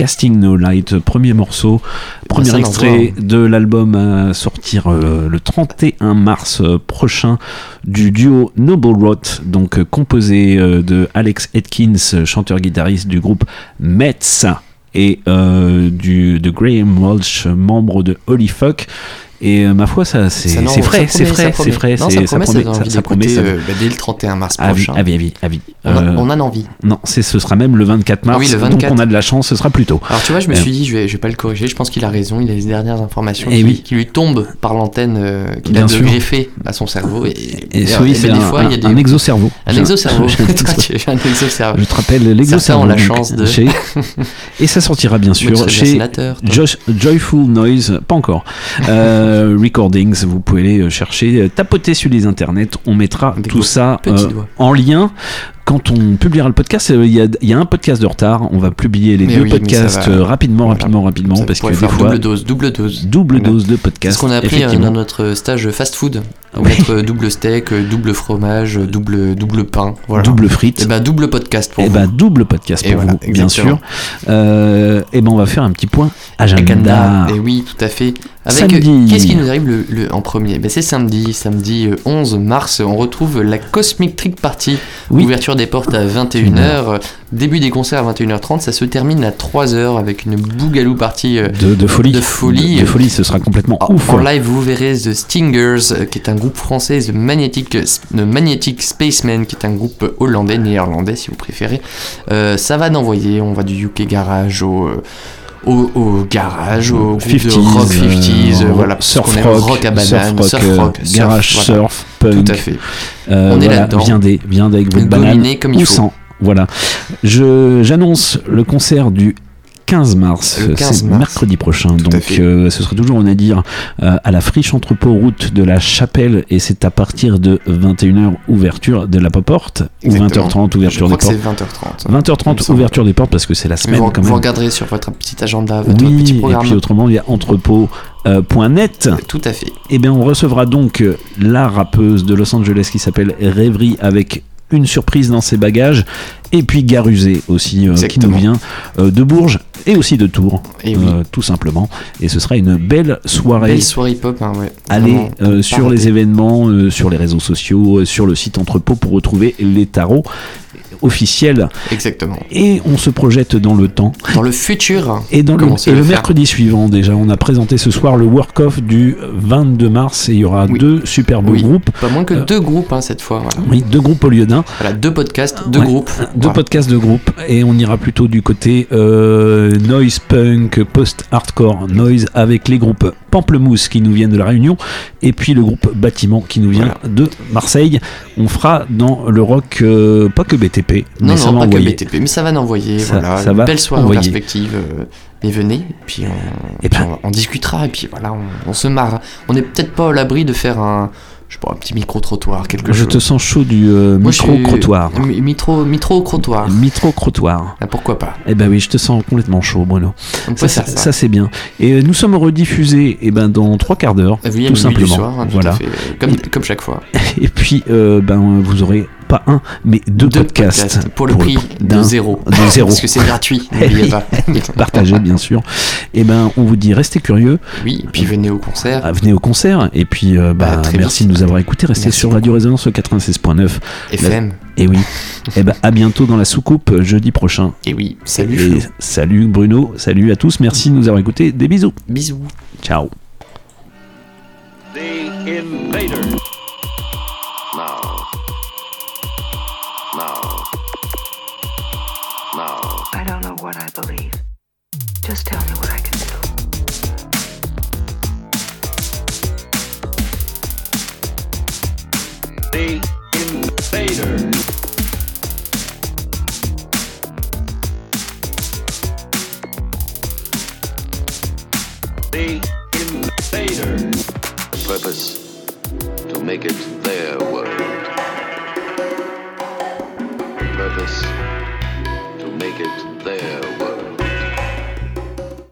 S4: Casting No Light, premier morceau, premier
S3: ça
S4: extrait de l'album à sortir euh, le 31 mars euh, prochain du duo Noble Rot, donc euh, composé euh, de Alex Atkins, chanteur-guitariste du groupe Metz, et euh, du, de Graham Walsh, membre de Holy Fuck. Et euh, ma foi, ça, c'est
S3: non,
S4: c'est frais, c'est
S3: promet,
S4: frais,
S3: ça
S4: c'est
S3: promet.
S4: frais,
S3: ça promet, ça envie
S4: ça promet,
S3: euh, bah, dès le 31 mars
S4: Ah
S3: prochain.
S4: oui, ah oui, ah oui.
S3: On a-
S4: Euh,
S3: on a envie.
S4: Non, c'est, ce sera même le 24 mars.
S3: Ah oui, le
S4: Donc
S3: 24.
S4: on a de la chance, ce sera plus tôt.
S3: Alors tu vois, je me
S4: Euh,
S3: suis dit, je vais, je vais pas le corriger, je pense qu'il a raison, il a les dernières informations
S4: Eh
S3: qui,
S4: oui.
S3: qui lui tombent par l'antenne euh, qu'il a de à son cerveau. Et,
S4: Et
S3: et,
S4: oui, c'est
S3: des
S4: un-
S3: fois, il y a des...
S4: un exocerveau.
S3: Un
S4: un-
S3: exocerveau.
S4: un
S3: un.
S4: Je te rappelle l'exocerveau.
S3: la
S4: donc,
S3: chance de...
S4: chez- Et ça sortira bien sûr chez. Josh- Joyful Noise, pas encore. Euh, recordings, vous pouvez aller euh, chercher, euh, tapoter sur les internets, on mettra tout ça euh, en lien. Quand on publiera le podcast, euh, il y, a, il y a un podcast de retard. On va publier les
S3: Mais
S4: deux
S3: oui,
S4: podcasts euh, rapidement, rapidement, rapidement,
S3: Ça
S4: parce que des
S3: faire
S4: fois,
S3: double dose, double dose.
S4: double
S3: Voilà.
S4: dose de
S3: C'est
S4: podcast.
S3: ce qu'on a appris euh,
S4: effectivement.
S3: dans notre stage fast food. On
S4: Oui.
S3: mettre euh, double steak, euh, double fromage, double, double pain. Voilà.
S4: Double frites.
S3: Et ben double podcast pour
S4: Et
S3: vous.
S4: bah double podcast
S3: Et
S4: pour
S3: voilà,
S4: vous, bien sûr. Euh, et ben on va faire un petit point agenda.
S3: Agenda. Et oui, tout à fait. Avec
S4: Samedi.
S3: euh, qu'est-ce qui nous arrive le, le- en premier? Ben, C'est samedi, samedi euh, 11 mars, on retrouve la Cosmic Trick Party.
S4: Oui.
S3: Ouverture des portes à 21h, euh, début des concerts à 21h30, ça se termine à 3h avec une bougalou partie euh,
S4: De, de folie.
S3: de folie.
S4: De, de folie, ce sera complètement ouf.
S3: En live, vous verrez The Stingers, euh, qui est un groupe français, The Magnetic, The Magnetic Spaceman, qui est un groupe hollandais, néerlandais si vous préférez. Euh, ça va d'envoyer, on va du UK Garage au. Euh, au, au garage, au groupe de
S4: 50s,
S3: rock 50s,
S4: euh,
S3: euh, voilà, parce
S4: surf rock,
S3: rock à banane,
S4: surf
S3: surf
S4: rock, euh,
S3: surf,
S4: garage
S3: voilà.
S4: surf, punk.
S3: Tout à fait.
S4: Euh,
S3: On est
S4: voilà,
S3: là-dedans.
S4: Viendez, viendez avec votre banane
S3: Gominer comme il
S4: ou
S3: faut.
S4: sans. Voilà. Je j'annonce le concert du 15 mars,
S3: Le 15
S4: c'est mercredi prochain.
S3: Tout
S4: Donc euh, ce sera toujours, on a dire, euh, à la friche entrepôt route de la Chapelle et c'est à partir de 21h ouverture de la porte ou
S3: Exactement.
S4: 20h30
S3: Je
S4: ouverture
S3: crois
S4: des
S3: que c'est
S4: portes.
S3: 20h30. Il me
S4: 20h30
S3: semble.
S4: ouverture des portes parce que c'est la semaine
S3: vous,
S4: quand
S3: vous regarderez sur votre petit agenda, votre
S4: Oui,
S3: petit
S4: et puis autrement, il y a entrepôt.net.
S3: Tout à fait.
S4: Eh bien, on recevra donc euh, la rappeuse de Los Angeles qui s'appelle Rêverie avec une surprise dans ses bagages. Et puis Garusé aussi, euh, qui nous vient euh, de Bourges et aussi de Tours,
S3: Et oui.
S4: euh, tout simplement. Et ce sera une belle soirée.
S3: Belle soirée hip-hop, hein, ouais.
S4: Allez sur les événements, sur les réseaux sociaux, sur le site Entrepôt pour retrouver les tarots officiels.
S3: Exactement.
S4: Et on se projette dans le temps.
S3: Dans le futur.
S4: Et, dans le, et
S3: le
S4: mercredi suivant, déjà, on a présenté ce soir le work-off du 22 mars et il y aura deux super beaux
S3: Oui.
S4: groupes.
S3: Pas moins que
S4: Euh,
S3: deux groupes hein, cette fois. Voilà.
S4: Oui, deux groupes au lieu d'un.
S3: Voilà, deux podcasts, deux
S4: Ouais,
S3: groupes.
S4: Deux
S3: Voilà.
S4: podcasts de groupe et on ira plutôt du côté euh, noise punk, post-hardcore noise avec les groupes Pamplemousse qui nous viennent de la Réunion et puis le groupe Bâtiment qui nous vient de Marseille. On fera dans le rock euh, pas que BTP, mais
S3: Non,
S4: ça
S3: non,
S4: va
S3: pas
S4: envoyer.
S3: que BTP, mais ça va d'envoyer.
S4: Ça-
S3: Voilà,
S4: ça
S3: une
S4: va
S3: belle soirée en perspective. euh, et venez, et puis, on, puis on, on discutera, et puis voilà, on, on se marre. On n'est peut-être pas à l'abri de faire un, je pas, un petit micro-trottoir, quelque
S4: Je
S3: chose.
S4: te sens chaud du euh,
S3: je
S4: micro-crottoir.
S3: Mi- Mitro, mitro-crottoir.
S4: Micro-crottoir.
S3: Ah, pourquoi pas?
S4: Eh ben oui, je te sens complètement chaud, Bruno.
S3: On
S4: ça,
S3: faire
S4: ça,
S3: ça.
S4: c'est bien. Et euh, nous sommes rediffusés eh ben, dans trois quarts d'heure, tout
S3: du
S4: simplement.
S3: soir, hein, tout
S4: voilà.
S3: fait, comme chaque fois.
S4: Et puis, euh, ben, vous aurez pas un, mais deux,
S3: Deux
S4: podcasts.
S3: podcasts pour le prix de
S4: d'un-
S3: zéro.
S4: De zéro.
S3: Parce que c'est gratuit,
S4: Eh
S3: n'oubliez pas.
S4: Partagez, bien sûr. Et ben, on vous dit, restez curieux.
S3: Oui, et puis venez au concert.
S4: Ah, venez au concert. Et puis, euh, bah,
S3: très
S4: merci
S3: vite.
S4: de nous avoir écoutés. Restez
S3: Merci
S4: sur Radio Résonance 96.9.
S3: FM.
S4: Et oui. Et ben, à bientôt dans la soucoupe jeudi prochain.
S3: Et oui, salut.
S4: Et salut Bruno. Salut à tous. Merci de nous avoir écoutés. Des bisous.
S3: Bisous.
S4: Ciao.
S16: The Invader.
S49: I believe. Just tell me what I can do.
S16: The Invader. The Invader. Purpose to make it their world. Purpose to make it their world.